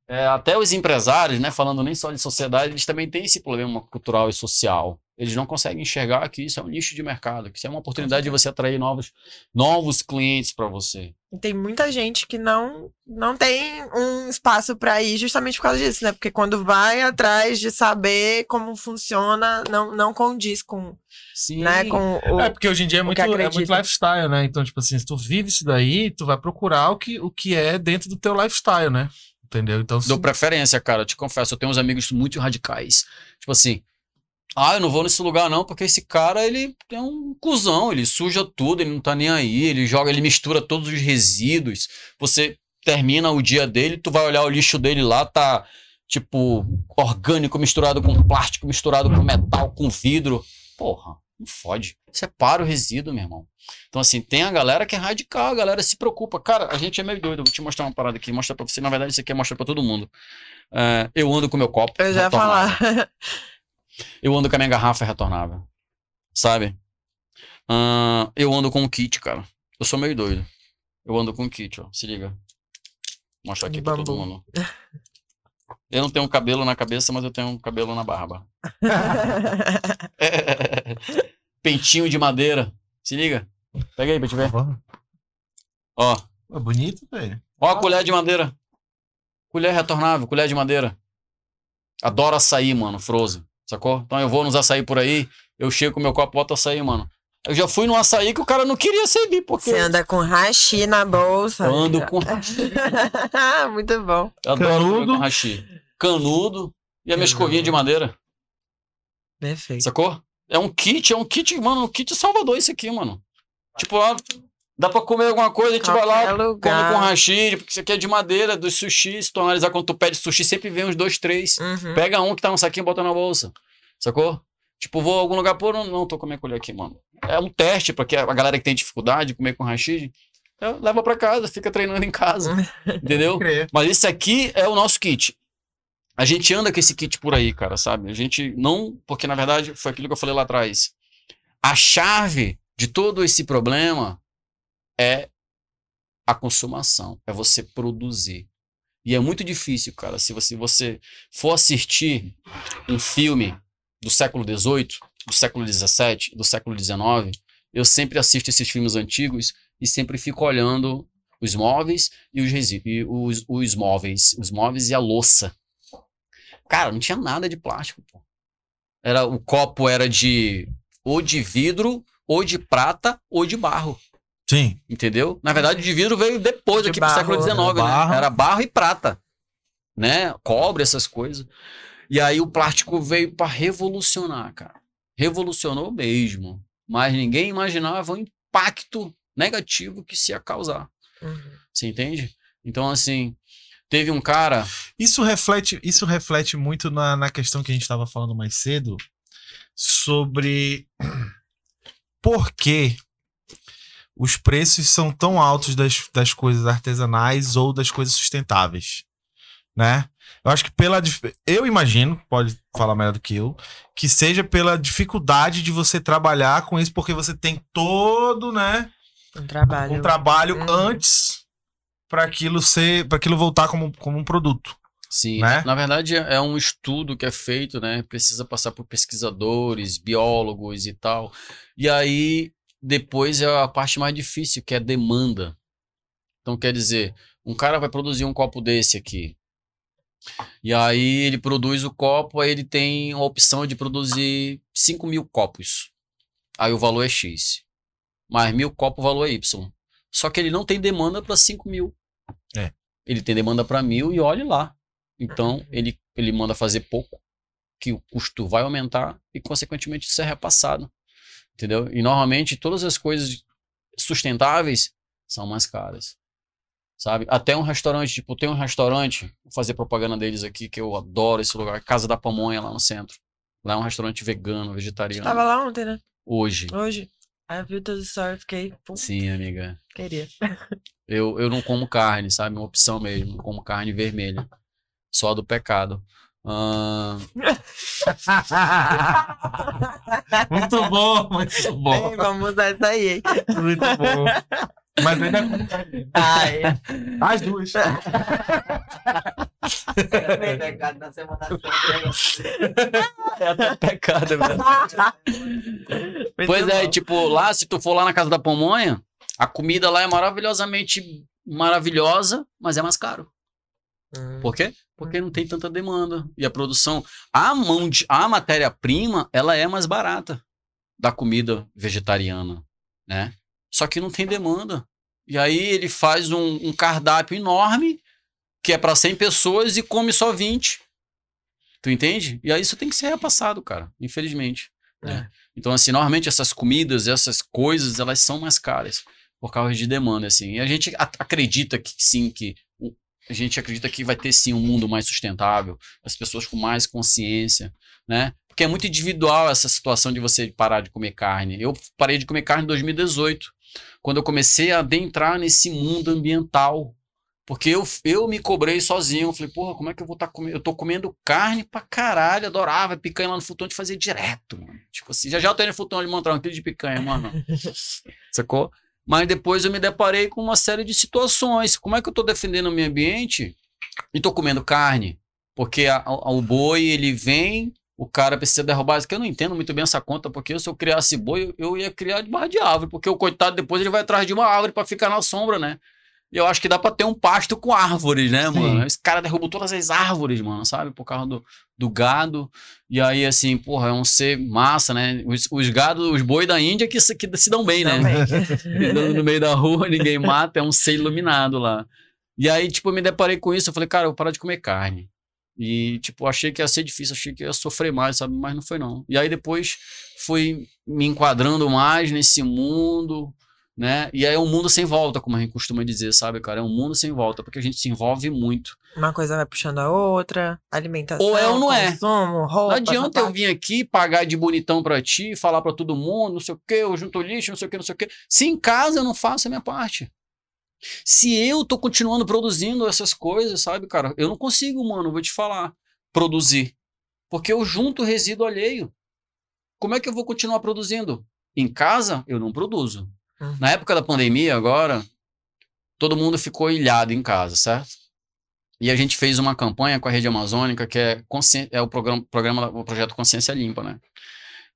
é, até os empresários, né, falando nem só de sociedade, eles também têm esse problema cultural e social. Eles não conseguem enxergar que isso é um nicho de mercado, que isso é uma oportunidade de você atrair novos, novos clientes para você. E tem muita gente que não, não tem um espaço pra ir justamente por causa disso, né? Porque quando vai atrás de saber como funciona, não, não condiz com, Sim. né, com o. É, porque hoje em dia é muito, é muito lifestyle, né? Então, tipo assim, se tu vive isso daí, tu vai procurar o que, o que é dentro do teu lifestyle, né? Entendeu? Então, se- Dou preferência, cara. Eu te confesso, eu tenho uns amigos muito radicais. Tipo assim, ah, eu não vou nesse lugar não, porque esse cara, ele é um cuzão, ele suja tudo, ele não tá nem aí, ele joga, ele mistura todos os resíduos. Você termina o dia dele, tu vai olhar o lixo dele lá, tá tipo orgânico misturado com plástico, misturado com metal, com vidro. Porra, Não fode. Separa o resíduo, meu irmão. Então, assim, tem a galera que é radical, a galera se preocupa. Cara, a gente é meio doido. Eu vou te mostrar uma parada aqui, mostrar pra você. Na verdade, isso aqui é mostrar pra todo mundo. É, eu ando com meu copo. Eu já ia falar. Eu ando com a minha garrafa retornável. Sabe? Ah, eu ando com um kit, cara. Eu sou meio doido. Eu ando com um kit, ó. Se liga. Vou mostrar aqui pra todo mundo. Eu não tenho cabelo na cabeça, mas eu tenho um cabelo na barba. [LAUGHS] [LAUGHS] Pentinho de madeira. Se liga. Pega aí pra te ver. Ó. É bonito, velho. Ó a colher de madeira. Colher retornável, colher de madeira. Adoro açaí, mano, frozen. Sacou? Então eu vou nos açaí por aí, eu chego com meu copo, boto açaí, mano. Eu já fui num açaí que o cara não queria servir, porque Você anda com hashi na bolsa. eu ando com. [LAUGHS] Muito bom. Eu adoro Canudo. com hashi. Canudo e a minha escovinha de madeira. Perfeito. Sacou? É um kit, é um kit, mano, um kit Salvador isso aqui, mano. Tipo, ó, dá pra comer alguma coisa, a gente vai lá, Qualquer come lugar. com hashi, porque isso aqui é de madeira, dos sushi. Se tu analisar quando tu pede sushi, sempre vem uns dois, três. Uhum. Pega um que tá no saquinho e bota na bolsa. Sacou? Tipo, vou a algum lugar, pô, não, não tô com a minha colher aqui, mano. É um teste pra que a galera que tem dificuldade de comer com é, leva pra casa, fica treinando em casa. [LAUGHS] entendeu? Mas esse aqui é o nosso kit. A gente anda com esse kit por aí, cara, sabe? A gente não. Porque, na verdade, foi aquilo que eu falei lá atrás. A chave de todo esse problema é a consumação, é você produzir. E é muito difícil, cara, se você, você for assistir um filme do século XVIII, do século XVII, do século XIX, eu sempre assisto esses filmes antigos e sempre fico olhando os móveis e os, e os, os móveis, os móveis e a louça. Cara, não tinha nada de plástico, pô. Era, o copo era de ou de vidro, ou de prata, ou de barro. Sim. Entendeu? Na verdade, o de vidro veio depois, De aqui pro século barro, XIX, né? né? Barro. Era barro e prata. Né? Cobre, essas coisas. E aí o plástico veio para revolucionar, cara. Revolucionou mesmo. Mas ninguém imaginava o impacto negativo que isso ia causar. Uhum. Você entende? Então, assim, teve um cara. Isso reflete, isso reflete muito na, na questão que a gente estava falando mais cedo sobre [CLEARS THROAT] por que os preços são tão altos das, das coisas artesanais ou das coisas sustentáveis, né? Eu acho que pela eu imagino, pode falar melhor do que eu, que seja pela dificuldade de você trabalhar com isso porque você tem todo, né, Um trabalho. um trabalho Uhum. antes para aquilo ser, para aquilo voltar como, como um produto. Sim, Né? na verdade é é um estudo que é feito, né? Precisa passar por pesquisadores, biólogos e tal. E aí depois é a parte mais difícil, que é a demanda. Então quer dizer, um cara vai produzir um copo desse aqui. E aí ele produz o copo, aí ele tem a opção de produzir 5 mil copos. Aí o valor é X. Mais mil copos, o valor é Y. Só que ele não tem demanda para 5 mil. É. Ele tem demanda para mil e olhe lá. Então, ele, ele manda fazer pouco, que o custo vai aumentar e, consequentemente, isso é repassado. Entendeu? E, normalmente, todas as coisas sustentáveis são mais caras. Sabe? Até um restaurante, tipo, tem um restaurante, vou fazer propaganda deles aqui, que eu adoro esse lugar, Casa da Pamonha, lá no centro. Lá é um restaurante vegano, vegetariano. Tava lá ontem, né? Hoje. Hoje. Aí eu vi teus stories, fiquei, pô, Sim, amiga. queria. Eu, eu não como carne, sabe? Uma opção mesmo. Não como carne vermelha. Só do pecado. Ahn, [LAUGHS] Muito bom, muito bom. Ei, vamos usar isso aí, hein? Muito bom. Mas ainda como carne. [LAUGHS] Ai. As duas. [LAUGHS] é até pecado, velho. [LAUGHS] Pois Muito é, tipo, lá, se tu for lá na casa da pamonha, a comida lá é maravilhosamente maravilhosa, mas é mais caro. Hum. Por quê? Porque não tem tanta demanda. E a produção, a mão de, a matéria-prima, ela é mais barata da comida vegetariana, né? Só que não tem demanda. E aí ele faz um, um cardápio enorme, que é para 100 pessoas e come só 20. Tu entende? E aí isso tem que ser repassado, cara, infelizmente. né? Então, assim, normalmente essas comidas, essas coisas, elas são mais caras por causa de demanda, assim. E a gente acredita que sim, que a gente acredita que vai ter sim um mundo mais sustentável, as pessoas com mais consciência, né? Porque é muito individual essa situação de você parar de comer carne. Eu parei de comer carne em 2018, quando eu comecei a adentrar nesse mundo ambiental. Porque eu, eu me cobrei sozinho. Eu falei, porra, como é que eu vou estar tá comendo? Eu tô comendo carne pra caralho, adorava picanha lá no futão de fazer direto, mano. Tipo assim, já já eu tô indo no futão de montar um quilo de picanha, mano. [LAUGHS] Sacou? Mas depois eu me deparei com uma série de situações. Como é que eu tô defendendo o meio ambiente e tô comendo carne? Porque a, a, o boi, ele vem, o cara precisa derrubar. Isso que eu não entendo muito bem essa conta, porque se eu criasse boi, eu ia criar debaixo de árvore, porque o coitado depois ele vai atrás de uma árvore para ficar na sombra, né? E eu acho que dá pra ter um pasto com árvores, né, Sim. mano? Esse cara derrubou todas as árvores, mano, sabe? Por causa do, do gado. E aí, assim, porra, é um ser massa, né? Os, os gados, os boi da Índia que, que se dão bem, né? [LAUGHS] no meio da rua, ninguém mata, é um ser iluminado lá. E aí, tipo, eu me deparei com isso, eu falei, cara, eu vou parar de comer carne. E, tipo, achei que ia ser difícil, achei que ia sofrer mais, sabe? Mas não foi, não. E aí depois fui me enquadrando mais nesse mundo, né? E aí é um mundo sem volta, como a gente costuma dizer, sabe, cara? É um mundo sem volta, porque a gente se envolve muito. Uma coisa vai puxando a outra, alimentação, ou é ou não é. consumo, é. roupa. Não adianta eu vir aqui pagar de bonitão pra ti, falar pra todo mundo, não sei o quê, eu junto lixo, não sei o quê, não sei o quê. Se em casa eu não faço a minha parte. Se eu tô continuando produzindo essas coisas, sabe, cara? Eu não consigo, mano, vou te falar, produzir. Porque eu junto resíduo alheio. Como é que eu vou continuar produzindo? Em casa, eu não produzo. Uhum. Na época da pandemia, agora, todo mundo ficou ilhado em casa, certo? E a gente fez uma campanha com a Rede Amazônica, que é, é o programa, programa, o projeto Consciência Limpa, né?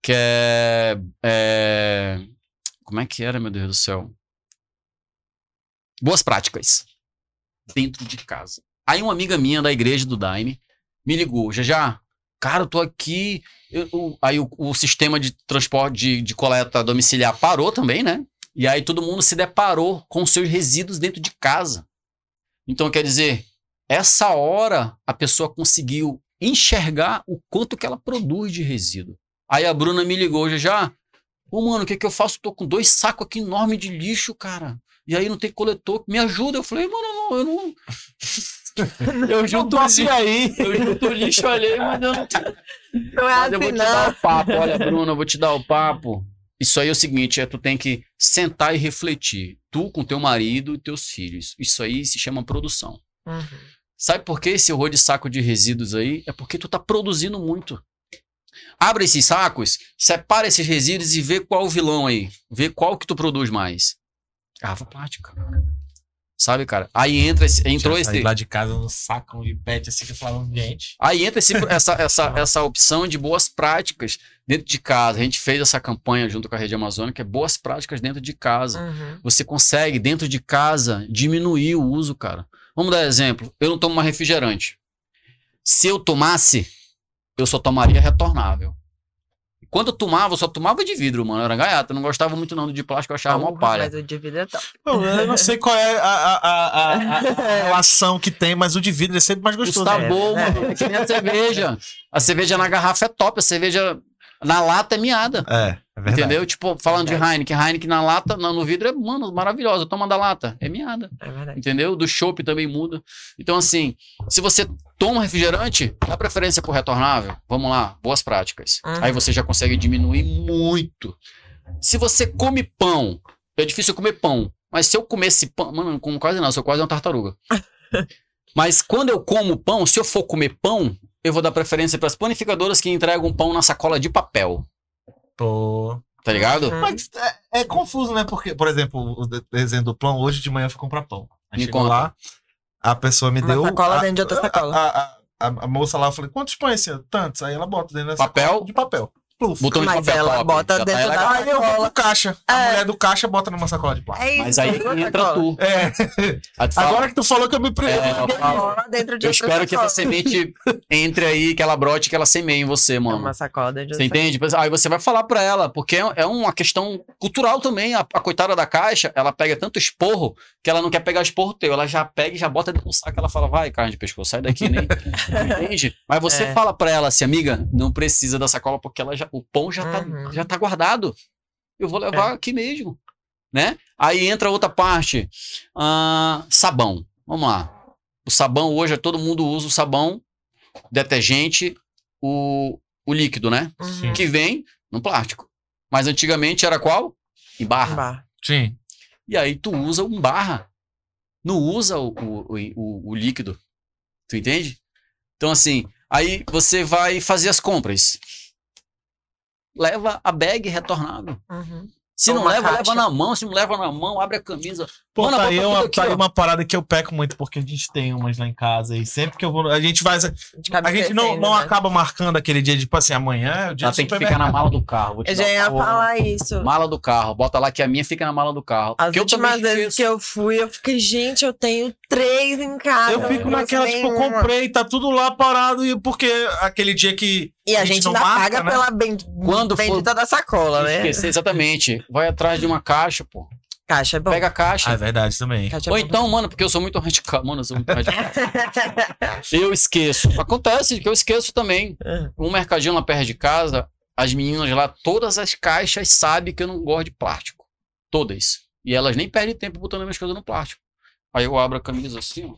Que é, é. Como é que era, meu Deus do céu? Boas práticas. Dentro de casa. Aí uma amiga minha da igreja do Daime me ligou, já já, cara, eu tô aqui. Eu, eu, aí o, o, sistema de transporte de, de coleta domiciliar parou também, né? E aí todo mundo se deparou com seus resíduos dentro de casa. Então, quer dizer, essa hora a pessoa conseguiu enxergar o quanto que ela produz de resíduo. Aí a Bruna me ligou já já. Ô, mano, o que que eu faço? Tô com dois sacos aqui enormes de lixo, cara. E aí não tem coletor. Me ajuda. Eu falei, mano, não, eu não. [LAUGHS] Eu junto o lixo aí. Eu junto o lixo ali, mas eu não tenho. Não é mas assim, eu vou te não. dar o papo. Olha, Bruno, eu vou te dar o papo. Isso aí é o seguinte, é tu tem que sentar e refletir. Tu com teu marido e teus filhos. Isso aí se chama produção. Uhum. Sabe por que esse horror de saco de resíduos aí? É porque tu tá produzindo muito. Abre esses sacos, separa esses resíduos e vê qual o vilão aí. Vê qual que tu produz mais. Garrafa plástica. Sabe, cara? Aí entra esse, entrou esse. lá de casa no saco de pet assim que eu falava, gente. Aí entra esse, [LAUGHS] essa, essa, essa opção de boas práticas dentro de casa. A gente fez essa campanha junto com a Rede Amazônica, é boas práticas dentro de casa. Uhum. Você consegue, dentro de casa, diminuir o uso, cara. Vamos dar exemplo. Eu não tomo mais refrigerante. Se eu tomasse, eu só tomaria retornável. Quando eu tomava, eu só tomava de vidro, mano. Eu era gaiata. Eu não gostava muito não do de plástico, eu achava mó palha. Mas o de vidro é top. Pô, eu não sei qual é a, a, a, a, [LAUGHS] a relação que tem, mas o de vidro é sempre mais gostoso. sabor, É, mano. É que nem a cerveja. A cerveja na garrafa é top, a cerveja na lata é miada. É, é verdade. Entendeu? Tipo, falando de Verdade. Heineken, Heineken na lata, no, vidro é, mano, maravilhosa. Toma da lata, é miada. É verdade. Entendeu? Do chopp também muda. Então, assim, se você toma refrigerante, dá preferência pro retornável. Vamos lá, boas práticas. Uhum. Aí você já consegue diminuir muito. Se você come pão, é difícil comer pão. Mas se eu comesse pão, mano, eu não como quase não, eu sou quase uma tartaruga. [LAUGHS] mas quando eu como pão, se eu for comer pão, eu vou dar preferência para as panificadoras que entregam pão na sacola de papel. Pô. Tá ligado? Uhum. Mas é, é confuso, né? Porque, por exemplo, o de- desenho do pão, hoje de manhã eu fui comprar pão. Aí chegou lá, a pessoa me Uma deu. sacola a, dentro de outra sacola. A, a, a, a moça lá, eu falei, quantos pães, senhor? Tantos. Aí ela bota dentro dessa Papel? sacola de papel. Pluf. Botão de Mas papel ela top. bota tá dentro da- legal. Aí eu caixa. A É. mulher do caixa bota numa sacola de plástico. É isso. Mas aí entra sacola. tu. É. Agora que tu falou que eu me preocupo. É, eu falo- Sacola dentro de Eu espero que essa sacola. semente entre aí, que ela brote, que ela semeie em você, É mano. uma sacola dentro de Você entende? Aí você vai falar pra ela, porque é é uma questão cultural também. A, a coitada da caixa, ela pega tanto esporro que ela não quer pegar esporro teu. Ela já pega e já bota dentro do saco. Ela fala, vai, carne de pescoço, sai daqui, nem. [LAUGHS] entende? Mas você É. fala pra ela assim, amiga, não precisa da sacola porque ela já, o pão já, Uhum. tá, já tá guardado. Eu vou levar É. aqui mesmo. Né? Aí entra outra parte. Ah, sabão. Vamos lá. O sabão hoje, todo mundo usa o sabão, detergente, o, o líquido, né? Uhum. Que vem no plástico. Mas antigamente era qual? Em barra. Sim. E aí tu usa um barra. Não usa o, o, o, o líquido. Tu entende? Então, assim, aí você vai fazer as compras. Leva a bag retornável. Uhum. Se não leva, caixa. leva na mão. Se não leva na mão, abre a camisa. Pô, Mano, tá aí, uma, aqui, tá aí uma parada que eu peco muito, porque a gente tem umas lá em casa e sempre que eu vou. A gente vai. A cabeça gente não, não né? acaba marcando aquele dia de, tipo assim, amanhã é o dia Ela tem que ficar na mala do carro. Vou te Eu já ia favor. falar isso. Mala do carro. Bota lá que a minha fica na mala do carro. As últimas vezes que eu fui, eu fiquei, gente, eu tenho três em casa. Eu fico naquela, tipo, eu nenhuma. comprei, tá tudo lá parado, e porque aquele dia que. E a a gente gente não marca, paga né? pela ben... Quando for- bendita da sacola, né? Esquecer, exatamente. Vai atrás de uma caixa, pô. Caixa é bom. Pega a caixa. Ah, é verdade também. Caixa é Ou bom. então, mano, porque eu sou muito radical. Mano, eu sou muito [LAUGHS] radical. eu esqueço. Acontece que eu esqueço também. Um mercadinho lá perto de casa, as meninas lá, todas as caixas sabem que eu não gosto de plástico. Todas. E elas nem perdem tempo botando minhas coisas no plástico. Aí eu abro a camisa assim, ó.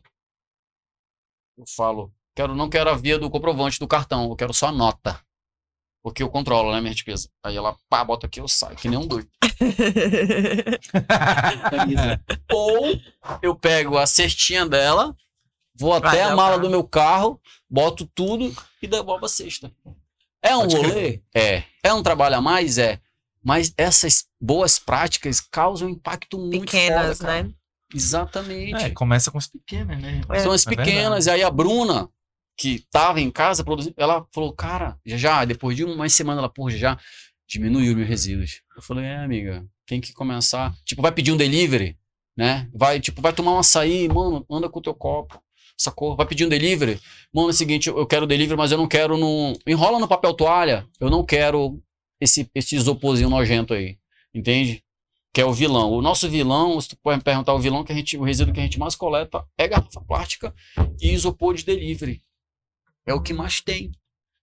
Eu falo, quero, não quero a via do comprovante do cartão, eu quero só a nota. Porque eu controlo, né, minha despesa. Aí ela, pá, bota aqui, eu saio, que nem um doido. [LAUGHS] Ou eu pego a cestinha dela, vou até a mala carro. do meu carro, boto tudo e devolvo a cesta. É um Pode crer. rolê? É. É um trabalho a mais? É. Mas essas boas práticas causam um impacto muito Pequenas, foda, né? Exatamente. É, começa com as pequenas, né? É. São as É pequenas. e aí a Bruna, que tava em casa produzindo, ela falou, cara, já já, depois de uma semana, ela, pô, já diminuiu meus resíduos. Eu falei, é, amiga, tem que começar. Tipo, vai pedir um delivery, né? Vai, tipo, vai tomar um açaí, mano, anda com o teu copo. Sacou? Vai pedir um delivery. Mano, é o seguinte, eu quero delivery, mas eu não quero no. Enrola no papel toalha. Eu não quero esse, esse isoporzinho nojento aí. Entende? Que é o vilão. O nosso vilão, se tu perguntar, o vilão que a gente, o resíduo que a gente mais coleta é garrafa plástica e isopor de delivery. É o que mais tem.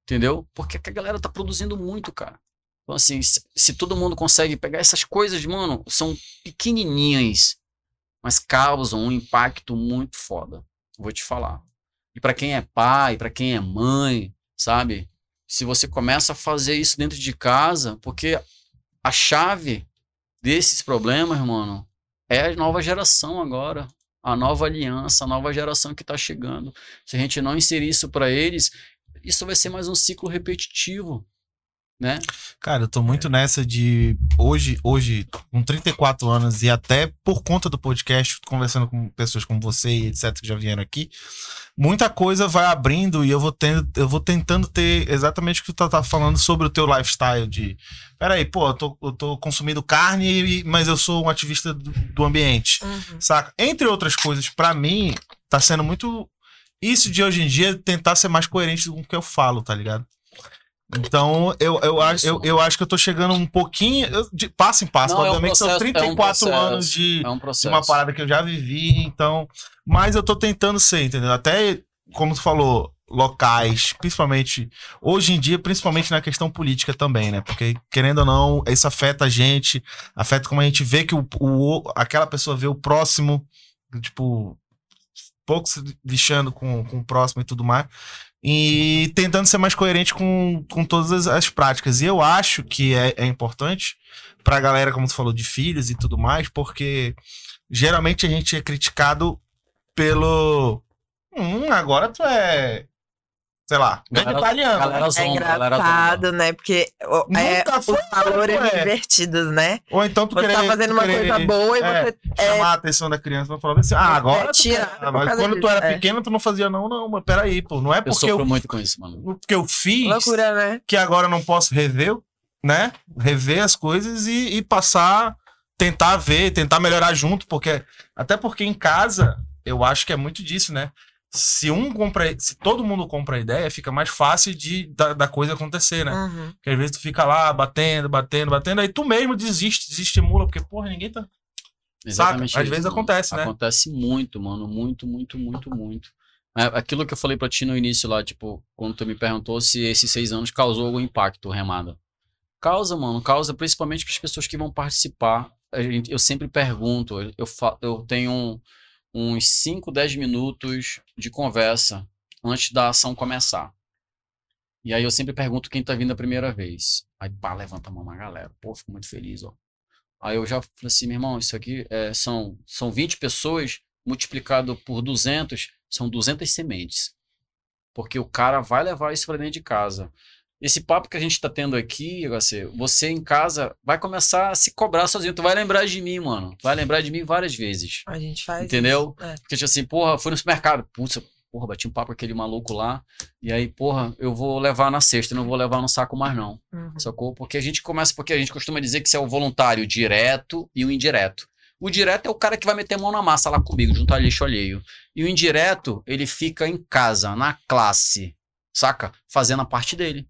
Entendeu? Porque a galera tá produzindo muito, cara. Então, assim, se, se todo mundo consegue pegar essas coisas, mano, são pequenininhas, mas causam um impacto muito foda. Vou te falar. E pra quem é pai, pra quem é mãe, sabe? Se você começa a fazer isso dentro de casa, porque a chave desses problemas, mano, é a nova geração agora. A nova aliança, a nova geração que tá chegando. Se a gente não inserir isso pra eles, isso vai ser mais um ciclo repetitivo, né? Cara, eu tô muito nessa de hoje, hoje, com 34 anos e até por conta do podcast, conversando com pessoas como você e etc que já vieram aqui, muita coisa vai abrindo e eu vou tendo, eu vou tentando ter exatamente o que tu tá, tá falando sobre o teu lifestyle de, peraí, pô, eu tô, eu tô consumindo carne, e- mas eu sou um ativista do, do ambiente, Uhum. saca? Entre outras coisas, pra mim, tá sendo muito isso de hoje em dia tentar ser mais coerente com o que eu falo, tá ligado? Então, eu, eu, acho, eu, eu acho que eu tô chegando um pouquinho. eu- de passo em passo, Não, é um obviamente, são processo, é um 34 processo, anos de, É um de processo. uma parada que eu já vivi, então. Mas eu tô tentando ser, entendeu? Até, como tu falou, locais, principalmente. Hoje em dia, principalmente na questão política também, né? Porque, querendo ou não, isso afeta a gente, afeta como a gente vê que o, o, aquela pessoa vê o próximo, tipo, pouco se lixando com, com o próximo e tudo mais. E tentando ser mais coerente com, com todas as, as práticas. E eu acho que é, é importante pra galera, como tu falou, de filhos e tudo mais, porque geralmente a gente é criticado pelo. Hum, agora tu é. Sei lá, Galera- vegetariano. galera É zomba, galera zomba. engraçado, né? Porque é, os valores ué. invertidos, né? Ou então tu Você querer, tá fazendo uma querer coisa boa e é, você chamar a atenção da criança pra falar assim, ah, agora. é tu tirado quer. por mas quando tu disso, era é. pequeno, tu não fazia, não, não, mas peraí, pô. Não é Eu porque sofro eu, muito com isso, mano. porque eu fiz Loucura, né? que agora eu não posso rever, né? Rever as coisas e, e passar, tentar ver, tentar melhorar junto, porque até porque em casa eu acho que é muito disso, né? Se um compra, se todo mundo compra a ideia, fica mais fácil de da, da coisa acontecer, né? Uhum. Porque às vezes tu fica lá batendo, batendo, batendo, aí tu mesmo desiste, desestimula, porque porra, ninguém tá. Exatamente Às isso, vezes mano. acontece, né? Acontece muito, mano. Muito, muito, muito, muito. É, aquilo que eu falei pra ti no início lá, tipo, quando tu me perguntou se esses seis anos causou algum impacto, remada. Causa, mano. Causa principalmente que as pessoas que vão participar. a gente- Eu sempre pergunto, eu, eu tenho um- uns 5, 10 minutos de conversa antes da ação começar. E aí eu sempre pergunto quem tá vindo a primeira vez. Aí, pá, levanta a mão uma galera. Pô, fico muito feliz, ó. Aí eu já falei assim, meu irmão, isso aqui é, são, são 20 pessoas multiplicado por 200, são 200 sementes. Porque o cara vai levar isso para dentro de casa. Esse papo que a gente tá tendo aqui, você, você em casa vai começar a se cobrar sozinho. Tu vai lembrar de mim, mano. Vai lembrar de mim várias vezes. A gente faz. Entendeu? É. Porque, tipo assim, porra, fui no supermercado. Putz, porra, bati um papo com aquele maluco lá. E aí, porra, eu vou levar na cesta, não vou levar no saco mais, não. Uhum. Sacou? Porque a gente começa, porque a gente costuma dizer que isso é o voluntário direto e o indireto. O direto é o cara que vai meter a mão na massa lá comigo, juntar lixo alheio. E o indireto, ele fica em casa, na classe, saca? Fazendo a parte dele.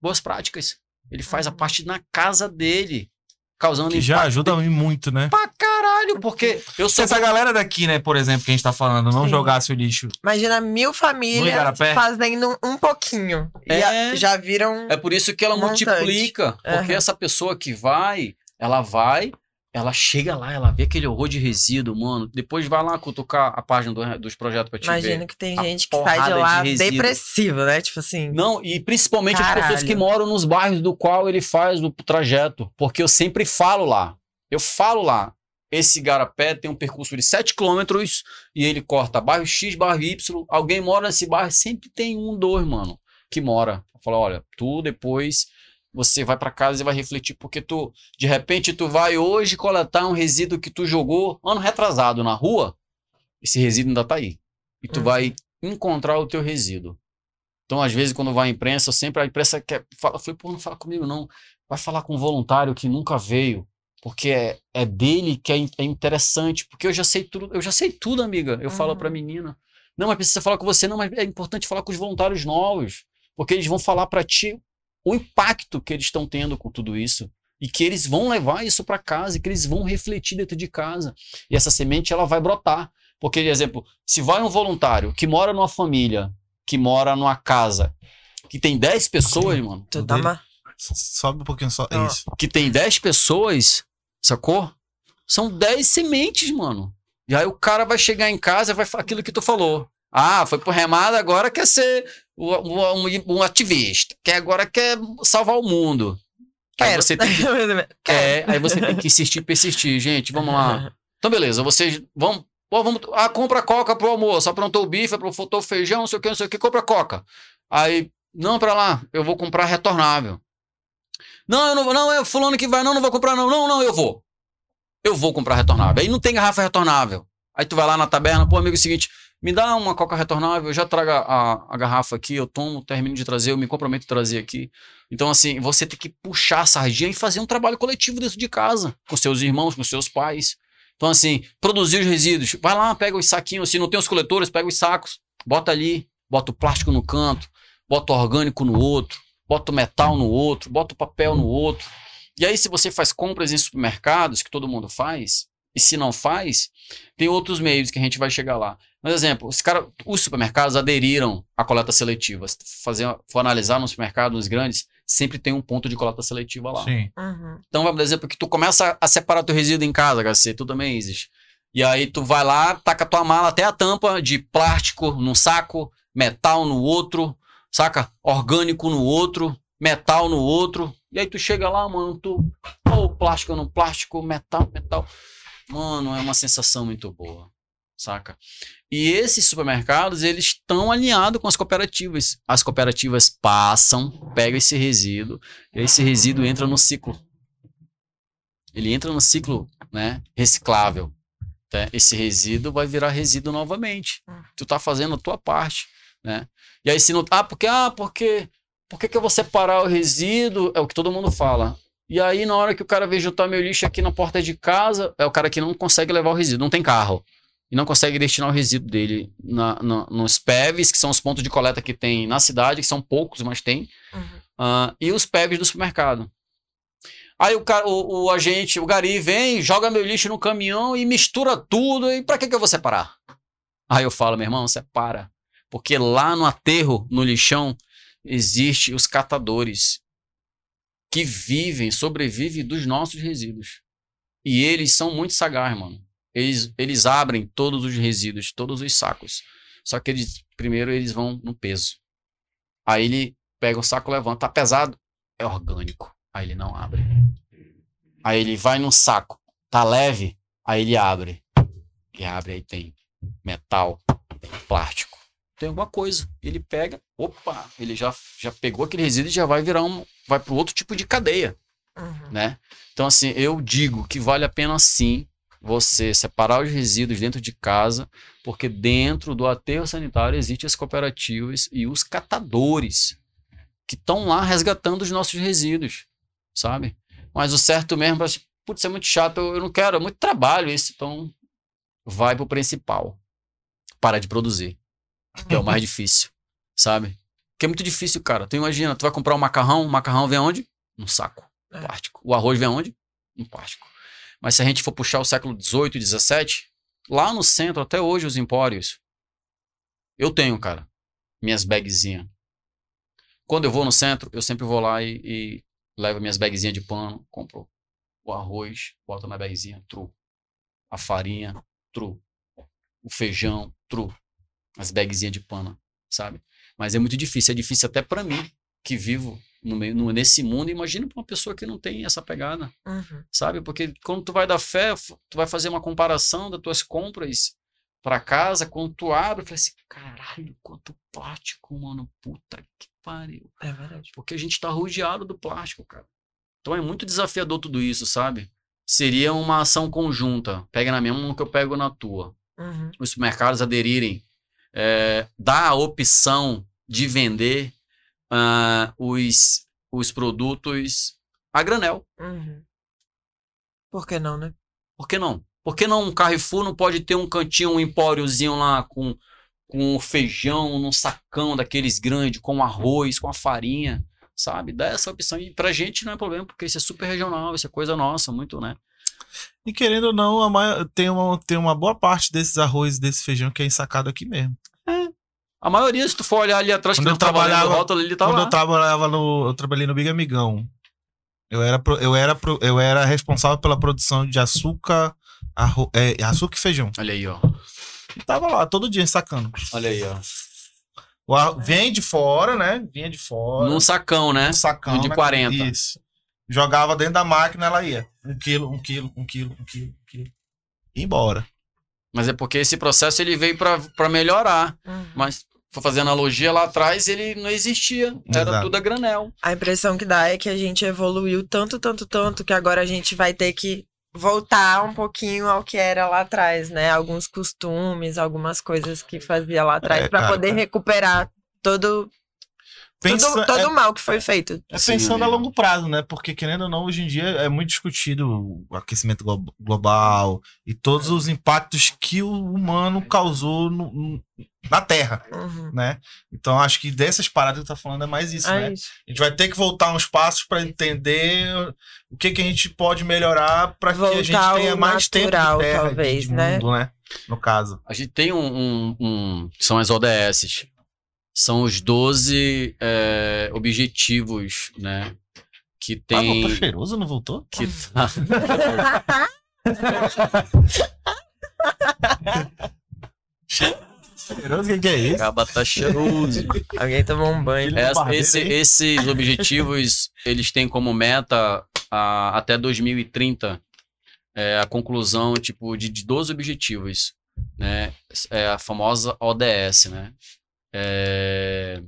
Boas práticas. Ele faz a Uhum. parte na casa dele, causando Que já ajuda muito, né? pra caralho, porque eu Se sou essa galera daqui, né, por exemplo, que a gente tá falando, não Sim. jogasse o lixo. Imagina mil famílias fazendo um pouquinho. E É. a- já viram. É por isso que ela Montante. multiplica. Porque Aham. essa pessoa que vai, ela vai, ela chega lá, ela vê aquele horror de resíduo, mano. Depois vai lá cutucar a página do- dos projetos pra te Imagino ver. que tem a gente que sai de porrada de lá resíduo. depressivo, né? Tipo assim. Não, e principalmente as pessoas Caralho. que moram nos bairros do qual ele faz o trajeto. Porque eu sempre falo lá. Eu falo lá. Esse garapé tem um percurso de 7 quilômetros e ele corta bairro X, bairro Y. Alguém mora nesse bairro, sempre tem um, dois, mano, que mora. Fala, olha, tu depois você vai pra casa e vai refletir porque tu, de repente, tu vai hoje coletar um resíduo que tu jogou ano retrasado na rua. Esse resíduo ainda tá aí. E tu Uhum. vai encontrar o teu resíduo. Então, às vezes, quando vai à imprensa, sempre a imprensa quer. Fala, falei, pô, não fala comigo, não. Vai falar com um voluntário que nunca veio. Porque é, é dele que é, é interessante. Porque eu já sei tudo, eu já sei tudo, amiga. Eu falo Uhum. pra menina. Não, mas precisa falar com você, não, mas é importante falar com os voluntários novos. Porque eles vão falar pra ti o impacto que eles estão tendo com tudo isso. E que eles vão levar isso pra casa, e que eles vão refletir dentro de casa. E essa semente ela vai brotar. Porque, por exemplo, se vai um voluntário que mora numa família, que mora numa casa, que tem 10 pessoas, mano, Tu dá uma. Sobe um pouquinho só. Isso. que tem 10 pessoas, sacou? São 10 sementes, mano. E aí o cara vai chegar em casa e vai falar aquilo que tu falou. Ah, foi pro remada, agora quer ser um, um ativista. Quer agora quer salvar o mundo. Aí Quero. você tem que, [LAUGHS] Quero. é, aí você tem que insistir persistir. Gente, vamos lá. Então, beleza, vocês vão. Pô, vamos ah, compra coca pro almoço. Aprontou o bife, aprontou o feijão, não sei o que, não sei o que, compra coca. Aí, não, pra lá, eu vou comprar retornável. Não, eu não vou, não, é fulano que vai, não, não vou comprar, não, não, não, eu vou. Eu vou comprar retornável. Aí não tem garrafa retornável. Aí tu vai lá na taberna, pô, amigo, é o seguinte, me dá uma coca retornável, eu já trago a, a garrafa aqui, eu tomo, termino de trazer, eu me comprometo a trazer aqui. Então, assim, você tem que puxar a sardinha e fazer um trabalho coletivo dentro de casa, com seus irmãos, com seus pais. Então, assim, produzir os resíduos. Vai lá, pega os saquinhos, se não tem os coletores, pega os sacos, bota ali, bota o plástico no canto, bota o orgânico no outro, bota o metal no outro, bota o papel no outro. E aí, se você faz compras em supermercados, que todo mundo faz, e se não faz, tem outros meios que a gente vai chegar lá. Mas, exemplo, os, cara, os supermercados aderiram à coleta seletiva. Se fazer, for analisar nos supermercados grandes, sempre tem um ponto de coleta seletiva lá. Sim. Uhum. Então, vamos dar exemplo que tu começa a separar teu resíduo em casa, HC, tu também existe. E aí tu vai lá, taca tua mala até a tampa de plástico num saco, metal no outro, saca? Orgânico no outro, metal no outro. E aí tu chega lá, mano, tu. Ó, plástico no plástico, metal, metal. Mano, é uma sensação muito boa, saca? E esses supermercados, eles estão alinhados com as cooperativas. As cooperativas passam, pegam esse resíduo, e esse resíduo entra no ciclo. Ele entra no ciclo né, reciclável. tá? Esse resíduo vai virar resíduo novamente. Tu tá fazendo a tua parte. Né? E aí se não. Ah, porque. Ah, porque. Por que, que eu vou separar o resíduo? É o que todo mundo fala. E aí, na hora que o cara vem juntar meu lixo aqui na porta de casa, é o cara que não consegue levar o resíduo, não tem carro. E não consegue destinar o resíduo dele na, na- nos PEVs, que são os pontos de coleta que tem na cidade, que são poucos, mas tem. Uhum. Ah, e os PEVs do supermercado. Aí o, cara, o, o agente, o gari, vem, joga meu lixo no caminhão e mistura tudo. E pra que, que eu vou separar? Aí eu falo, meu irmão, separa. Porque lá no aterro, no lixão, existe os catadores que vivem, sobrevivem dos nossos resíduos. E eles são muito sagazes, mano. Eles, eles abrem todos os resíduos, todos os sacos. Só que eles, primeiro eles vão no peso. Aí ele pega um saco, levanta, tá pesado, é orgânico. Aí ele não abre. Aí ele vai num saco, tá leve, aí ele abre. E abre, aí tem metal, tem plástico, tem alguma coisa. Ele pega, opa, ele já, já pegou aquele resíduo e já vai virar um, vai para outro tipo de cadeia, Uhum. né? Então assim, eu digo que vale a pena sim você separar os resíduos dentro de casa, porque dentro do aterro sanitário existem as cooperativas e os catadores que estão lá resgatando os nossos resíduos, sabe? Mas o certo mesmo, é, putz, é muito chato, eu eu não quero, é muito trabalho isso, então vai pro principal. Para de produzir, que é o mais difícil, sabe? Que é muito difícil, cara. Tu imagina, tu vai comprar um macarrão, o macarrão vem onde? Num saco, É. plástico. O arroz vem onde? Em plástico. Mas se a gente for puxar o século XVIII e XVII, lá no centro, até hoje, os empórios, eu tenho, cara, minhas bagzinhas. Quando eu vou no centro, eu sempre vou lá e, e levo minhas bagzinhas de pano, compro o arroz, boto na bagzinha, tru. A farinha, tru. O feijão, tru. As bagzinhas de pano, sabe? Mas é muito difícil, é difícil até pra mim, que vivo no meio, no- nesse mundo. Imagina pra uma pessoa que não tem essa pegada Uhum. sabe? Porque quando tu vai dar fé, tu vai fazer uma comparação das tuas compras pra casa, quando tu abre, tu fala assim, caralho, quanto plástico, mano, puta que pariu. É verdade. Porque a gente tá rodeado do plástico, cara. Então é muito desafiador tudo isso, sabe? Seria uma ação conjunta. Pega na minha mão que eu pego na tua. Uhum. Os supermercados aderirem, é, dar a opção de vender ah, os, os produtos a granel. Uhum. Por que não, né? Por que não? Por que não um Carrefour não pode ter um cantinho, um empóriozinho lá com, com feijão num sacão daqueles grandes, com arroz, com a farinha, sabe? Dá essa opção. E pra gente não é problema, porque isso é super regional, isso é coisa nossa, muito, né? E querendo ou não, tem, uma, tem uma boa parte desses arroz e desse feijão que é ensacado aqui mesmo. A maioria, se tu for olhar ali atrás, Quando que eu não trabalhava, rótulo, ele tá Quando lá. eu trabalhava no. Eu trabalhei no Big Amigão. Eu era, eu era, eu era responsável pela produção de açúcar, arro, é, açúcar e feijão. Olha aí, ó. E tava lá todo dia sacando. Olha aí, ó. O vem de fora, né? Vinha de fora. Num sacão, né? um sacão. de né? 40. Isso. Jogava dentro da máquina, ela ia. Um quilo, um quilo, um quilo, um quilo, um quilo. E embora. Mas é porque esse processo ele veio pra, pra melhorar. Uhum. Mas, for fazer analogia, lá atrás ele não existia. Era Exato. tudo a granel. A impressão que dá é que a gente evoluiu tanto, tanto, tanto que agora a gente vai ter que voltar um pouquinho ao que era lá atrás, né? Alguns costumes, algumas coisas que fazia lá atrás É, pra cara, poder recuperar todo Pensa, todo, todo é- o mal que foi feito. É Sim, pensando a amigo. longo prazo, né? Porque, querendo ou não, hoje em dia é muito discutido o aquecimento glo- global e todos os impactos que o humano causou no- no- na Terra, Uhum. né? Então, acho que dessas paradas que tá falando é mais isso, É né? isso. A gente vai ter que voltar uns passos para entender o que, que a gente pode melhorar para que a gente tenha mais tempo de terra, de- talvez, de né? mundo, né? No caso. A gente tem um, um- um- São as ODS. São os 12 é, objetivos, né? Que Ah, tem. voltou cheiroso, não voltou? que tá- Cheiroso, o que, que é isso? Acaba tá cheiroso. Alguém tomou um banho. Essa- esse- esses objetivos, eles têm como meta a- até 2030 é, a conclusão tipo de, de 12 objetivos, né? É a famosa ODS, né? É,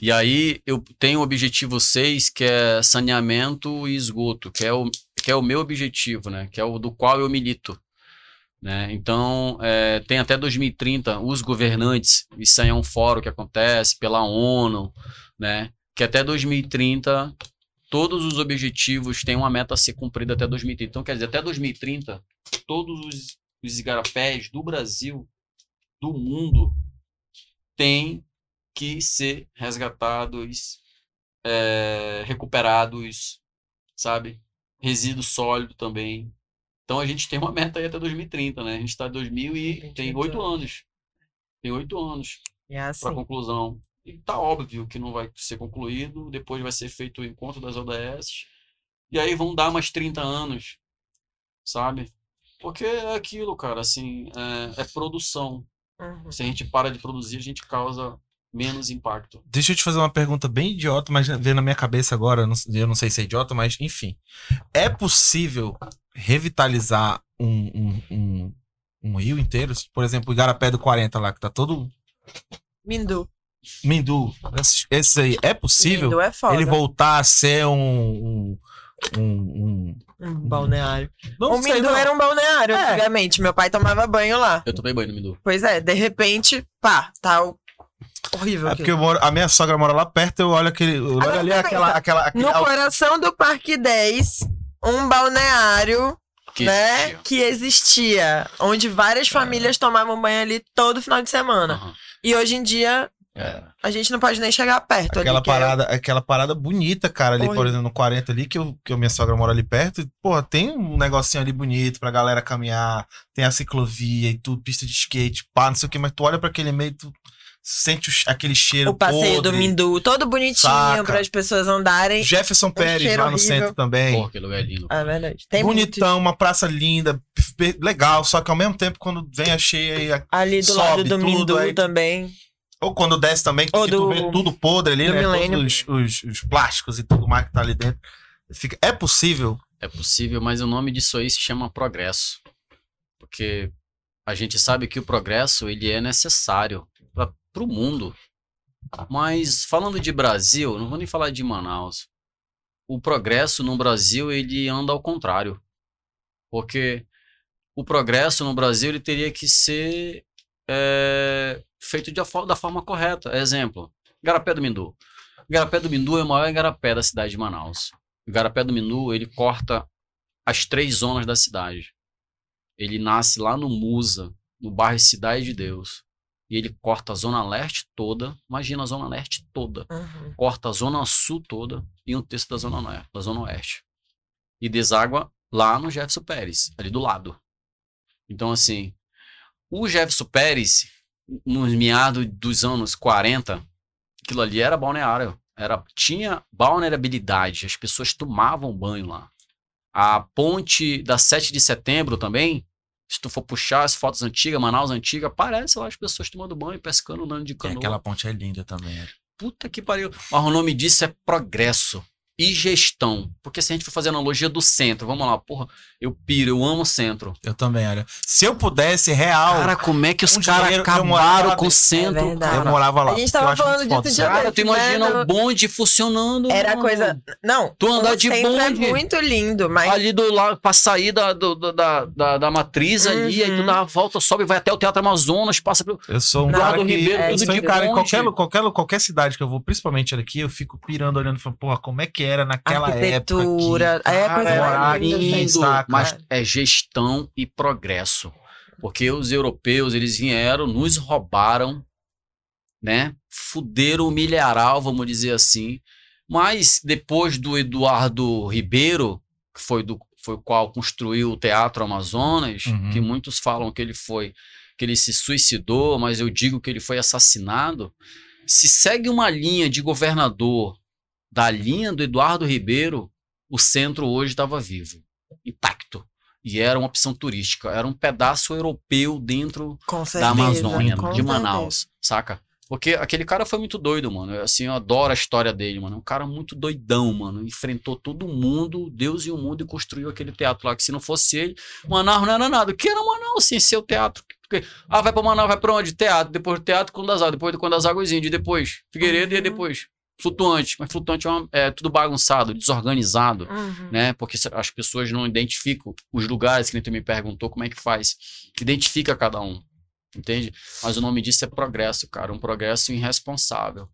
E aí eu tenho o objetivo 6, que é saneamento e esgoto, que é o, que é o meu objetivo, né? Que é o do qual eu milito. Né? Então, é, tem até 2030 os governantes, isso aí é um fórum que acontece pela ONU, né? que até 2030 todos os objetivos têm uma meta a ser cumprida até 2030. Então, quer dizer, até 2030, todos os, os igarapés do Brasil, do mundo, têm que ser resgatados, é, recuperados, sabe? Resíduo sólido também. Então a gente tem uma meta aí até 2030, né? A gente está em 2000 e tem 28 oito anos. Tem oito anos é assim. para conclusão. E tá óbvio que não vai ser concluído, depois vai ser feito o encontro das ODS. E aí vão dar mais 30 anos, sabe? Porque é aquilo, cara, assim, é, é produção. Uhum. Se a gente para de produzir, a gente causa menos impacto. Deixa eu te fazer uma pergunta bem idiota, mas veio na minha cabeça agora. Eu não sei se é idiota, mas enfim. É possível revitalizar um, um, um, um rio inteiro? Por exemplo, o Igarapé do 40 lá, que tá todo Mindu. Mindu. Esses, esses aí, é possível Mindu é foda. ele voltar a ser um. um, um- um- balneário. não o Mindu era um balneário É. antigamente. Meu pai tomava banho lá. Eu tomei banho no Mindu. Pois é, de repente, pá, tá o- horrível É aqui. porque eu moro, a minha sogra mora lá perto, eu olho aquele. Eu olho ali pensa, aquela. aquela, aquele, No coração do Parque 10, um balneário, Que né, existia. que existia, onde várias famílias tomavam banho ali todo final de semana. Aham. E hoje em dia, É. a gente não pode nem chegar perto Aquela ali. é- parada, aquela parada bonita, cara, ali, por exemplo, no 40 ali, que, eu, que a minha sogra mora ali perto. e, Pô, tem um negocinho ali bonito pra galera caminhar, tem a ciclovia e tudo, pista de skate, pá, não sei o que, mas tu olha pra aquele meio, tu sente o aquele cheiro o passeio podre. do Mindu, todo bonitinho para as pessoas andarem. Jefferson Pérez cheiro lá no horrível. centro também. Porra, que lugar lindo. É verdade. Tem Bonitão, uma praça linda, legal, só que ao mesmo tempo, quando vem a cheia. Ali do sobe lado do tudo, Mindu aí tu- também. Ou quando desce também, que tu do- vê tudo podre ali, né? milênio. Todos os, os- os plásticos e tudo mais que tá ali dentro. Fica, é possível É possível, mas o nome disso aí se chama progresso. Porque a gente sabe que o progresso ele é necessário para o mundo. Mas falando de Brasil, não vou nem falar de Manaus. O progresso no Brasil ele anda ao contrário. Porque o progresso no Brasil ele teria que ser é, feito de da forma correta. Exemplo, Garapé do Mindu. Garapé do Mindu é o maior igarapé da cidade de Manaus. O Igarapé do Mindu, ele corta as três zonas da cidade. Ele nasce lá no Musa, no bairro Cidade de Deus. E ele corta a zona leste toda, imagina a zona leste toda. Uhum. Corta a zona sul toda e um terço da zona, da zona oeste. E deságua lá no Jefferson Pérez, ali do lado. Então, assim, o Jefferson Pérez, nos meados dos anos 40, aquilo ali era balneário. Era, tinha balneabilidade, as pessoas tomavam banho lá. A ponte da 7 de setembro também, se tu for puxar as fotos antigas, Manaus antiga, aparece lá as pessoas tomando banho, pescando, andando de canoa. aquela ponte é linda também. é. Puta que pariu. Mas o nome disso é progresso e gestão. Porque se a gente for fazer analogia do centro, vamos lá, porra, eu piro, eu amo o centro. Eu também, olha. Se eu pudesse, real, Cara, como é que os um caras acabaram com o centro, É verdade. eu cara? morava lá. A gente tava falando disso de Cara, tu imagina Né, o bonde funcionando. Era mano. coisa. Não, Tu andar de centro bonde. é muito lindo, mas. Ali do lado, pra sair da, do- da, da, da matriz ali, aí tu Uhum. dá a volta, sobe, vai até o Teatro Amazonas, passa pelo. Eu sou um cara do que. Ribeiro, eu tudo sou um de cara em qualquer, qualquer, qualquer cidade que eu vou, principalmente aqui, eu fico pirando, olhando e falando, porra, como é que era naquela Arquitetura, época. aí é gente. saca? Mas é gestão e progresso. Porque os europeus, eles vieram, nos roubaram, né? Fuderam o milharal, vamos dizer assim. Mas depois do Eduardo Ribeiro, que foi do foi o qual construiu o Teatro Amazonas, Uhum. que muitos falam que ele foi que ele se suicidou, mas eu digo que ele foi assassinado. Se segue uma linha de governador da linha do Eduardo Ribeiro, o centro hoje estava vivo, intacto. E era uma opção turística, era um pedaço europeu dentro Com da certeza, Amazônia, de certeza. Manaus, saca? Porque aquele cara foi muito doido, mano. Eu, Assim, eu adoro a história dele, mano. É um cara muito doidão, mano. Enfrentou todo mundo, Deus e o mundo, e construiu aquele teatro lá. Que se não fosse ele, Manaus não era nada. O que era Manaus sem ser o teatro? Ah, vai pra Manaus, vai pra onde? Teatro. Depois do teatro, Conde das Águas. Depois do Conde das Águas. E depois, Figueiredo e Uhum. depois. Flutuante. Mas flutuante é, uma- é tudo bagunçado, desorganizado Uhum. né? Porque as pessoas não identificam os lugares que nem tu me perguntou como é que faz. Identifica cada um, entende? Mas o nome disso é progresso, cara, um progresso irresponsável.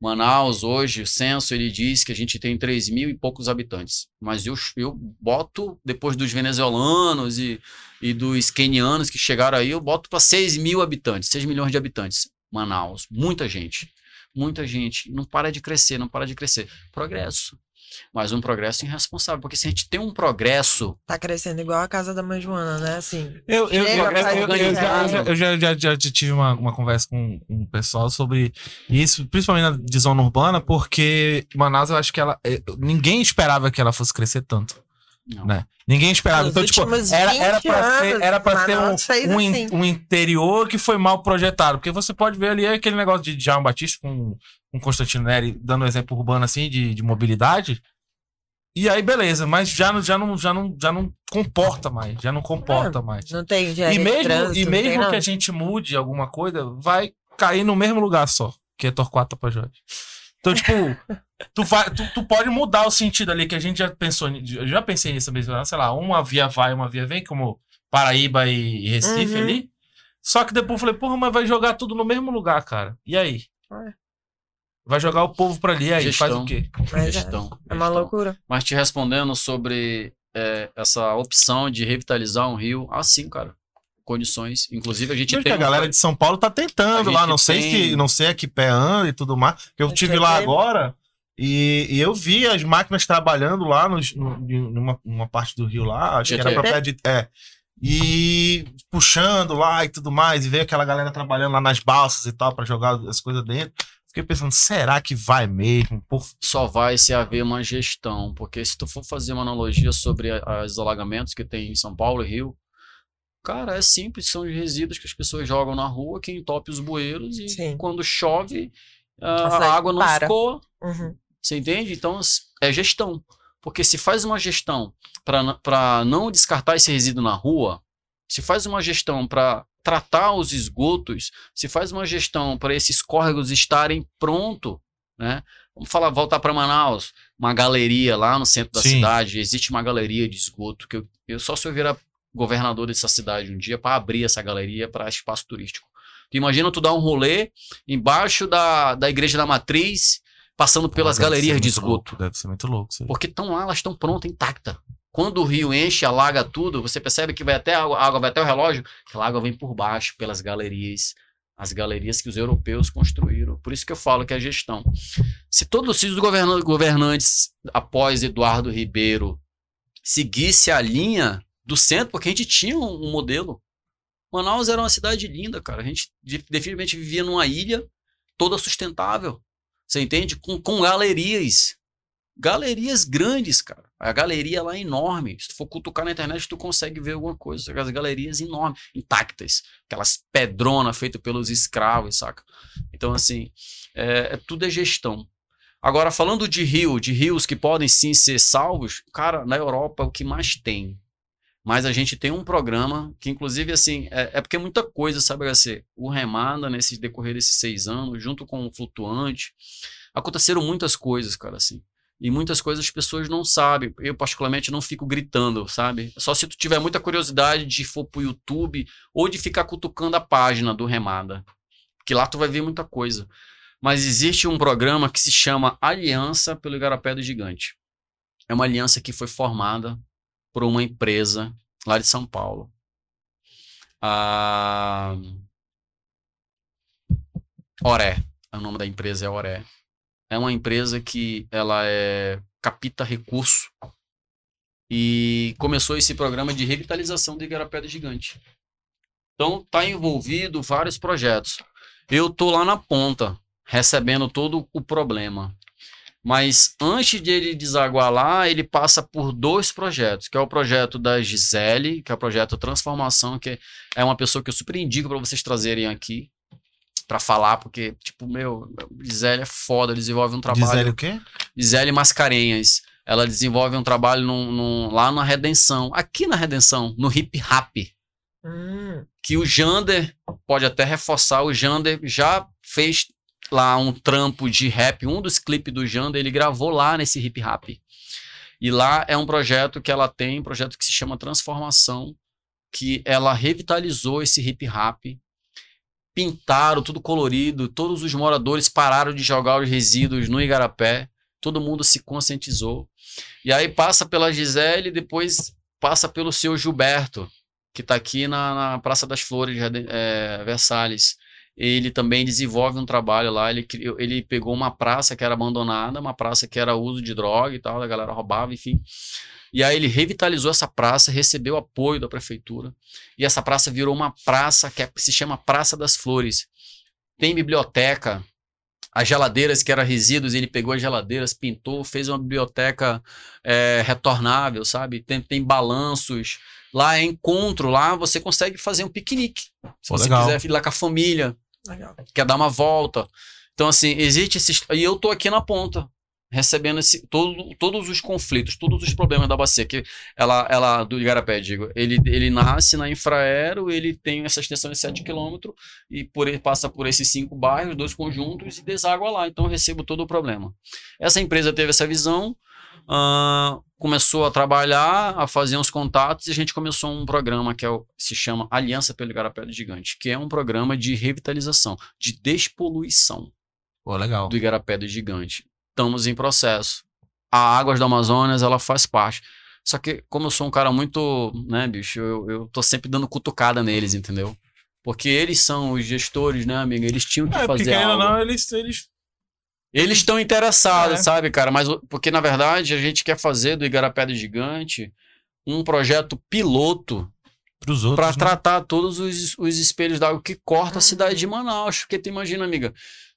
Manaus hoje, o censo ele diz que a gente tem 3 mil e poucos habitantes, mas eu, eu boto depois dos venezuelanos e, e dos quenianos que chegaram aí, eu boto para 6 mil habitantes, 6 milhões de habitantes. Manaus, muita gente, muita gente, não para de crescer, não para de crescer. Progresso, mas um progresso irresponsável, porque se a gente tem um progresso, Tá crescendo igual a casa da mãe Joana, né? Assim. Eu, eu, eu, eu- já, eu já, já, já tive uma, uma conversa com, com o pessoal sobre isso, principalmente na de zona urbana, porque Manaus eu acho que ela. eh, Ninguém esperava que ela fosse crescer tanto. Não. Né? Ninguém esperava. Nos Então, tipo, era, era 20 pra ser, era pra ser um, um, assim. um interior que foi mal projetado. Porque você pode ver ali aquele negócio de Djalma Batista com, com Constantino Neri, dando um exemplo urbano assim, de, de mobilidade. E aí, beleza, mas já, não- já, não, já, não, já não comporta mais. Já não comporta mais. Não tem E de mesmo, trânsito, e não tem mesmo que a gente mude alguma coisa, vai cair no mesmo lugar só, que é Torquato Tapajós. Então, tipo, tu, vai, tu, tu pode mudar o sentido ali, que a gente já pensou, eu já pensei nisso mesmo, sei lá, uma via vai, uma via vem, como Paraíba e Recife Uhum. ali. Só que depois eu falei, porra, mas vai jogar tudo no mesmo lugar, cara. E aí? É. Vai jogar o povo pra ali, aí faz Gestão. o quê? Mas é, Gestão, é uma gestão. loucura. Mas te respondendo sobre é, essa opção de revitalizar um rio, assim, cara. Condições. Inclusive, a gente Acho que tem. a um- galera de São Paulo tá tentando lá, não sei tem- se não sei a que pé anda e tudo mais. Eu tive sei lá que- agora e, e eu vi as máquinas trabalhando lá nos- no- numa, numa parte do rio lá, acho que era GT. pra pé de é. E puxando lá e tudo mais, e ver aquela galera trabalhando lá nas balsas e tal pra jogar as coisas dentro. Fiquei pensando, será que vai mesmo? Por... só vai se haver uma gestão, porque se tu for fazer uma analogia sobre os alagamentos que tem em São Paulo e Rio, cara, é simples, são os resíduos que as pessoas jogam na rua, que entope os bueiros e Sim. quando chove a, Nossa, água não para. escoa, Uhum. você entende? Então é gestão, porque se faz uma gestão para não descartar esse resíduo na rua, se faz uma gestão para tratar os esgotos, se faz uma gestão para esses córregos estarem pronto, né? Vamos falar, voltar para Manaus, uma galeria lá no centro da Sim. cidade, existe uma galeria de esgoto que eu, eu só se eu virar governador dessa cidade um dia para abrir essa galeria para espaço turístico. Tu imagina tu dar um rolê embaixo da, da igreja da matriz, passando pelas Deve galerias de esgoto. louco, deve ser muito louco. isso aí. Porque estão lá, elas estão prontas, intacta. Quando o rio enche, alaga tudo, você percebe que vai até a água, a água vai até o relógio, aquela água vem por baixo, pelas galerias, as galerias que os europeus construíram. Por isso que eu falo que é gestão. Se todos os governa governantes após Eduardo Ribeiro seguisse a linha do centro, porque a gente tinha um, um modelo. Manaus era uma cidade linda, cara. A gente de- definitivamente vivia numa ilha toda sustentável. Você entende? Com, com galerias. Galerias grandes, cara. A galeria lá é enorme. Se tu for cutucar na internet, tu consegue ver alguma coisa. As galerias enormes, intactas. Aquelas pedronas feitas pelos escravos, saca? Então, assim, é, é- tudo é gestão. Agora, falando de rio, de rios que podem sim ser salvos, cara, na Europa o que mais tem. Mas a gente tem um programa que, inclusive, assim, é, é porque é muita coisa, sabe, HC? O Remada, nesse decorrer desses seis anos, junto com o Flutuante, aconteceram muitas coisas, cara, assim. E muitas coisas as pessoas não sabem. Eu, particularmente, não fico gritando, sabe? Só se tu tiver muita curiosidade de for pro YouTube ou de ficar cutucando a página do Remada. Que lá tu vai ver muita coisa. Mas existe um programa que se chama Aliança pelo Igarapé do Gigante. É uma aliança que foi formada por uma empresa lá de São Paulo. A Oré. O nome da empresa é Oré. É uma empresa que ela é capta recurso e começou esse programa de revitalização do Igarapé do Gigante. Então tá envolvido vários projetos. Eu tô lá na ponta, recebendo todo o problema. Mas antes de ele desaguar lá, ele passa por dois projetos, que é o projeto da Gisele, que é o projeto Transformação, que é uma pessoa que eu super indico para vocês trazerem aqui para falar, porque, tipo, meu, Gisele é foda, desenvolve um trabalho. Gisele o quê? Gisele Mascarenhas. Ela desenvolve um trabalho num- num- lá na Redenção, aqui na Redenção, no hip hop Hum, que o Jander pode até reforçar. O Jander já fez lá um trampo de rap, um dos clipes do Jander, ele gravou lá nesse hip hop. E lá é um projeto que ela tem, um projeto que se chama Transformação, que ela revitalizou esse hip hop. Pintaram tudo colorido, todos os moradores pararam de jogar os resíduos no igarapé, todo mundo se conscientizou. E aí passa pela Gisele, depois passa pelo seu Gilberto, que está aqui na, na Praça das Flores, é, Versalhes. Ele também desenvolve um trabalho lá. Ele, ele pegou uma praça que era abandonada, uma praça que era uso de droga e tal, a galera roubava, enfim. E aí ele revitalizou essa praça, recebeu apoio da prefeitura. E essa praça virou uma praça que é- se chama Praça das Flores. Tem biblioteca, as geladeiras que eram resíduos, ele pegou as geladeiras, pintou, fez uma biblioteca é, retornável, sabe? Tem, tem balanços. Lá é encontro, lá você consegue fazer um piquenique. Se Pô, você legal. quiser ir lá com a família, Legal. quer dar uma volta. Então, assim, existe esse. E eu tô aqui na ponta, recebendo esse, todo, todos os conflitos, todos os problemas da bacia. Que ela, ela do Igarapé, digo, ele, ele nasce na Infraero, ele tem essa extensão de 7 km e por, passa por esses cinco bairros, dois conjuntos e deságua lá. Então, eu recebo todo o problema. Essa empresa teve essa visão. ah, começou a trabalhar, a fazer uns contatos e a gente começou um programa que é o, se chama Aliança pelo Igarapé do Gigante, que é um programa de revitalização, de despoluição Pô, legal. do Igarapé do Gigante. Estamos em processo. A Águas do Amazonas, ela faz parte. Só que, como eu sou um cara muito, né, bicho, eu, eu tô sempre dando cutucada neles, entendeu? Porque eles são os gestores, né, amigo? Eles tinham que É, fazer algo. não, eles, eles. Eles estão interessados, É. sabe, cara? Mas porque, na verdade, a gente quer fazer do Igarapé do Gigante um projeto piloto para né? tratar todos os, os espelhos d'água que corta a Uhum. cidade de Manaus. Porque tu imagina, amiga,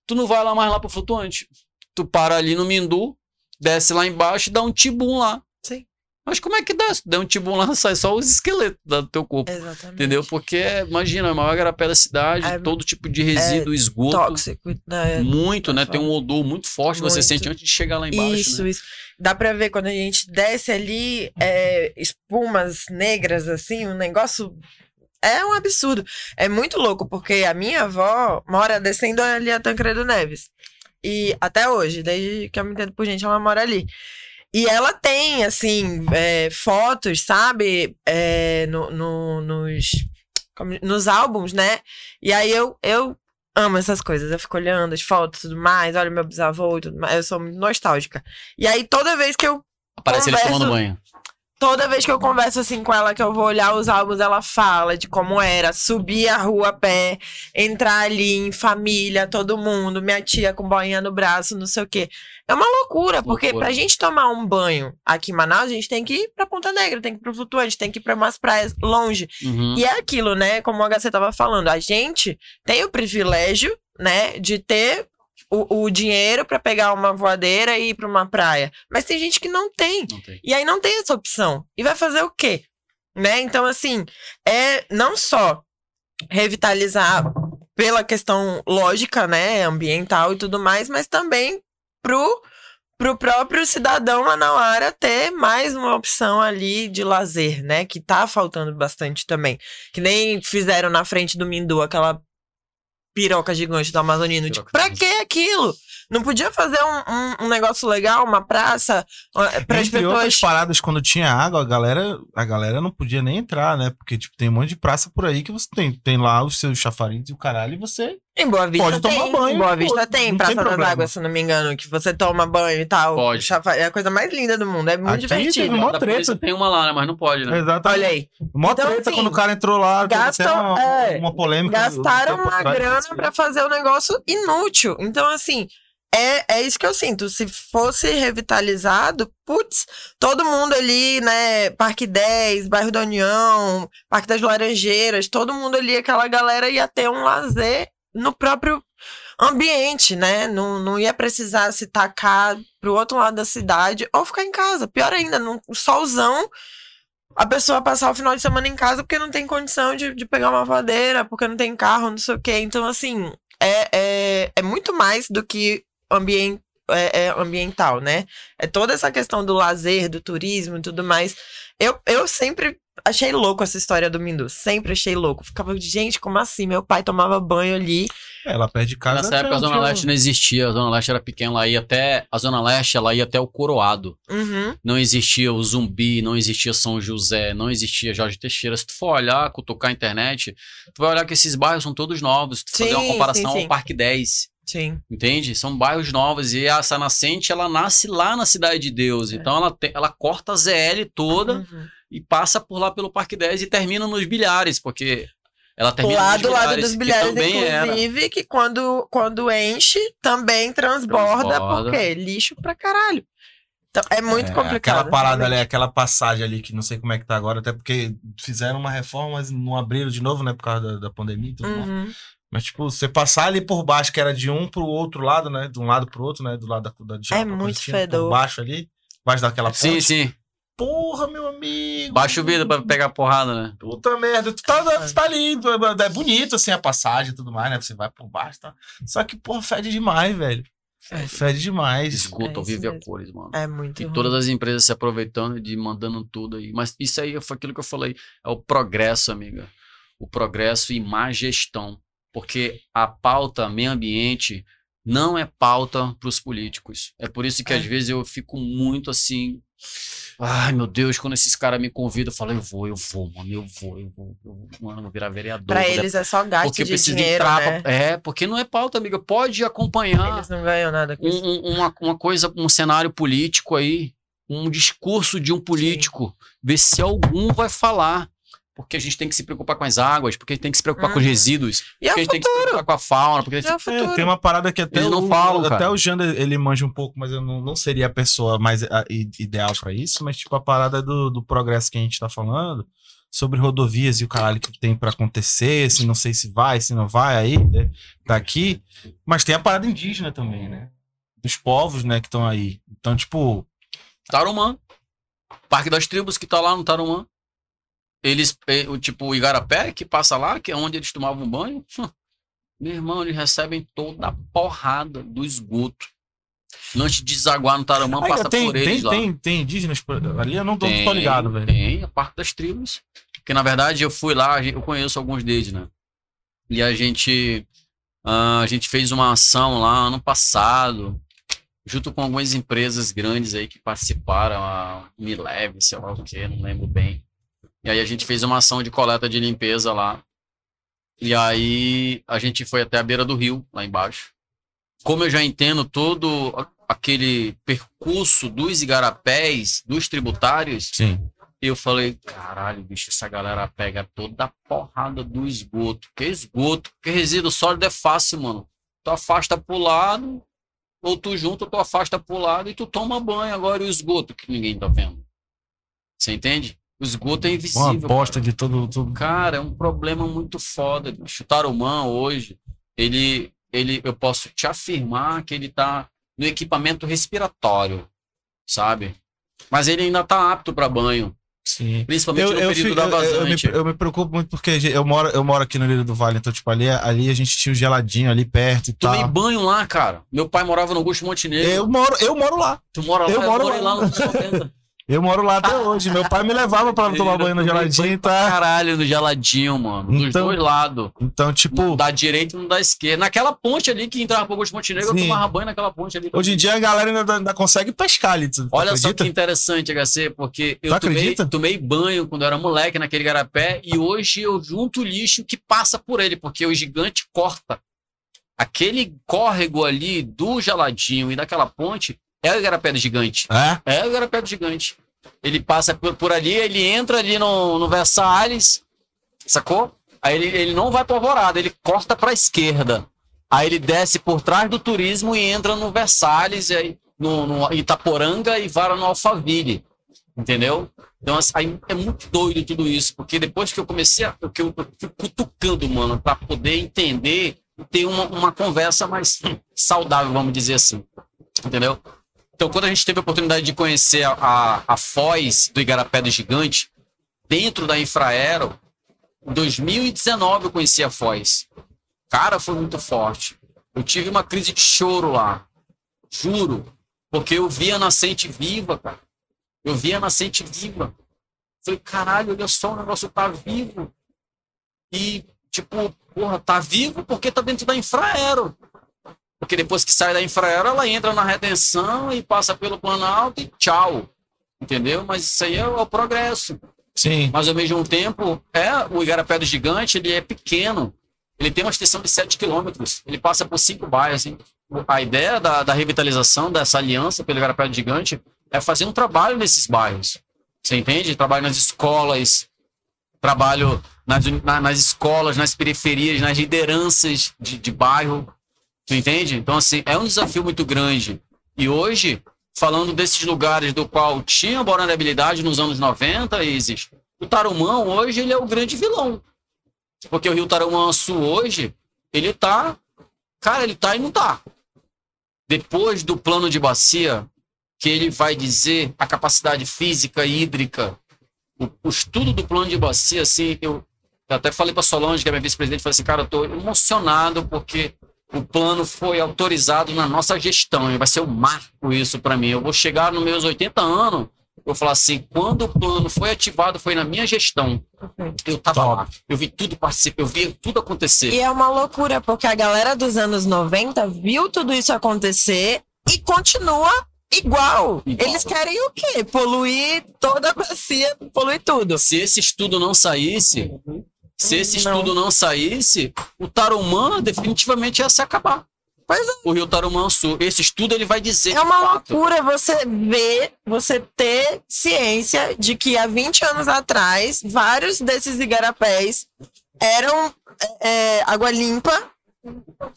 tu não vai lá mais lá pro flutuante. Tu para ali no Mindu, desce lá embaixo e dá um tibum lá. Mas como é que dá? Se der um lá, [LAUGHS] sai só os esqueletos do teu corpo. Exatamente. Entendeu? Porque, imagina, é o maior igarapé da cidade, É- todo tipo de resíduo, esgoto. Tóxico. Né? Muito, né? Tem um odor muito forte que você Muito. sente antes de chegar lá embaixo. Isso, né? isso. Dá pra ver quando a gente desce ali, é, espumas negras, assim, um negócio. É um absurdo. É muito louco, porque a minha avó mora descendo ali a Tancredo Neves. E até hoje, desde que eu me entendo por gente, ela mora ali. E ela tem, assim, é, fotos, sabe? É, no, no- nos, nos álbuns, né? E aí eu, eu amo essas coisas. Eu fico olhando as fotos e tudo mais, olha meu bisavô e tudo mais. Eu sou muito nostálgica. E aí toda vez que eu. Aparece eles Converso- tomando banho. Toda vez que eu converso assim com ela, que eu vou olhar os álbuns, ela fala de como era subir a rua a pé, entrar ali em família, todo mundo, minha tia com boinha no braço, não sei o quê. É uma loucura, porque Loucura. pra gente tomar um banho aqui em Manaus, a gente tem que ir pra Ponta Negra, tem que ir pro Flutuante, tem que ir pra umas praias longe. Uhum. E é aquilo, né? Como o HC tava falando, a gente tem o privilégio, né, de ter o, o dinheiro pra pegar uma voadeira e ir pra uma praia. Mas tem gente que não tem. Não tem. E aí não tem essa opção. E vai fazer o quê? Né? Então, assim, é não só revitalizar pela questão lógica, né, ambiental e tudo mais, mas também pro pro próprio cidadão manauara ter mais uma opção ali de lazer, né, que tá faltando bastante também. Que nem fizeram na frente do Mindu aquela piroca gigante do Amazonino. Tipo, pra que aquilo? Não podia fazer um, um, um negócio legal, uma praça, para as Entre outras pessoas paradas, quando tinha água, a galera, a galera não podia nem entrar, né? Porque, tipo, tem um monte de praça por aí que você tem, tem lá os seus chafariz e o caralho, e você. Em Boa Vista Pode tomar tem. banho, em Boa pô, Vista tem, não Praça tem das problema. Águas, se não me engano, que você toma banho e tal. Pode. Chafa- É a coisa mais linda do mundo, é muito Aqui divertido. teve mó Da treta. tem uma lá, né? Mas não pode, né? Exatamente. Olha aí. Mó Então, treta assim, quando o cara entrou lá. teve gastam- até uma, é, uma polêmica. Gastaram um tempo uma atrás. grana pra fazer o negócio inútil. Então, assim, é, é isso que eu sinto. Se fosse revitalizado, putz, todo mundo ali, né? Parque 10, Bairro da União, Parque das Laranjeiras, todo mundo ali, aquela galera ia ter um lazer no próprio ambiente, né? Não, não ia precisar se tacar pro outro lado da cidade ou ficar em casa. Pior ainda, num solzão, a pessoa passar o final de semana em casa porque não tem condição de, de pegar uma vadeira, porque não tem carro, não sei o quê. Então, assim, é, é, é muito mais do que ambien- é, é ambiental, né? É toda essa questão do lazer, do turismo e tudo mais. Eu, eu sempre achei louco essa história do Mindu. Sempre achei louco. Ficava, gente, como assim? Meu pai tomava banho ali. É, lá perto de casa. Nessa época a Zona Leste não existia, a Zona Leste era pequena, ela ia até. A Zona Leste ela ia até o Coroado. Uhum. Não existia o Zumbi, não existia São José, não existia Jorge Teixeira. Se tu for olhar, cutucar a internet, tu vai olhar que esses bairros são todos novos. Tu fazer uma Sim, comparação sim, sim. ao Parque 10. Sim. Entende? São bairros novos e essa nascente ela nasce lá na Cidade de Deus. Então ela, te- ela corta a ZL toda Uhum. E passa por lá pelo Parque 10 e termina nos bilhares, porque ela termina Lá nos do lado dos que bilhares, também era. inclusive, que quando, quando enche, também transborda, Transborda. porque lixo pra caralho. Então, é muito É, complicado. Aquela parada realmente. ali, aquela passagem ali, que não sei como é que tá agora, até porque fizeram uma reforma, mas não abriram de novo, né, por causa da, da pandemia e. Uhum. Mas, tipo, você passar ali por baixo, que era de um pro outro lado, né? De um lado pro outro, né? Do lado da, da de É muito fedor. Por baixo ali, baixo daquela ponte. Sim, sim. Porra, meu amigo. Baixa o vidro pra pegar porrada, né? Puta merda, tu tá, tu tá ali, é bonito assim a passagem e tudo mais, né? Você vai por baixo, tá? Só que, porra, fede demais, velho. Fede demais. Esgoto É ao vivo e isso a cores, mano. É muito E ruim. todas as empresas se aproveitando de mandando tudo aí. Mas isso aí foi aquilo que eu falei. É o progresso, amiga. O progresso e má gestão. Porque a pauta meio ambiente não é pauta para os políticos. É por isso que É. às vezes eu fico muito assim. Ai, meu Deus, quando esses caras me convidam, eu falo, eu vou, eu vou, mano, eu vou, eu vou, eu vou, mano, eu vou virar vereador. Pra eles é só gasto porque de precisa dinheiro, entrar. né? pra- É, porque não é pauta, amiga. Pode acompanhar Eles não ganham nada com isso. um- um- uma, uma coisa, um cenário político aí, um discurso de um político, ver se algum vai falar. Porque a gente tem que se preocupar com as águas, porque a gente tem que se preocupar com os Uhum. resíduos, E é porque a gente tem que se preocupar com a fauna, porque a gente É. É, tem uma parada que até Eles não o, falam, até cara. o Jander, ele manja um pouco, mas eu não, não seria a pessoa mais a- i- ideal pra isso, mas tipo a parada do, do progresso que a gente tá falando, sobre rodovias e o caralho que tem pra acontecer, se não sei se vai, se não vai aí, né, daqui, mas tem a parada indígena também, né? Dos povos, né, que estão aí. Então, tipo, Tarumã. Parque das Tribos que tá lá no Tarumã. Eles, o tipo, o Igarapé, que passa lá, que é onde eles tomavam banho. [LAUGHS] Meu irmão, eles recebem toda a porrada do esgoto. Antes de desaguar no Tarumã, Aí, passa tem, por eles tem, lá. tem, tem indígenas ali, eu não tô, tô ligado, velho. Tem, a Parque das Tribos. Porque, na verdade, eu fui lá, eu conheço alguns deles, né? E a gente, ah, a gente fez uma ação lá ano passado, junto com algumas empresas grandes aí que participaram, a Mileve, sei lá o que, não lembro bem. E aí a gente fez uma ação de coleta de limpeza lá. E aí a gente foi até a beira do rio, lá embaixo. Como eu já entendo todo aquele percurso dos igarapés, dos tributários, Sim. eu falei, caralho, bicho, essa galera pega toda a porrada do esgoto. Que esgoto? Porque resíduo sólido é fácil, mano. Tu afasta pro lado, ou tu junta, tu afasta pro lado e tu toma banho. Agora e o esgoto que ninguém tá vendo? Você entende? O esgoto é Uma invisível. bosta de todo. todo... Cara, é um problema muito foda. O Tarumã hoje, ele, ele, eu posso te afirmar que ele tá no equipamento respiratório, sabe? Mas ele ainda tá apto para banho, Sim. principalmente Eu, no eu, período fico- da eu- eu, me, vazante. eu me preocupo muito porque eu moro, eu moro aqui no Lírio do Vale, então, tipo, ali, ali a gente tinha um geladinho ali perto e Tomei tal. banho lá, cara. Meu pai morava no Augusto Montenegro. Eu moro, eu moro lá. Tu mora lá? eu moro morei lá. lá no anos [LAUGHS] 90. Eu moro lá até [LAUGHS] hoje. Meu pai me levava pra tomar banho no geladinho, tá? Caralho, no geladinho, mano. Dos Então, dois lados. Então, tipo, da direita e não da esquerda. Naquela ponte ali que entrava pro Augusto Montenegro, eu Sim. tomava banho naquela ponte ali. hoje em dia a galera ainda, ainda consegue pescar ali. Olha só que interessante, HC, porque eu tomei, tomei banho quando eu era moleque naquele garapé e hoje eu junto o lixo que passa por ele, porque o gigante corta. Aquele córrego ali do geladinho e daquela ponte é o igarapé do gigante. É? É o igarapé do gigante. Ele passa por, por ali, ele entra ali no, no Versalhes, sacou? Aí ele, ele não vai pro Alvorada, ele corta pra esquerda. Aí ele desce por trás do turismo e entra no Versalhes, e aí, no, no Itaporanga e vara no Alphaville. Entendeu? Então, assim, é muito doido tudo isso, porque depois que eu comecei a. Que eu, eu fui cutucando, mano, pra poder entender e ter uma, uma conversa mais saudável, vamos dizer assim. Entendeu? Então, quando a gente teve a oportunidade de conhecer a, a, a Foz do Igarapé do Gigante, dentro da Infraero, em 2019 eu conheci a Foz. Cara, foi muito forte. Eu tive uma crise de choro lá. Juro. Porque eu via a nascente viva, cara. Eu via a nascente viva. Falei, caralho, olha só, o negócio tá vivo. E, tipo, porra, tá vivo porque tá dentro da Infraero. Porque depois que sai da Infraero, ela entra na retenção e passa pelo Planalto e tchau. Entendeu? Mas isso aí é o progresso. Sim. Mas ao mesmo tempo, é o Igarapé do Gigante, ele é pequeno. Ele tem uma extensão de 7 quilômetros. Ele passa por cinco bairros. Assim. A ideia da, da revitalização dessa aliança pelo Igarapé do Gigante é fazer um trabalho nesses bairros. Você entende? Trabalho nas escolas, trabalho nas, nas escolas, nas periferias, nas lideranças de, de bairro. Tu entende? Então, assim, é um desafio muito grande. E hoje, falando desses lugares do qual tinha vulnerabilidade nos anos 90, Isis, o Tarumã hoje ele é o grande vilão. Porque o Rio Tarumã Sul hoje, ele tá. Cara, ele tá e não tá. Depois do plano de bacia, que ele vai dizer a capacidade física e hídrica, o, o estudo do plano de bacia, assim, eu, eu até falei para Solange, que é minha vice-presidente, falei assim, cara, eu tô emocionado porque o plano foi autorizado na nossa gestão e vai ser um marco isso para mim. Eu vou chegar nos meus 80 anos, eu vou falar assim, quando o plano foi ativado foi na minha gestão. Eu tava Top. lá, eu vi tudo participar, eu vi tudo acontecer. E é uma loucura, porque a galera dos anos 90 viu tudo isso acontecer e continua igual. Igual. Eles querem o quê? Poluir toda a bacia, poluir tudo. Se esse estudo não saísse, se esse Não. estudo não saísse, o Tarumã definitivamente ia se acabar. Pois é. O Rio Tarumã Sul. Esse estudo ele vai dizer. É uma loucura você ver, você ter ciência de que há 20 anos atrás, vários desses igarapés eram é, água limpa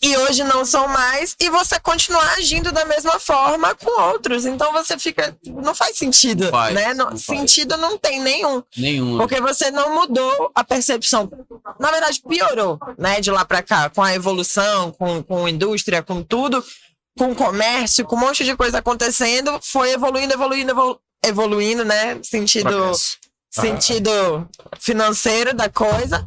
e hoje não são mais, e você continuar agindo da mesma forma com outros. Então você fica. Não faz sentido, Faz, né? Não- não faz. sentido não tem nenhum. Nenhum. Porque você não mudou a percepção. Na verdade, piorou, né? De lá pra cá, com a evolução, com, com indústria, com tudo, com comércio, com um monte de coisa acontecendo, foi evoluindo, evoluindo, evolu- evoluindo, né? Sentido, Progresso. sentido financeiro da coisa.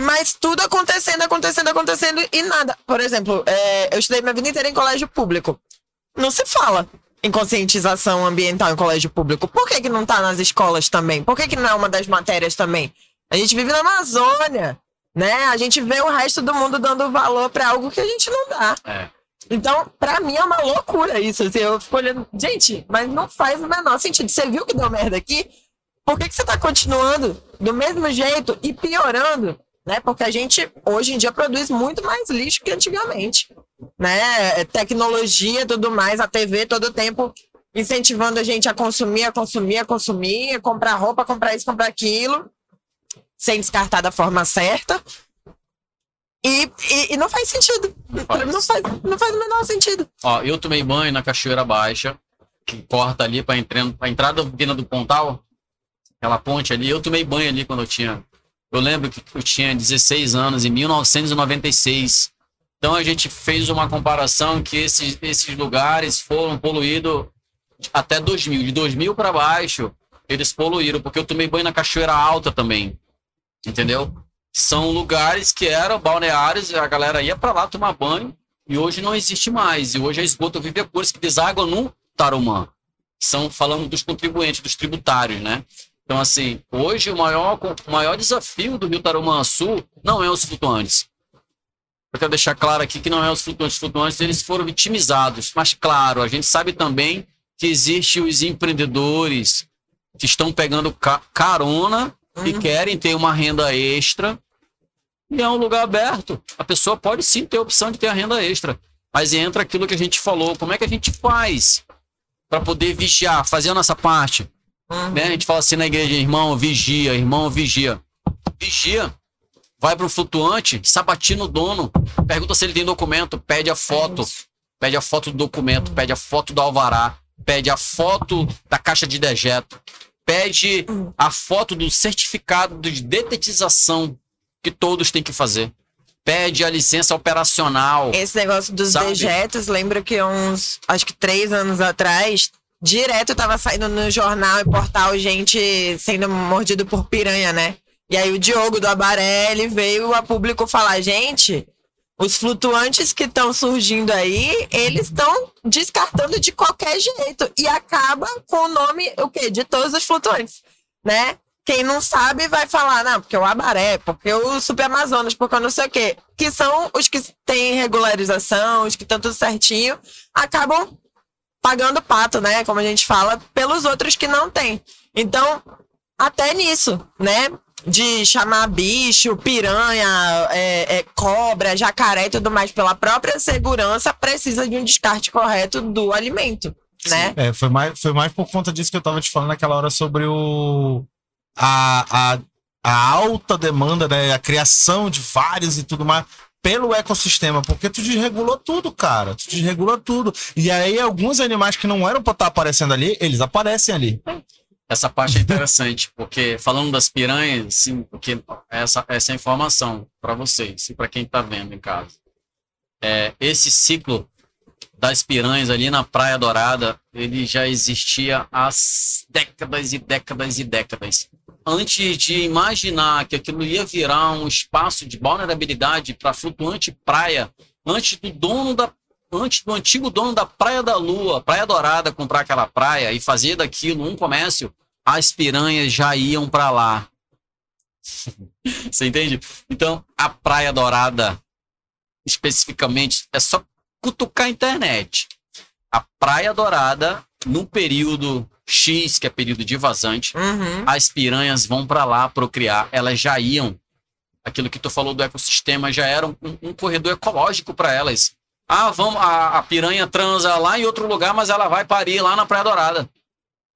Mas tudo acontecendo, acontecendo, acontecendo e nada. Por exemplo, é, eu estudei minha vida inteira em colégio público. Não se fala em conscientização ambiental em colégio público. Por que, que não tá nas escolas também? Por que, que não é uma das matérias também? A gente vive na Amazônia, né? A gente vê o resto do mundo dando valor pra algo que a gente não dá. É. Então, pra mim é uma loucura isso. Assim, eu fico olhando, gente, mas não faz o menor sentido. Você viu que deu merda aqui? Por que, que você tá continuando do mesmo jeito e piorando? Né? Porque a gente hoje em dia produz muito mais lixo que antigamente. Né? Tecnologia, tudo mais, a TV todo tempo incentivando a gente a consumir, a consumir, a consumir, a comprar roupa, comprar isso, comprar aquilo, sem descartar da forma certa. E, e, e não faz sentido. faz. Não faz, não faz o menor sentido. Ó, eu tomei banho na Cachoeira Baixa, que corta ali pra, entrar, pra entrada da Vina do Pontal, aquela ponte ali. Eu tomei banho ali quando eu tinha. Eu lembro que eu tinha 16 anos, em 1996. Então a gente fez uma comparação que esses, esses lugares foram poluídos até 2000. De 2000 para baixo, eles poluíram, porque eu tomei banho na Cachoeira Alta também. Entendeu? São lugares que eram balneários, a galera ia para lá tomar banho e hoje não existe mais. E hoje é esgoto vive cores que deságua no Tarumã. São falando dos contribuintes, dos tributários, né? Então, assim, hoje o maior, o maior desafio do Rio Tarumã Sul não é os flutuantes. Eu quero deixar claro aqui que não é os flutuantes. Os flutuantes eles foram vitimizados. Mas, claro, a gente sabe também que existem os empreendedores que estão pegando ca- carona e Uhum. querem ter uma renda extra. E é um lugar aberto. A pessoa pode sim ter a opção de ter a renda extra. Mas entra aquilo que a gente falou. Como é que a gente faz para poder vigiar, fazer a nossa parte? Uhum. Né? A gente fala assim na igreja, irmão, vigia, irmão, vigia. Vigia. Vai pro flutuante, sabatina o dono, pergunta se ele tem documento, pede a foto, pede a foto do documento, pede a foto do alvará, pede a foto da caixa de dejeto, pede a foto do certificado de detetização que todos têm que fazer. Pede a licença operacional. Esse negócio dos Sabe? dejetos, lembro que uns, acho que três anos atrás, direto tava saindo no jornal e portal gente sendo mordido por piranha, né? E aí o Diogo do Abaré, ele veio a público falar, gente, os flutuantes que estão surgindo aí, eles estão descartando de qualquer jeito. E acaba com o nome, o quê? De todos os flutuantes, né? Quem não sabe vai falar, não, porque o Abaré, porque o Super Amazonas, porque eu não sei o quê. Que são os que têm regularização, os que estão tudo certinho, acabam pagando pato, né? Como a gente fala, pelos outros que não têm. Então, até nisso, né? De chamar bicho, piranha, é, é, cobra, jacaré e tudo mais pela própria segurança, precisa de um descarte correto do alimento, né? É, foi mais, foi mais por conta disso que eu tava te falando naquela hora sobre o. A, a, a alta demanda, né? A criação de vários e tudo mais pelo ecossistema, porque tu desregulou tudo, cara. Tu desregulou tudo. E aí, alguns animais que não eram pra estar aparecendo ali, eles aparecem ali. essa parte é interessante, porque falando das piranhas, sim, porque essa, essa é informação para vocês e para quem está vendo em casa. É, esse ciclo das piranhas ali na Praia Dourada, ele já existia há décadas e décadas e décadas. Antes de imaginar que aquilo ia virar um espaço de vulnerabilidade para flutuante praia, antes do dono da antes do antigo dono da Praia da Lua, Praia Dourada, comprar aquela praia e fazer daquilo um comércio, as piranhas já iam para lá. [LAUGHS] Você entende? Então, a Praia Dourada, especificamente, é só cutucar a internet. A Praia Dourada, no período X, que é período de vazante, Uhum. as piranhas vão para lá procriar. Elas já iam. Aquilo que tu falou do ecossistema já era um, um corredor ecológico para elas. Ah, vamos, a, a piranha transa lá em outro lugar, mas ela vai parir lá na Praia Dourada.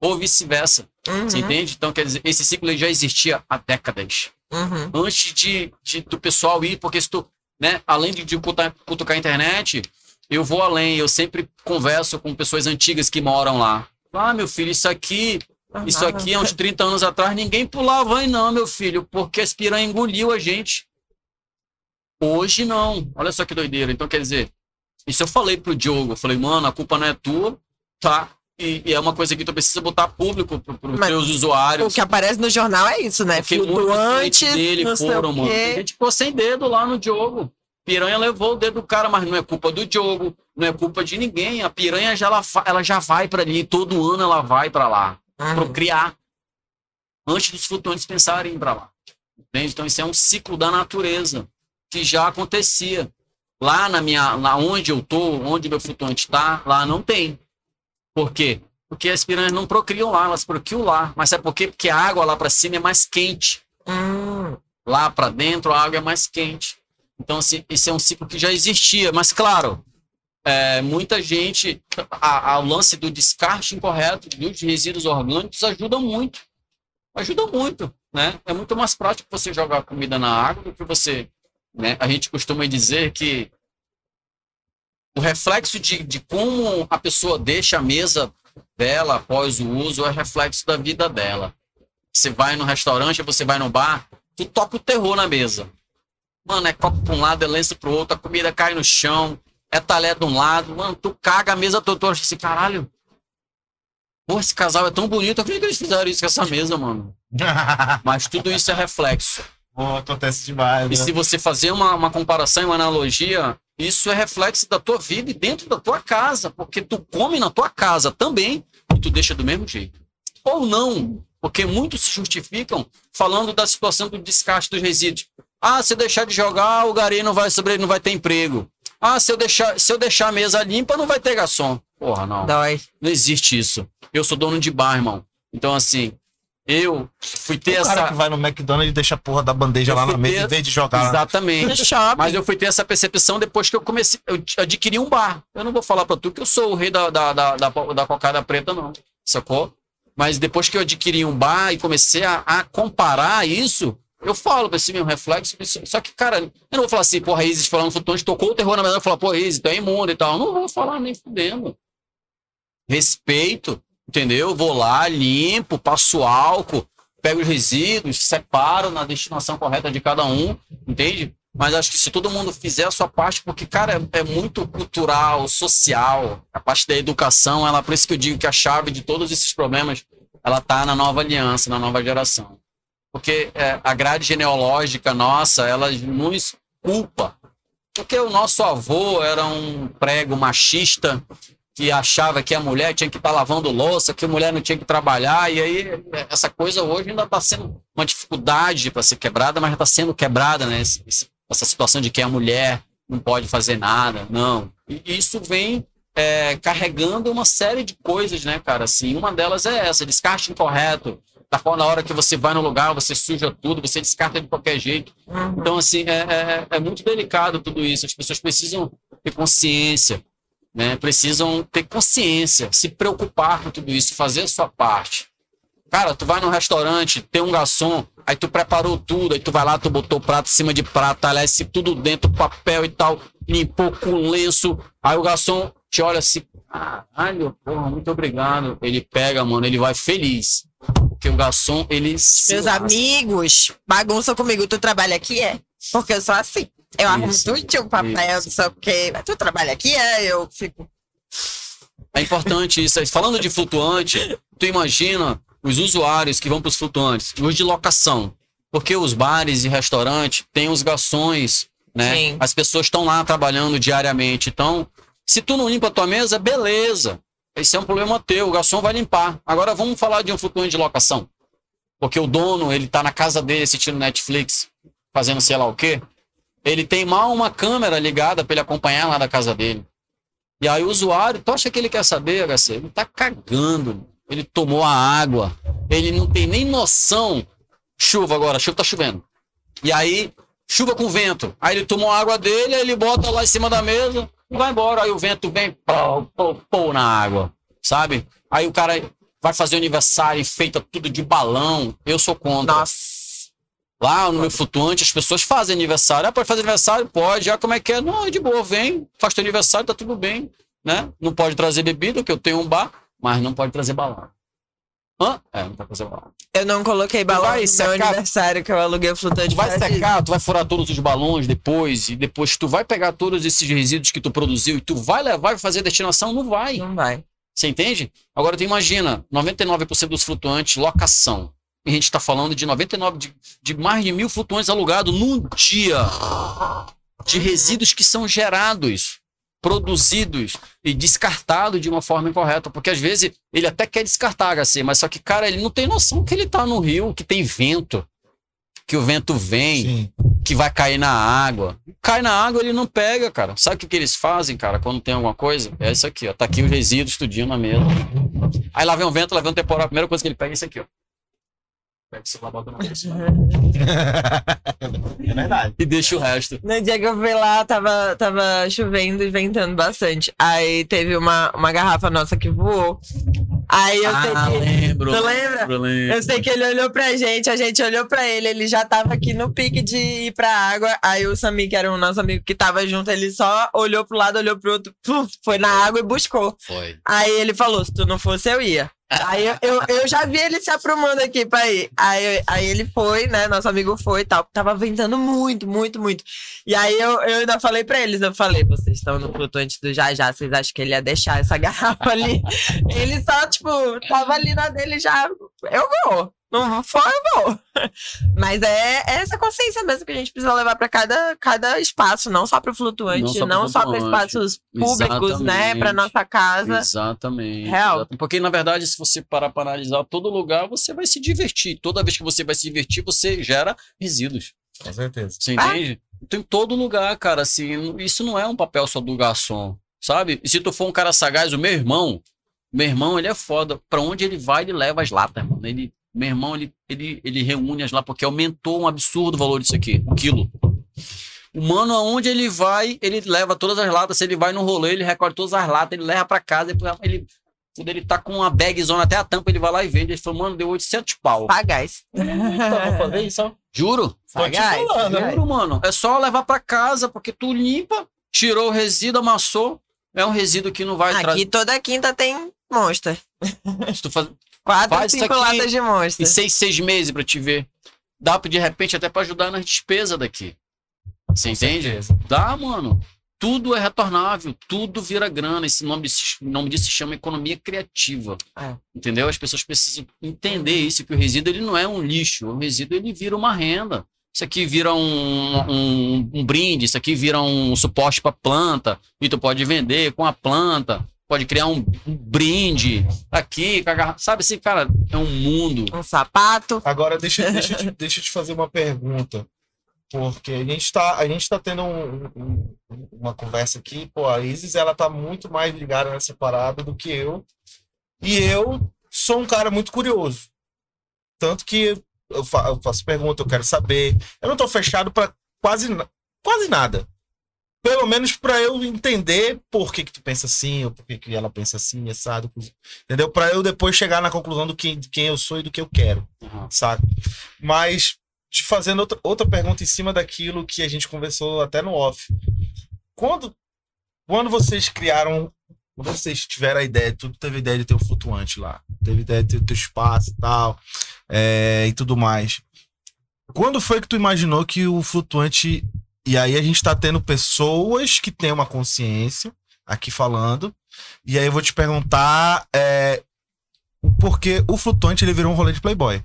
Ou vice-versa. Uhum. Você entende? Então, quer dizer, esse ciclo já existia há décadas Uhum. antes de, de- do pessoal ir, porque se tu, né, além de, de cutucar, cutucar a internet, eu vou além, eu sempre converso com pessoas antigas que moram lá. Ah, meu filho, isso aqui, isso aqui há uns 30 anos atrás, ninguém pulava aí não, meu filho, porque as piranha engoliu a gente. Hoje não. Olha só que doideira. Então, quer dizer, isso eu falei pro Diogo, eu falei, mano, a culpa não é tua, tá? E, e é uma coisa que tu precisa botar público pro, pros Mas teus usuários. O que aparece no jornal é isso, né? Porque muitos Flutuantes, tweets dele foram, mano. Quê. gente ficou sem dedo lá no jogo. Piranha levou o dedo do cara, mas não é culpa do jogo, não é culpa de ninguém. A piranha já ela, ela já vai pra ali, todo ano ela vai pra lá, Uhum. procriar. Antes dos flutuantes pensarem em ir pra lá. Entende? Então isso é um ciclo da natureza que já acontecia. Lá na minha, lá onde eu tô, onde meu flutuante tá, lá não tem. Por quê? Porque as piranhas não procriam lá, elas procriam lá. Mas sabe por quê? Porque a água lá pra cima é mais quente Hum. lá para dentro a água é mais quente. Então, assim, esse é um ciclo que já existia. Mas, claro, é, muita gente. A, a- o lance do descarte incorreto dos resíduos orgânicos ajuda muito. Ajuda muito. Né? É muito mais prático você jogar comida na água do que você. Né? A gente costuma dizer que o reflexo de, de como a pessoa deixa a mesa dela após o uso é reflexo da vida dela. Você vai no restaurante, você vai no bar, tu toca o terror na mesa. Mano, é copo pra um lado, é lenço pro outro, a comida cai no chão, é talher de um lado, mano, tu caga a mesa toda, tu acha assim, caralho. Pô, esse casal é tão bonito, eu que eles fizeram isso com essa mesa, mano. [LAUGHS] Mas tudo isso é reflexo. Pô, acontece demais, E né? se você fazer uma, uma comparação e uma analogia, isso é reflexo da tua vida e dentro da tua casa, porque tu come na tua casa também e tu deixa do mesmo jeito. Ou não, porque muitos se justificam falando da situação do descarte dos resíduos. Ah, se eu deixar de jogar, o gari não vai sobre, não vai ter emprego. Ah, se eu deixar, se eu deixar a mesa limpa, não vai ter garçom. Porra, não. Dói. Não existe isso. Eu sou dono de bar, irmão. Então, assim, eu fui ter O cara essa. que vai no McDonald's e deixa a porra da bandeja Eu lá na mesa ter- em vez de jogar. Exatamente. Mas eu fui ter essa percepção depois que eu comecei. Eu adquiri um bar. Eu não vou falar pra tu que eu sou o rei da, da, da, da, da cocada preta, não. Sacou? Mas depois que eu adquiri um bar e comecei a, a comparar isso, eu falo pra esse meu reflexo. Só que, cara, eu não vou falar assim, porra, Isis falando flutuante, tocou o terror na mesa, eu falar, pô, Isis, tu imundo e tal. Eu não vou falar nem fudendo. Respeito, entendeu? Vou lá, limpo, passo álcool, pego os resíduos, separo na destinação correta de cada um, entende? Mas acho que se todo mundo fizer a sua parte, porque, cara, é, é muito cultural, social, a parte da educação, ela, por isso que eu digo que a chave de todos esses problemas, ela tá na nova aliança, na nova geração. Porque é, a grade genealógica nossa, ela nos culpa. Porque o nosso avô era um prego machista, que achava que a mulher tinha que estar lavando louça, que a mulher não tinha que trabalhar, e aí essa coisa hoje ainda está sendo uma dificuldade para ser quebrada, mas já está sendo quebrada, né? Essa situação de que a mulher não pode fazer nada, não. E isso vem é, carregando uma série de coisas, né, cara? Assim, uma delas é essa, descarte incorreto. Da forma na hora que você vai no lugar, você suja tudo, você descarta de qualquer jeito. Uhum. Então, assim, é, é, é muito delicado tudo isso. As pessoas precisam ter consciência, né? Precisam ter consciência, se preocupar com tudo isso, fazer a sua parte. Cara, tu vai num restaurante, tem um garçom, aí tu preparou tudo, aí tu vai lá, tu botou prato em cima de prato, talher, esse tudo dentro, papel e tal, limpou com lenço, aí o garçom te olha assim, caralho, porra, muito obrigado. Ele pega, mano, ele vai feliz. Porque o garçom, ele Meus lasca. amigos bagunçam comigo. Tu trabalha aqui? É. Porque eu sou assim. Eu arrumo tudo um papel, isso. não sei o quê. Mas tu trabalha aqui? É. Eu fico. É importante isso. Falando de flutuante, tu imagina os usuários que vão para os flutuantes, os de locação. Porque os bares e restaurantes têm os garçons, né? Sim. As pessoas estão lá trabalhando diariamente. Então, se tu não limpa a tua mesa, beleza. Esse é um problema teu, o garçom vai limpar. Agora vamos falar de um flutuante de locação. Porque o dono, ele tá na casa dele assistindo Netflix, fazendo sei lá o quê. Ele tem mal uma câmera ligada para ele acompanhar lá da casa dele. E aí o usuário, tu acha que ele quer saber, HC? Ele tá cagando. Ele tomou a água. Ele não tem nem noção. Chuva agora, chuva tá chovendo. E aí, chuva com vento. Aí ele tomou a água dele, aí ele bota lá em cima da mesa e vai embora. Aí o vento vem, pô, pô, pô na água. Sabe? Aí o cara vai fazer aniversário e feita tudo de balão. Eu sou contra. Nossa. Lá no meu flutuante, as pessoas fazem aniversário. Ah, pode fazer aniversário? Pode. Ah, como é que é? Não, é de boa, vem, faz teu aniversário, tá tudo bem. Né? Não pode trazer bebida, que eu tenho um bar, mas não pode trazer balão. Hã? É, não pode trazer balão. Eu não coloquei balão vai no meu secar- aniversário que eu aluguei o flutuante. Tu vai secar, tu vai furar todos os balões depois, e depois tu vai pegar todos esses resíduos que tu produziu e tu vai levar e fazer a destinação? Não vai. Não vai. Você entende? Agora tu imagina, 99% dos flutuantes, locação. E a gente tá falando de 99, de, de mais de mil flutuantes alugados num dia. De resíduos que são gerados, produzidos e descartados de uma forma incorreta. Porque às vezes ele até quer descartar HC, mas só que, cara, ele não tem noção que ele tá no rio, que tem vento. Que o vento vem Sim. que vai cair na água. Cai na água, ele não pega, cara. Sabe o que, que eles fazem, cara, quando tem alguma coisa? É isso aqui, ó. Tá aqui os resíduos, tudinho na mesa. Aí lá vem um vento, lá vem um temporal. A primeira coisa que ele pega é isso aqui, ó. Pega o celular, bota na bolsa. É verdade. E deixa o resto. No dia que eu fui lá, tava, tava chovendo e ventando bastante. Aí teve uma, uma garrafa nossa que voou. Aí eu sei ah, que. lembro. Tu lembra? lembro, lembro. Eu sei que ele olhou pra gente, a gente olhou pra ele, ele já tava aqui no pique de ir pra água. Aí o Sami, que era o nosso amigo que tava junto, ele só olhou pro lado, olhou pro outro, puf, foi na água e buscou. Foi. Aí ele falou: se tu não fosse, eu ia. Aí eu, eu, eu já vi ele se aprumando aqui pra ir. Aí, aí ele foi, né? Nosso amigo foi e tal. Tava ventando muito, muito, muito. E aí eu, eu ainda falei pra eles: eu falei, vocês estão no flutuante do já já, vocês acham que ele ia deixar essa garrafa ali? [LAUGHS] ele só, tipo, tava ali na dele já. Eu vou. Não for, eu vou. Mas é, é essa consciência mesmo que a gente precisa levar pra cada, cada espaço, não só pro flutuante, Não só flutuante. espaços públicos, né? Pra Exatamente. nossa casa. Exatamente. Real. Exatamente. Porque, na verdade, se você parar para analisar todo lugar, você vai se divertir. Toda vez que você vai se divertir, você gera resíduos. Com certeza. Você Ah. entende? Tem em todo lugar, cara, assim, isso não é um papel só do garçom, sabe? E se tu for um cara sagaz, o meu irmão, meu irmão, ele é foda. Pra onde ele vai, ele leva as latas, mano. Ele, meu irmão, ele, ele, ele reúne as latas, porque aumentou um absurdo o valor disso aqui, o quilo. O mano, aonde ele vai, ele leva todas as latas. Se ele vai no rolê, ele recolhe todas as latas, ele leva pra casa, depois ele... Quando ele tá com uma bagzona até a tampa, ele vai lá e vende. Ele falou, mano, deu 800 pau. Pagais. [LAUGHS] Vamos fazer isso, ó. Juro? Pagais. Juro, mano. É só levar pra casa, porque tu limpa, tirou o resíduo, amassou. É um resíduo que não vai Aqui trazer. toda quinta tem monster. Se tu faz Quatro, Faz cinco latas de em monster. seis, seis meses pra te ver. Dá de repente até pra ajudar nas despesas daqui. Você entende? certeza. Dá, mano. Tudo é retornável, tudo vira grana. Esse nome, nome disso se chama economia criativa. É. Entendeu? As pessoas precisam entender isso, que o resíduo ele não é um lixo. O resíduo ele vira uma renda. Isso aqui vira um, um, um brinde, isso aqui vira um suporte para planta, e tu pode vender com a planta, pode criar um, um brinde aqui, sabe assim, cara, é um mundo. Um sapato. Agora, deixa, [LAUGHS] deixa, eu te, deixa eu te fazer uma pergunta. Porque a gente tá, a gente tá tendo um- um- uma conversa aqui, pô, a Isis, ela tá muito mais ligada nessa parada do que eu. E eu sou um cara muito curioso. Tanto que eu, fa- eu faço pergunta, eu quero saber. Eu não tô fechado para quase, quase nada. Pelo menos para eu entender por que que tu pensa assim, ou por que que ela pensa assim, assado, entendeu? Para eu depois chegar na conclusão do que, de quem eu sou e do que eu quero saca? Mas te fazendo outra, outra pergunta em cima daquilo que a gente conversou até no off. Quando, quando vocês criaram, quando vocês tiveram a ideia, tudo teve a ideia de ter o flutuante lá. teve ideia de ter teu espaço e tal, é, e tudo mais. Quando foi que tu imaginou que o flutuante. E aí a gente tá tendo pessoas que têm uma consciência aqui falando. E aí eu vou te perguntar é, o porquê o flutuante ele virou um rolê de Playboy.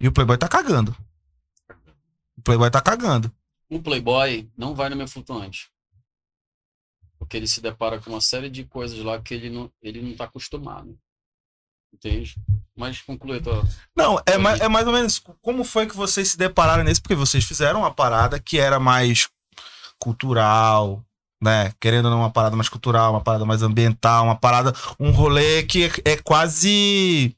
E o Playboy tá cagando. O Playboy tá cagando. Um playboy não vai no meu flutuante. Porque ele se depara com uma série de coisas lá que ele não, ele não tá acostumado. Entende? Mas conclui a tua... Não, é, ma- é mais ou menos como foi que vocês se depararam nesse, porque vocês fizeram uma parada que era mais cultural, né? Querendo ou não, uma parada mais cultural, uma parada mais ambiental, uma parada, um rolê que é, é quase.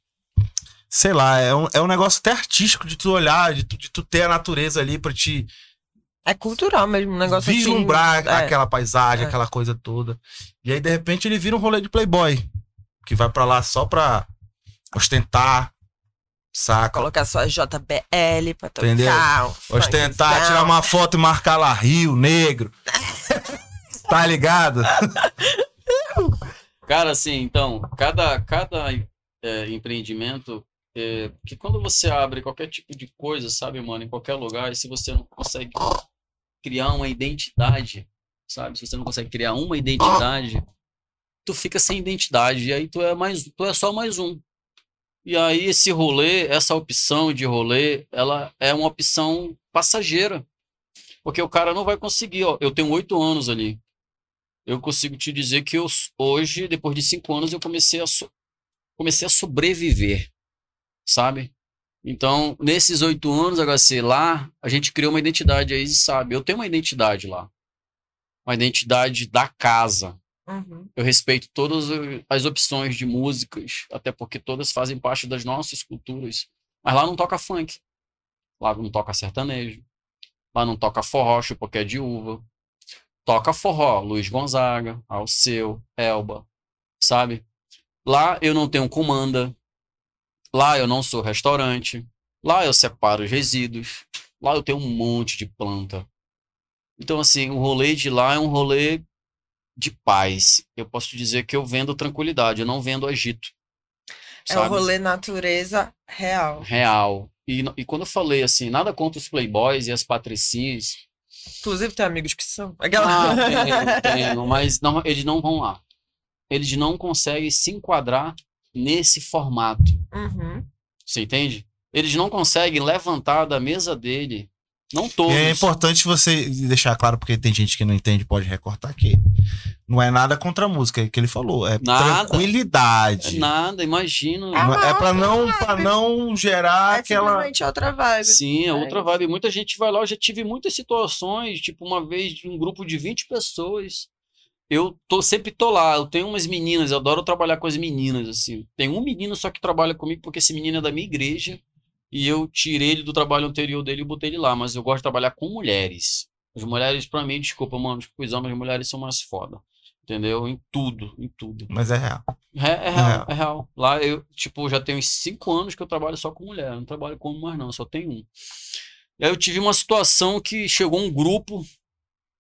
Sei lá, é um, é um negócio até artístico de tu olhar, de tu, de tu ter a natureza ali pra te É cultural mesmo, um negócio vislumbrar assim. é. aquela paisagem, É. aquela coisa toda. E aí, de repente, ele vira um rolê de playboy. Que vai pra lá só pra ostentar, saca? Colocar sua JBL pra tocar. Entendeu? Ostentar, funkzão. tirar uma foto e marcar lá Rio Negro. [LAUGHS] tá ligado? Cara, assim, então, cada, cada é, empreendimento, é, que quando você abre qualquer tipo de coisa, sabe, mano, em qualquer lugar, e se você não consegue criar uma identidade, sabe, se você não consegue criar uma identidade, tu fica sem identidade, e aí tu é mais, tu é só mais um. E aí esse rolê, essa opção de rolê, ela é uma opção passageira. Porque o cara não vai conseguir, ó. Eu tenho oito anos ali eu consigo te dizer que eu, hoje, depois de cinco anos, eu comecei a, so- comecei a sobreviver, sabe? Então, nesses oito anos, HC, lá, a gente criou uma identidade aí, sabe? Eu tenho uma identidade lá. Uma identidade da casa. Uhum. Eu respeito todas as opções de músicas, até porque todas fazem parte das nossas culturas. Mas lá não toca funk. Lá não toca sertanejo. Lá não toca forró, porque é de uva. Toca forró, Luiz Gonzaga, Alceu, Elba, sabe? Lá eu não tenho comanda. Lá eu não sou restaurante. Lá eu separo os resíduos. Lá eu tenho um monte de planta. Então, assim, o rolê de lá é um rolê de paz. Eu posso te dizer que eu vendo tranquilidade, eu não vendo agito. É o sabe? rolê natureza real. Real. E, e quando eu falei assim, nada contra os playboys e as patricinhas, Inclusive, tem amigos que são. ah, Aquela... tenho, tenho, mas não, eles não vão lá. Eles não conseguem se enquadrar nesse formato. Uhum. Você entende? Eles não conseguem levantar da mesa dele. Não E todos. é importante você deixar claro, porque tem gente que não entende, pode recortar aqui. Não é nada contra a música, é o que ele falou. É Nada. tranquilidade. É nada, imagina. Não- É pra não, pra não gerar É aquela. simplesmente outra vibe. Sim, é É outra vibe. Muita gente vai lá, eu já tive muitas situações, tipo, uma vez de um grupo de 20 pessoas. Eu tô, sempre tô lá, eu tenho umas meninas, eu adoro trabalhar com as meninas, assim. Tem um menino só que trabalha comigo, porque esse menino é da minha igreja, e eu tirei ele do trabalho anterior dele e botei ele lá, mas eu gosto de trabalhar com mulheres. As mulheres, pra mim, desculpa, mano, desculpa, mas as mulheres são mais foda. Entendeu? Em tudo, em tudo. Mas é real. É, é real, real. é real. Lá eu, tipo, já tenho uns cinco anos que eu trabalho só com mulher. Eu não trabalho com homem mais, não, só tem um. E aí eu tive uma situação que chegou um grupo,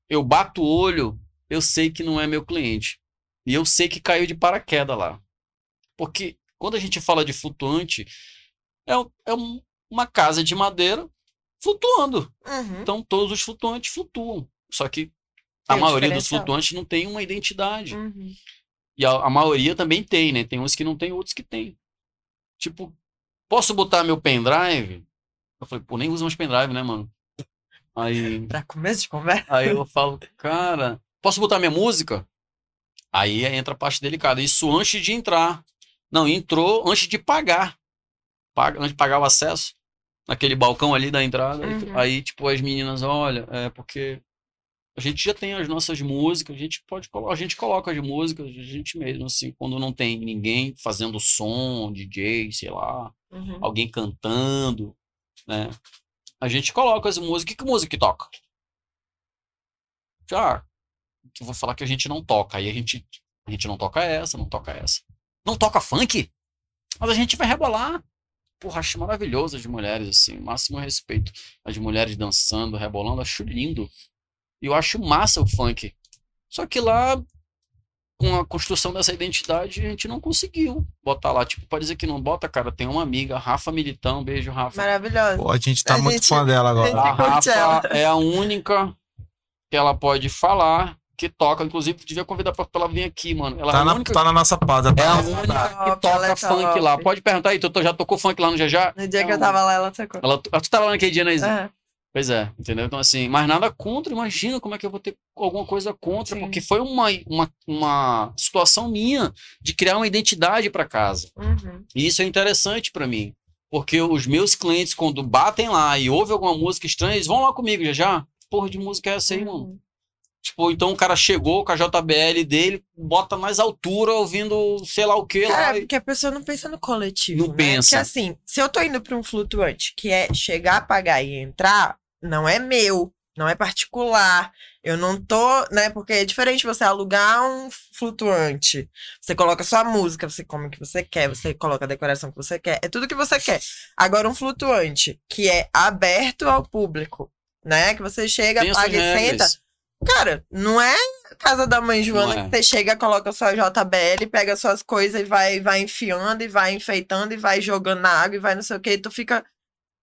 eu bato o olho, eu sei que não é meu cliente. E eu sei que caiu de paraquedas lá. Porque quando a gente fala de flutuante, é, é um- uma casa de madeira flutuando. Uhum. Então todos os flutuantes flutuam. Só que a Tem maioria dos flutuantes não tem uma identidade. Uhum. E a, a maioria também tem, né? Tem uns que não tem, outros que tem. Tipo, posso botar meu pendrive? Eu falei, pô, nem usa mais pendrive, né, mano? Aí, [LAUGHS] Pra começo de conversa. aí eu falo, cara, posso botar minha música? Aí entra a parte delicada. Isso antes de entrar. Não, entrou antes de pagar. Paga, pagar o acesso. Naquele balcão ali da entrada. Aí, Uhum. aí, tipo, as meninas, olha, é porque a gente já tem as nossas músicas, a gente pode a gente coloca as músicas, a gente mesmo, assim, quando não tem ninguém fazendo som, DJ, sei lá, Uhum. alguém cantando, né? A gente coloca as músicas. Que, que música que toca? Já, eu vou falar que a gente não toca. Aí a gente, a gente não toca essa, não toca essa. Não toca funk? Mas a gente vai rebolar. Porra, acho maravilhoso as mulheres, assim, máximo respeito. As mulheres dançando, rebolando, acho lindo. E eu acho massa o funk. Só que lá com a construção dessa identidade, a gente não conseguiu botar lá. Tipo, pode dizer que não bota, cara. Tem uma amiga, Rafa Militão, beijo, Rafa. Maravilhosa. Pô, a gente tá A muito gente- fã dela agora. A. Rafa é a única que ela pode falar, que toca. Inclusive, devia convidar pra, pra ela vir aqui, mano. Ela Tá é a na, única, tá na nossa pausa. é Tá a nessa única pauta. que Top, ela toca é funk top. lá. Pode perguntar aí, tu, tu já tocou funk lá no Jajá? No dia que É eu um- tava lá, ela tocou. Ela, ah, tu tava lá naquele dia, né, Izzy? Aham. Pois é, entendeu? Então, assim, mas nada contra, imagina como é que eu vou ter alguma coisa contra, Sim. porque foi uma, uma, uma situação minha de criar uma identidade para casa. Uhum. E isso é interessante para mim, porque os meus clientes, quando batem lá e ouvem alguma música estranha, eles vão lá comigo já já. Porra de música é essa aí, mano? Tipo, então o cara chegou com a JBL dele, bota mais altura ouvindo sei lá o que lá. E- porque a pessoa não pensa no coletivo. Não né? pensa. Porque assim, se eu tô indo pra um flutuante que é chegar, pagar e entrar, não é meu, não é particular. Eu não tô, né? Porque é diferente você alugar um flutuante. Você coloca sua música, você come o que você quer, você coloca a decoração que você quer, é tudo que você quer. Agora, um flutuante que é aberto ao público, né? Que você chega, Tem paga e senta. Cara, não é casa da mãe Joana é. que você chega, coloca sua JBL, pega suas coisas e vai, vai enfiando, e vai enfeitando, e vai jogando na água, e vai não sei o que, e tu fica.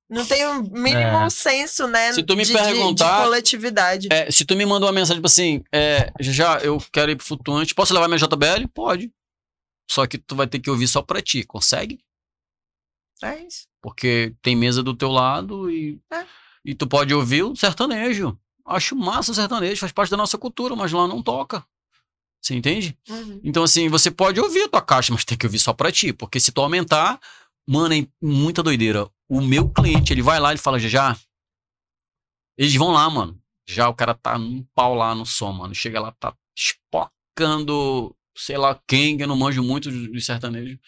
Não tem o mínimo É. senso, né? Se tu me de, de- perguntar- de coletividade. É, se tu me mandou uma mensagem, tipo assim, é, já eu quero ir pro flutuante, posso levar minha JBL? Pode. Só que tu vai ter que ouvir só pra ti, consegue? É isso. Porque tem mesa do teu lado e, É. e tu pode ouvir o sertanejo. Acho massa o sertanejo, faz parte da nossa cultura, mas lá não toca. Você entende? Uhum. Então, assim, você pode ouvir a tua caixa, mas tem que ouvir só pra ti. Porque se tu aumentar, mano, é muita doideira. O meu cliente, ele vai lá e fala, já, já. Eles vão lá, mano. Já o cara tá num pau lá no som, mano. Chega lá, tá espocando, sei lá quem, que eu não manjo muito de de sertanejo.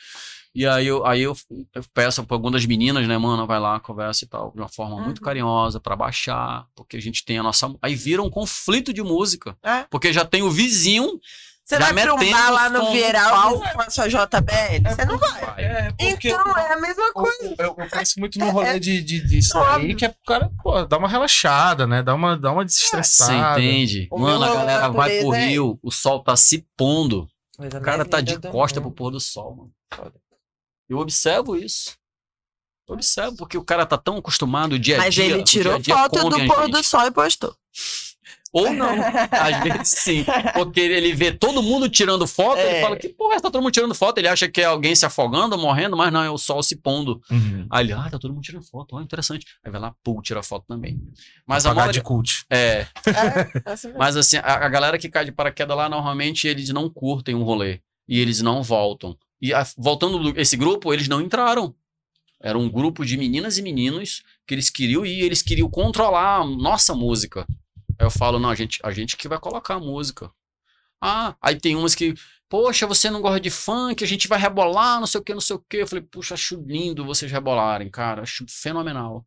E aí eu, aí eu, eu peço pra alguma das meninas, né, mano, vai lá, conversa e tal, de uma forma muito Uhum. carinhosa pra baixar, porque a gente tem a nossa. Aí vira um conflito de música. É. Porque já tem o vizinho. Você Já vai pra um metendo bar lá no pau. com a sua JBL? Você não vai. É, Então é a mesma coisa. eu, eu penso muito no rolê de, de, [LAUGHS] Óbvio. que é pro cara, pô, dar uma relaxada, né? Dar uma, dar uma Você desestressada. entende? O Mano, a galera vai pro é rio, o sol tá se pondo. O cara tá de costa pro pôr do sol, mano. Eu observo isso. Eu observo, porque o cara tá tão acostumado o dia a Mas dia. ele o tirou dia a dia foto do a pôr do sol e postou. Ou não. Às vezes sim. Porque ele vê todo mundo tirando foto, ele É. fala que porra, tá todo mundo tirando foto. Ele acha que é alguém se afogando, morrendo, mas não, é o sol se pondo. Uhum. Aí ele, ah, tá todo mundo tirando foto, ó, interessante. Aí vai lá, pô, tira foto também. Mas a Pagar maioria- de cult. É, É, assim mesmo. Mas assim, a, a galera que cai de paraquedas lá, normalmente eles não curtem um rolê. E eles não voltam. E a- voltando do- esse grupo, eles não entraram. Era um grupo de meninas e meninos que eles queriam ir, eles queriam controlar a nossa música. Aí eu falo, não, a gente, a gente que vai colocar a música. Ah, aí tem umas que, poxa, você não gosta de funk, a gente vai rebolar, não sei o que, não sei o que. Eu falei, puxa, acho lindo vocês rebolarem, cara, acho fenomenal.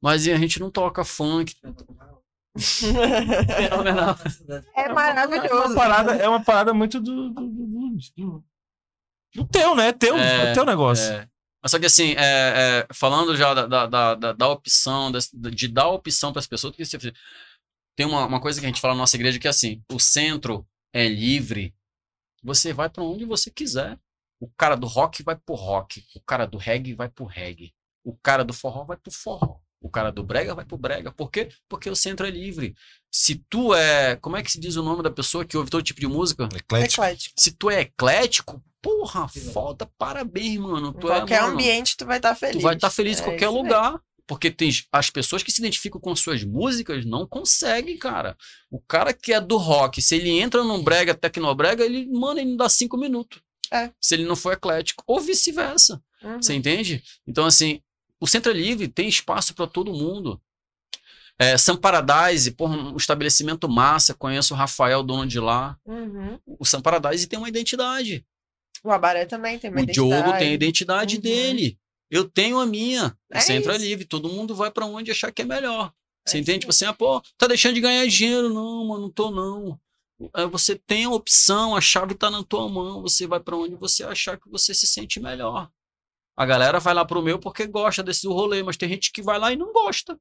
Mas e a gente não toca funk. [LAUGHS] Fenomenal. É É uma maravilhoso. parada, é uma parada muito do, do, do, do- do teu, né? É teu, É, é, teu negócio. É. Mas só que assim, é, é, falando já da, da, da, da- opção, das- de dar opção para as pessoas, porque você- tem uma, uma coisa que a gente fala na nossa igreja que é assim: o centro é livre, você vai para onde você quiser. O cara do rock vai pro rock, o cara do reggae vai pro reggae, o cara do forró vai pro forró, o cara do brega vai pro brega. Por quê? Porque o centro é livre. Se tu é. Como é que se diz o nome da pessoa que ouve todo tipo de música? Eclético. Eclético. Se tu é eclético, porra, foda, parabéns, mano. Em Tu é, qualquer mano, ambiente tu vai estar feliz. Tu vai estar feliz em É qualquer isso mesmo. lugar. Porque tem as pessoas que se identificam com suas músicas não conseguem, cara. O cara que é do rock, se ele entra num brega, tecnobrega, ele, mano, ele não dá cinco minutos. É. Se ele não for eclético. Ou vice-versa. Uhum. Você entende? Então, assim, o Centro é Livre tem espaço para todo mundo. É, Sun Paradise, porra, um estabelecimento massa. Conheço o Rafael, dono de lá. Uhum. O Sun Paradise tem uma identidade. O Abaré também tem uma O Diogo identidade. tem a identidade Uhum. dele. Eu tenho a minha. O É centro é livre. Todo mundo vai pra onde achar que é melhor. Você É entende? isso Tipo assim, ah, pô, tá deixando de ganhar dinheiro. Não, mano, não tô não. É, Você tem a opção, a chave tá na tua mão. Você vai pra onde você achar que você se sente melhor. A galera vai lá pro meu porque gosta desse rolê, mas tem gente que vai lá e não gosta.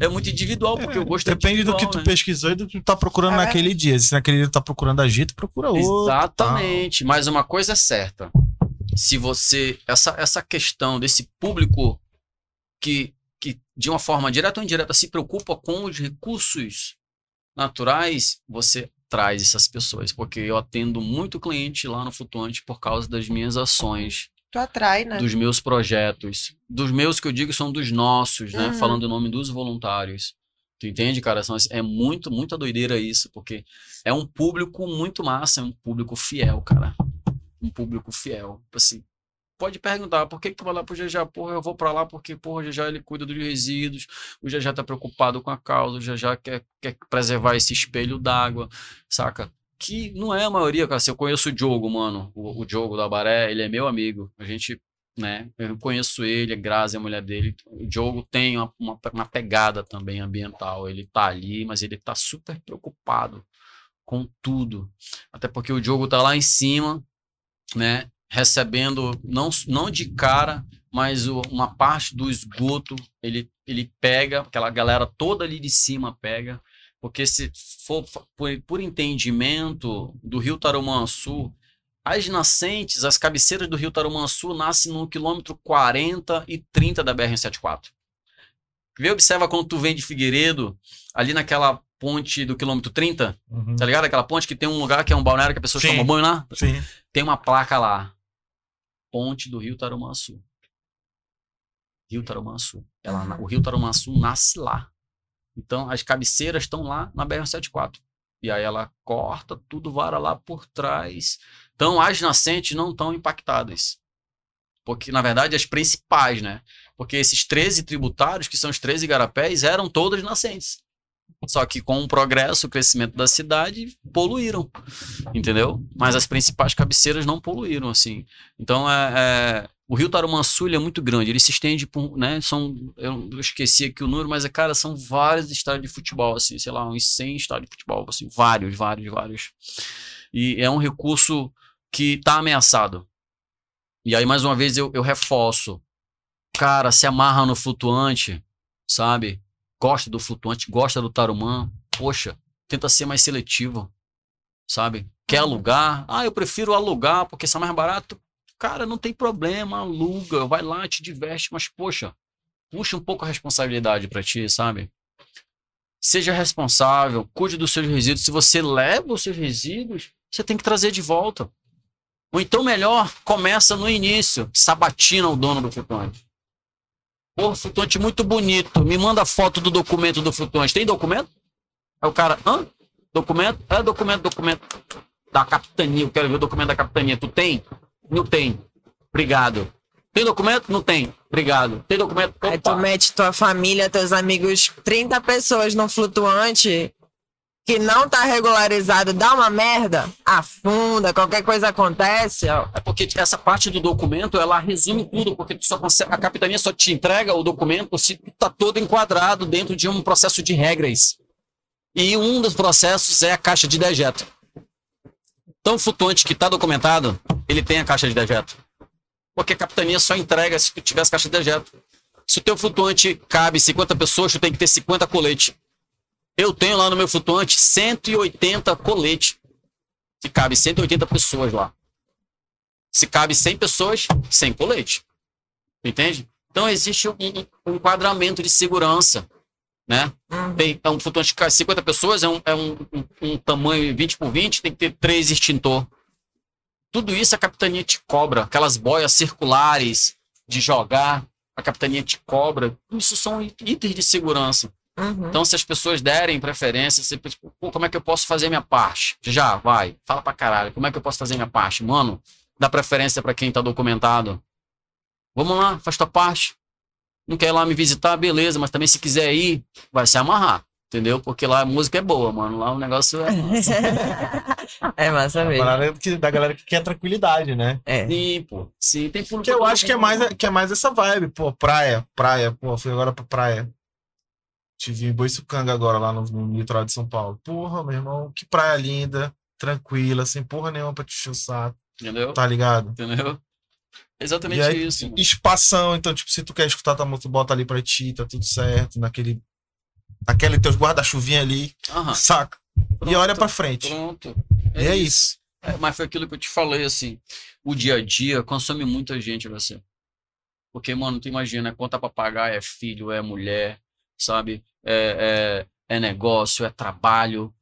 É muito individual, porque eu gosto Depende do que tu né? pesquisou e do que tu tá procurando É. naquele dia. Se naquele dia tu tá procurando agito, procura outro. Exatamente. Mas uma coisa é certa. Se você. Essa, essa questão desse público que, que, de uma forma direta ou indireta, se preocupa com os recursos naturais, você traz essas pessoas. Porque eu atendo muito cliente lá no Flutuante por causa das minhas ações, Tu atrai, né? dos meus projetos. Dos meus que eu digo são dos nossos, né? Uhum. Falando o nome dos voluntários. Tu entende, cara? São, é muito, muita doideira isso, porque é um público muito massa, é um público fiel, cara. Um público fiel. Assim, pode perguntar, por que, que tu vai lá pro GJ? Porra, eu vou pra lá porque, porra, o GJ ele cuida dos resíduos, o GJ tá preocupado com a causa, o GJ quer, quer preservar esse espelho d'água, saca? Que não é a maioria, cara. Se eu conheço o Diogo, mano, o, o Diogo da Baré, ele é meu amigo. A gente, né, eu conheço ele, a Grazi, a mulher dele. O Diogo tem uma, uma, uma pegada também ambiental. Ele tá ali, mas ele tá super preocupado com tudo. Até porque o Diogo tá lá em cima, né, recebendo, não, não de cara, mas o- uma parte do esgoto ele, ele pega, aquela galera toda ali de cima pega, porque se for por, por entendimento do Rio Tarumançu, as nascentes, as cabeceiras do Rio Tarumançu nascem no quilômetro 40 e 30 da BR-174. Vê, observa quando tu vem de Figueiredo, ali naquela ponte do quilômetro 30, Uhum. tá ligado? Aquela ponte que tem um lugar que é um balneário que a pessoa Sim. toma banho lá Sim. tem uma placa lá. Ponte do Rio Tarumançu. Rio Tarumançu. Ela, o Rio Tarumançu nasce lá. Então, as cabeceiras estão lá na BR-174. E aí ela corta, tudo vara lá por trás. Então, as nascentes não estão impactadas. Porque, na verdade, as principais, né? Porque esses 13 tributários, que são os 13 igarapés, eram todas nascentes. Só que com o progresso, o crescimento da cidade, poluíram entendeu? Mas as principais cabeceiras não poluíram, assim. Então, é, é- o Rio Tarumançu ele é muito grande, ele se estende por, né, são, eu, esqueci aqui o número, mas, cara, são vários estádios de futebol, assim, sei lá, uns 100 estádios de futebol, assim, vários, vários, vários. E é um recurso que está ameaçado. E aí, mais uma vez, eu, eu reforço. Cara, se amarra no flutuante, sabe? Gosta do flutuante, gosta do Tarumã, poxa, tenta ser mais seletivo sabe? Quer alugar? Ah, eu prefiro alugar porque isso é mais barato. Cara, não tem problema, aluga, vai lá, te diverte, mas poxa, puxa um pouco a responsabilidade pra ti, sabe? Seja responsável, cuide dos seus resíduos. Se você leva os seus resíduos, você tem que trazer de volta. Ou então, melhor, começa no início, sabatina o dono do flutuante. Pô, flutuante muito bonito, me manda foto do documento do flutuante. Tem documento? Aí o cara, hã? Documento? É documento, documento da capitania. Eu quero ver o documento da capitania. Tu tem? Não tem. Obrigado. Tem documento? Não tem. Obrigado. Tem documento? Aí tu Opa. mete tua família, teus amigos, 30 pessoas num flutuante que não tá regularizado, dá uma merda, afunda, qualquer coisa acontece, ó. É porque essa parte do documento, ela resume tudo, porque tu só consegue, a capitania só te entrega o documento se tu tá todo enquadrado dentro de um processo de regras. E um dos processos é a caixa de dejeto. Então, o flutuante que está documentado, ele tem a caixa de dejeto. Porque a capitania só entrega se tu as caixas de dejeto. Se o teu flutuante cabe 50 pessoas, tu tem que ter 50 coletes. Eu tenho lá no meu flutuante 180 coletes. Que cabe 180 pessoas lá. Se cabe 100 pessoas, 100 colete. Entende? Então existe um, um enquadramento de segurança. Né? Uhum. Tem, é um flutuante cabe 50 pessoas, é, um, é um, um, um tamanho 20 por 20, tem que ter três extintor. Tudo isso a capitania te cobra. Aquelas boias circulares de jogar, a capitania te cobra. Isso são itens de segurança. Uhum. Então, se as pessoas derem preferência, você, tipo, pô, como é que eu posso fazer minha parte? Já, vai, fala pra caralho. Como é que eu posso fazer minha parte? Mano, dá preferência pra quem tá documentado. Vamos lá, faz tua parte. Não quer ir lá me visitar, beleza, mas também se quiser ir, vai se amarrar. Entendeu? Porque lá a música é boa, mano. Lá o negócio é. massa. [LAUGHS] é massa A mesmo. parada que- da galera que quer tranquilidade, né? É. Sim, pô. Sim, tem público. Que eu acho que é, mais, que é mais essa vibe, pô, praia, praia, pô, fui agora pra praia. Tive em Boiçucanga agora, lá no, no litoral de São Paulo. Porra, meu irmão, que praia linda, tranquila, sem porra nenhuma pra te encher o saco, Entendeu? tá ligado? Entendeu? Exatamente E aí, isso. mano. Espação, então, tipo, se tu quer escutar tua música, bota ali pra ti, tá tudo certo, naquele. Naquele teus guarda-chuvinha ali, Aham, saca? E pronto, olha pra frente. Pronto. E é isso. É, mas foi aquilo que eu te falei, assim. O dia a dia consome muita gente, você. Porque, mano, tu imagina, é conta pra pagar, é filho, é mulher, sabe? É, é, é negócio, é trabalho.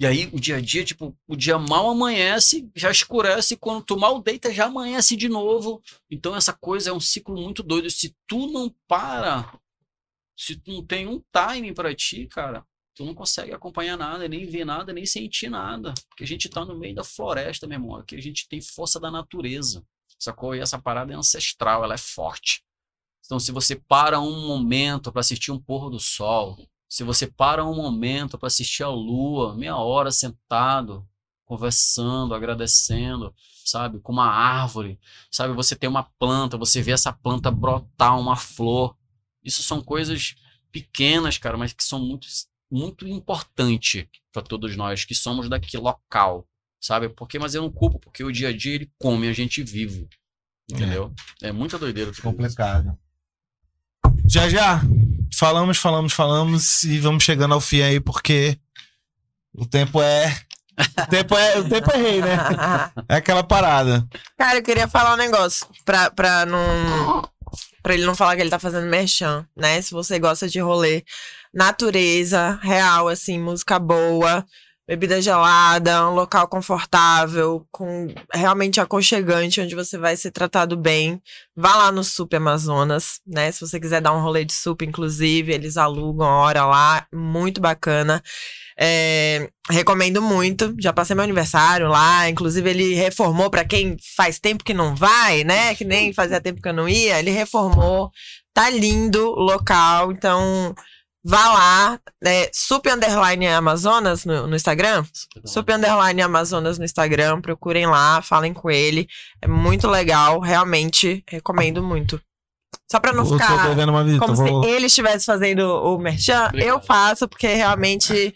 E aí, o dia a dia, tipo, o dia mal amanhece, já escurece, quando tu mal deita, já amanhece de novo. Então, essa coisa é um ciclo muito doido. Se tu não para, se tu não tem um time pra ti, cara, tu não consegue acompanhar nada, nem ver nada, nem sentir nada. Porque a gente tá no meio da floresta, meu irmão. Aqui a gente tem força da natureza. Sacou? E essa parada é ancestral, ela é forte. Então, se você para um momento para assistir um pôr do sol, se você para um momento para assistir a lua, meia hora sentado, conversando, agradecendo, sabe, com uma árvore, sabe, você tem uma planta, você vê essa planta brotar uma flor. Isso são coisas pequenas, cara, mas que são muito muito importante para todos nós que somos daqui local, sabe? Porque mas eu não culpo, porque o dia a dia ele come a gente vivo. Entendeu? É, muita doideira. Complicado. Já já. Falamos, falamos, falamos e vamos chegando ao fim aí, porque o tempo é. O tempo é, o tempo é rei, né? É aquela parada. Cara, eu queria falar um negócio pra, pra não. Pra ele não falar que ele tá fazendo merchan, né? Se você gosta de rolê, natureza, real, assim, música boa, bebida gelada, um local confortável, com realmente aconchegante, onde você vai ser tratado bem. Vá lá no Sup Amazonas, né? Se você quiser dar um rolê de sup, inclusive, eles alugam a hora lá, muito bacana. É, recomendo muito. Já passei meu aniversário lá. Inclusive, ele reformou para quem faz tempo que não vai, né? Que nem fazia tempo que eu não ia. Ele reformou. Tá lindo o local. Então, vá lá. É, Sup Underline Amazonas no, no Instagram. Sup Underline Amazonas no Instagram. Procurem lá, falem com ele. É muito legal. Realmente, recomendo muito. Só pra não Eu ficar visita. como vou- se ele estivesse fazendo o merchan, Obrigado. eu faço, porque realmente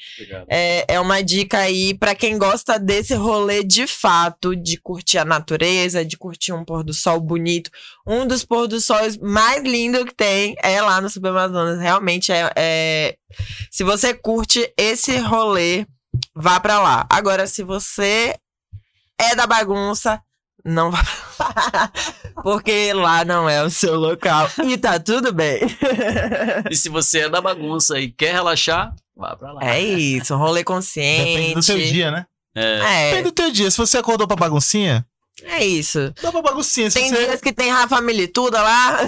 é, é uma dica aí pra quem gosta desse rolê de fato, de curtir a natureza, de curtir um pôr do sol bonito. Um dos pôr do sóis mais lindos que tem é lá no Subamazonas. Realmente é, é- Se você curte esse rolê, vá pra lá. Agora, se você é da bagunça, não vá pra lá. Porque lá não é o seu local. E tá tudo bem. [LAUGHS] E se você é da bagunça e quer relaxar, vá pra lá. É isso, um rolê consciente. Depende do seu dia, né? É, Depende É, do teu dia. Se você acordou pra baguncinha, é isso. dá pra baguncinha. Se Tem você... dias que tem Rafa Milituda lá.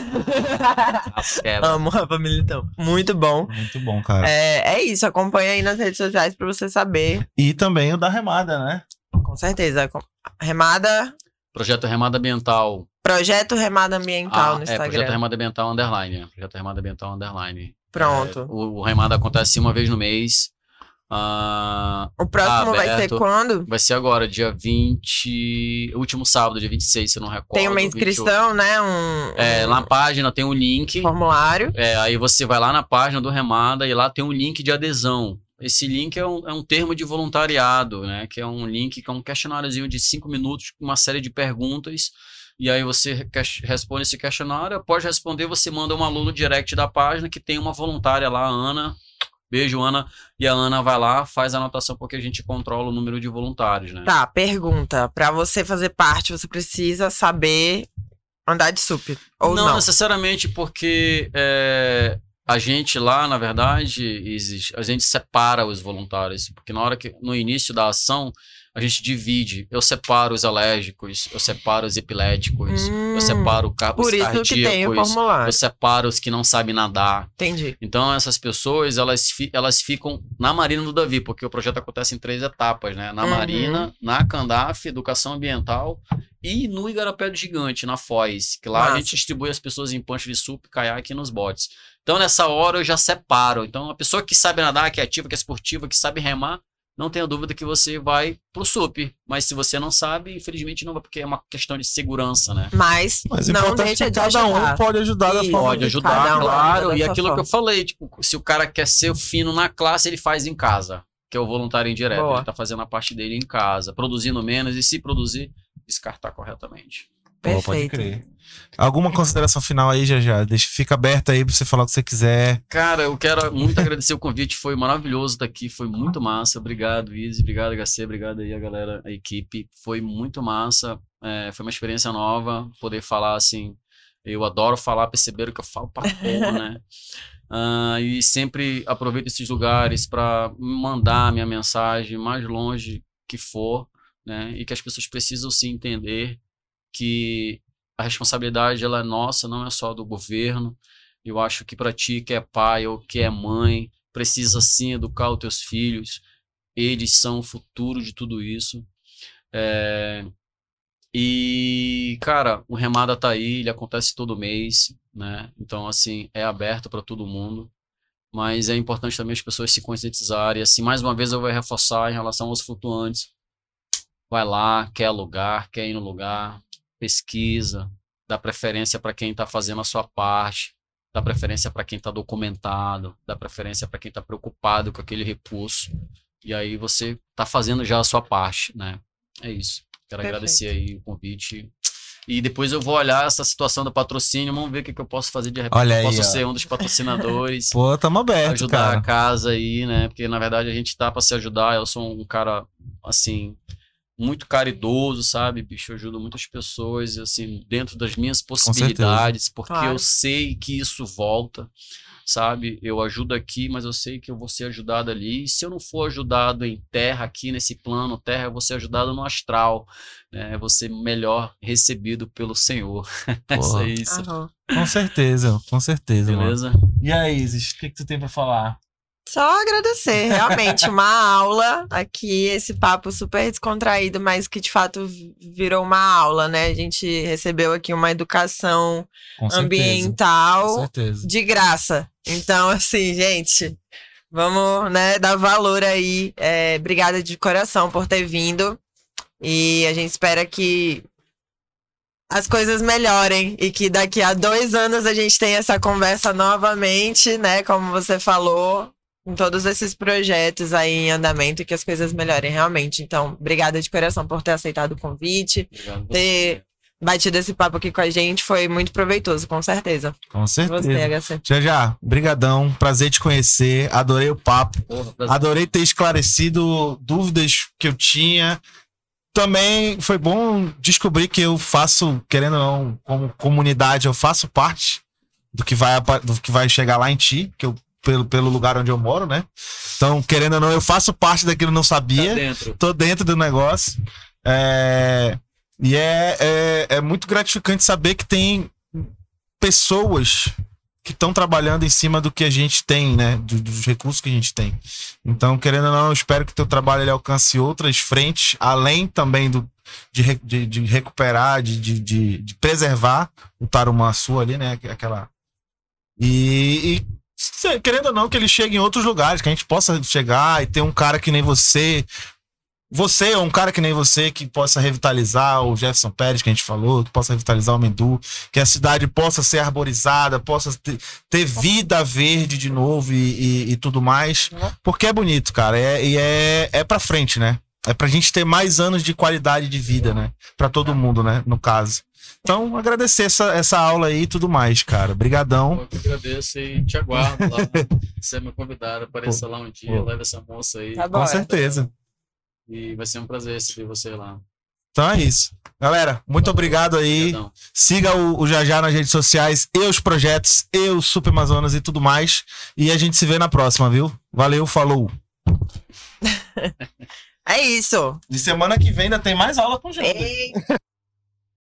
Amo Rafa Militão. Muito bom. Muito bom, cara. É, é isso, acompanha aí nas redes sociais pra você saber. E também o da remada, né? Com certeza. Remada. Projeto Remada Ambiental. Projeto Remada Ambiental Ah, no é, Projeto Instagram. Remada Ambiental Underline. Projeto Remada Ambiental Underline. Pronto. É, o, o Remada acontece uma vez no mês. Ah, O próximo vai ser aberto. quando? vai ser agora, dia 20. Último sábado, dia 26, se eu não recordo. Tem uma 28. inscrição, né? Um, É, um na página tem um link. formulário. É, aí você vai lá na página do Remada e lá tem um link de adesão. Esse link é um, é um termo de voluntariado, né? Que é um link que é um questionáriozinho de cinco minutos com uma série de perguntas. E aí você responde esse questionário. Após responder, você manda um aluno direct da página que tem uma voluntária lá, a Ana. Beijo, Ana. E a Ana vai lá, faz a anotação porque a gente controla o número de voluntários, né? Tá, pergunta. Pra você fazer parte, você precisa saber andar de sup. Ou não, não? necessariamente porque é, a gente lá, na verdade, a gente separa os voluntários, porque na hora que no início da ação a gente divide. Eu separo os alérgicos, eu separo os epiléticos, Hum, eu separo os Por isso que tem o cardíacos, formulário. eu separo os que não sabem nadar. Entendi. Então essas pessoas elas, elas ficam na Marina do Davi, porque o projeto acontece em três etapas, né? Na Uhum. Marina, na Candaf, Educação Ambiental e no Igarapé do Gigante, na Foz, que lá Massa. a gente distribui as pessoas em pancho de sup, caiaque e nos botes. Então nessa hora eu já separo. Então a pessoa que sabe nadar, que é ativa, que é esportiva, que sabe remar, não tenha dúvida que você vai pro sup. Mas se você não sabe, infelizmente não vai, porque é uma questão de segurança, né? Mas, Mas o não importante deixa é de que cada ajudar. um pode ajudar da forma Pode ajudar, um claro. ajuda E aquilo sua que eu falei, tipo, se o cara quer ser fino na classe, ele faz em casa, que é o voluntário indireto. Boa. Ele tá fazendo a parte dele em casa, produzindo menos e se produzir, descartar corretamente. Pô, pode Perfeito. crer. Alguma consideração final aí, já já? Deixa, fica aberto aí pra você falar o que você quiser. Cara, eu quero muito agradecer o convite, foi maravilhoso estar aqui, foi muito massa. Obrigado, Izzy, obrigado, HC, obrigado aí a galera, a equipe. Foi muito massa, é, foi uma experiência nova poder falar assim. Eu adoro falar, perceberam que eu falo pra porra, né? [LAUGHS] Ah, e sempre aproveito esses lugares para mandar minha mensagem mais longe que for, né? E que as pessoas precisam se entender que a responsabilidade ela é nossa, não é só do governo. Eu acho que para ti que é pai ou que é mãe, precisa sim educar os teus filhos. Eles são o futuro de tudo isso. É, E, cara, o Remada tá aí, ele acontece todo mês, né? Então, assim, é aberto para todo mundo. Mas é importante também as pessoas se conscientizarem. Assim, mais uma vez eu vou reforçar em relação aos flutuantes. Vai lá, quer lugar, quer ir no lugar, pesquisa, dá preferência para quem está fazendo a sua parte, dá preferência para quem está documentado, dá preferência para quem está preocupado com aquele recurso. E aí você está fazendo já a sua parte, né? É isso. Quero Perfeito. agradecer aí o convite. E depois eu vou olhar essa situação do patrocínio, vamos ver o que, que eu posso fazer de repente. Olha eu aí, posso ó. ser um dos patrocinadores [LAUGHS] Pô, tamo aberto, ajudar cara. a casa aí, né? Porque na verdade a gente tá pra se ajudar. Eu sou um cara, assim, muito caridoso, sabe, bicho? Eu ajudo muitas pessoas, assim, dentro das minhas possibilidades, porque Claro. eu sei que isso volta, sabe? Eu ajudo aqui, mas eu sei que eu vou ser ajudado ali. E se eu não for ajudado em terra, aqui nesse plano terra, eu vou ser ajudado no astral, né? Eu vou ser melhor recebido pelo Senhor. [LAUGHS] É isso é isso. Aham. Com certeza, com certeza, mano. Beleza? E aí, Isis, o que, que tu tem pra falar? Só agradecer, realmente, uma aula aqui, esse papo super descontraído, mas que de fato virou uma aula, né? A gente recebeu aqui uma educação Com ambiental certeza. de graça. Então, assim, gente, vamos, né, dar valor aí. É, obrigada de coração por ter vindo. E a gente espera que as coisas melhorem e que daqui a dois anos a gente tenha essa conversa novamente, né? Como você falou, com todos esses projetos aí em andamento e que as coisas melhorem realmente. Então, obrigada de coração por ter aceitado o convite, Obrigado. ter batido esse papo aqui com a gente. Foi muito proveitoso, com certeza. Com certeza. Você, HC. Já já, brigadão, prazer te conhecer, adorei o papo, Porra, adorei ter esclarecido dúvidas que eu tinha. Também foi bom descobrir que eu faço, querendo ou não, como comunidade, eu faço parte do que vai, do que vai chegar lá em ti, que eu, pelo, pelo lugar onde eu moro, né? Então, querendo ou não, eu faço parte daquilo que não sabia Tá dentro. tô dentro do negócio. É, e é, é, é muito gratificante saber que tem pessoas que estão trabalhando em cima do que a gente tem, né? Do- dos recursos que a gente tem. Então, querendo ou não, eu espero que teu trabalho ele alcance outras frentes, além também do, de, de, de recuperar, de, de, de, preservar o Tarumaçu ali, né? Aquela. E, e querendo ou não, que ele chegue em outros lugares, que a gente possa chegar e ter um cara que nem você, você ou um cara que nem você que possa revitalizar o Jefferson Pérez, que a gente falou, que possa revitalizar o Mendu, que a cidade possa ser arborizada, possa ter, ter vida verde de novo e, e- e tudo mais. Porque é bonito, cara. É, e é, é pra frente, né? É pra gente ter mais anos de qualidade de vida, né? Pra todo mundo, né? No caso. Então, agradecer essa, essa aula aí e tudo mais, cara. Brigadão. Eu que agradeço e te aguardo lá. Você é meu convidado, apareça lá um dia, Pô. leve essa moça aí. Tá bom. Com certeza. E vai ser um prazer receber você lá. Então é isso. Galera, muito obrigado aí. Obrigadão. Siga o, o Jajá nas redes sociais, e os projetos, e o Super Amazonas e tudo mais. E a gente se vê na próxima, viu? Valeu, falou. [LAUGHS] É isso. De semana que vem ainda tem mais aula com gente. Ei.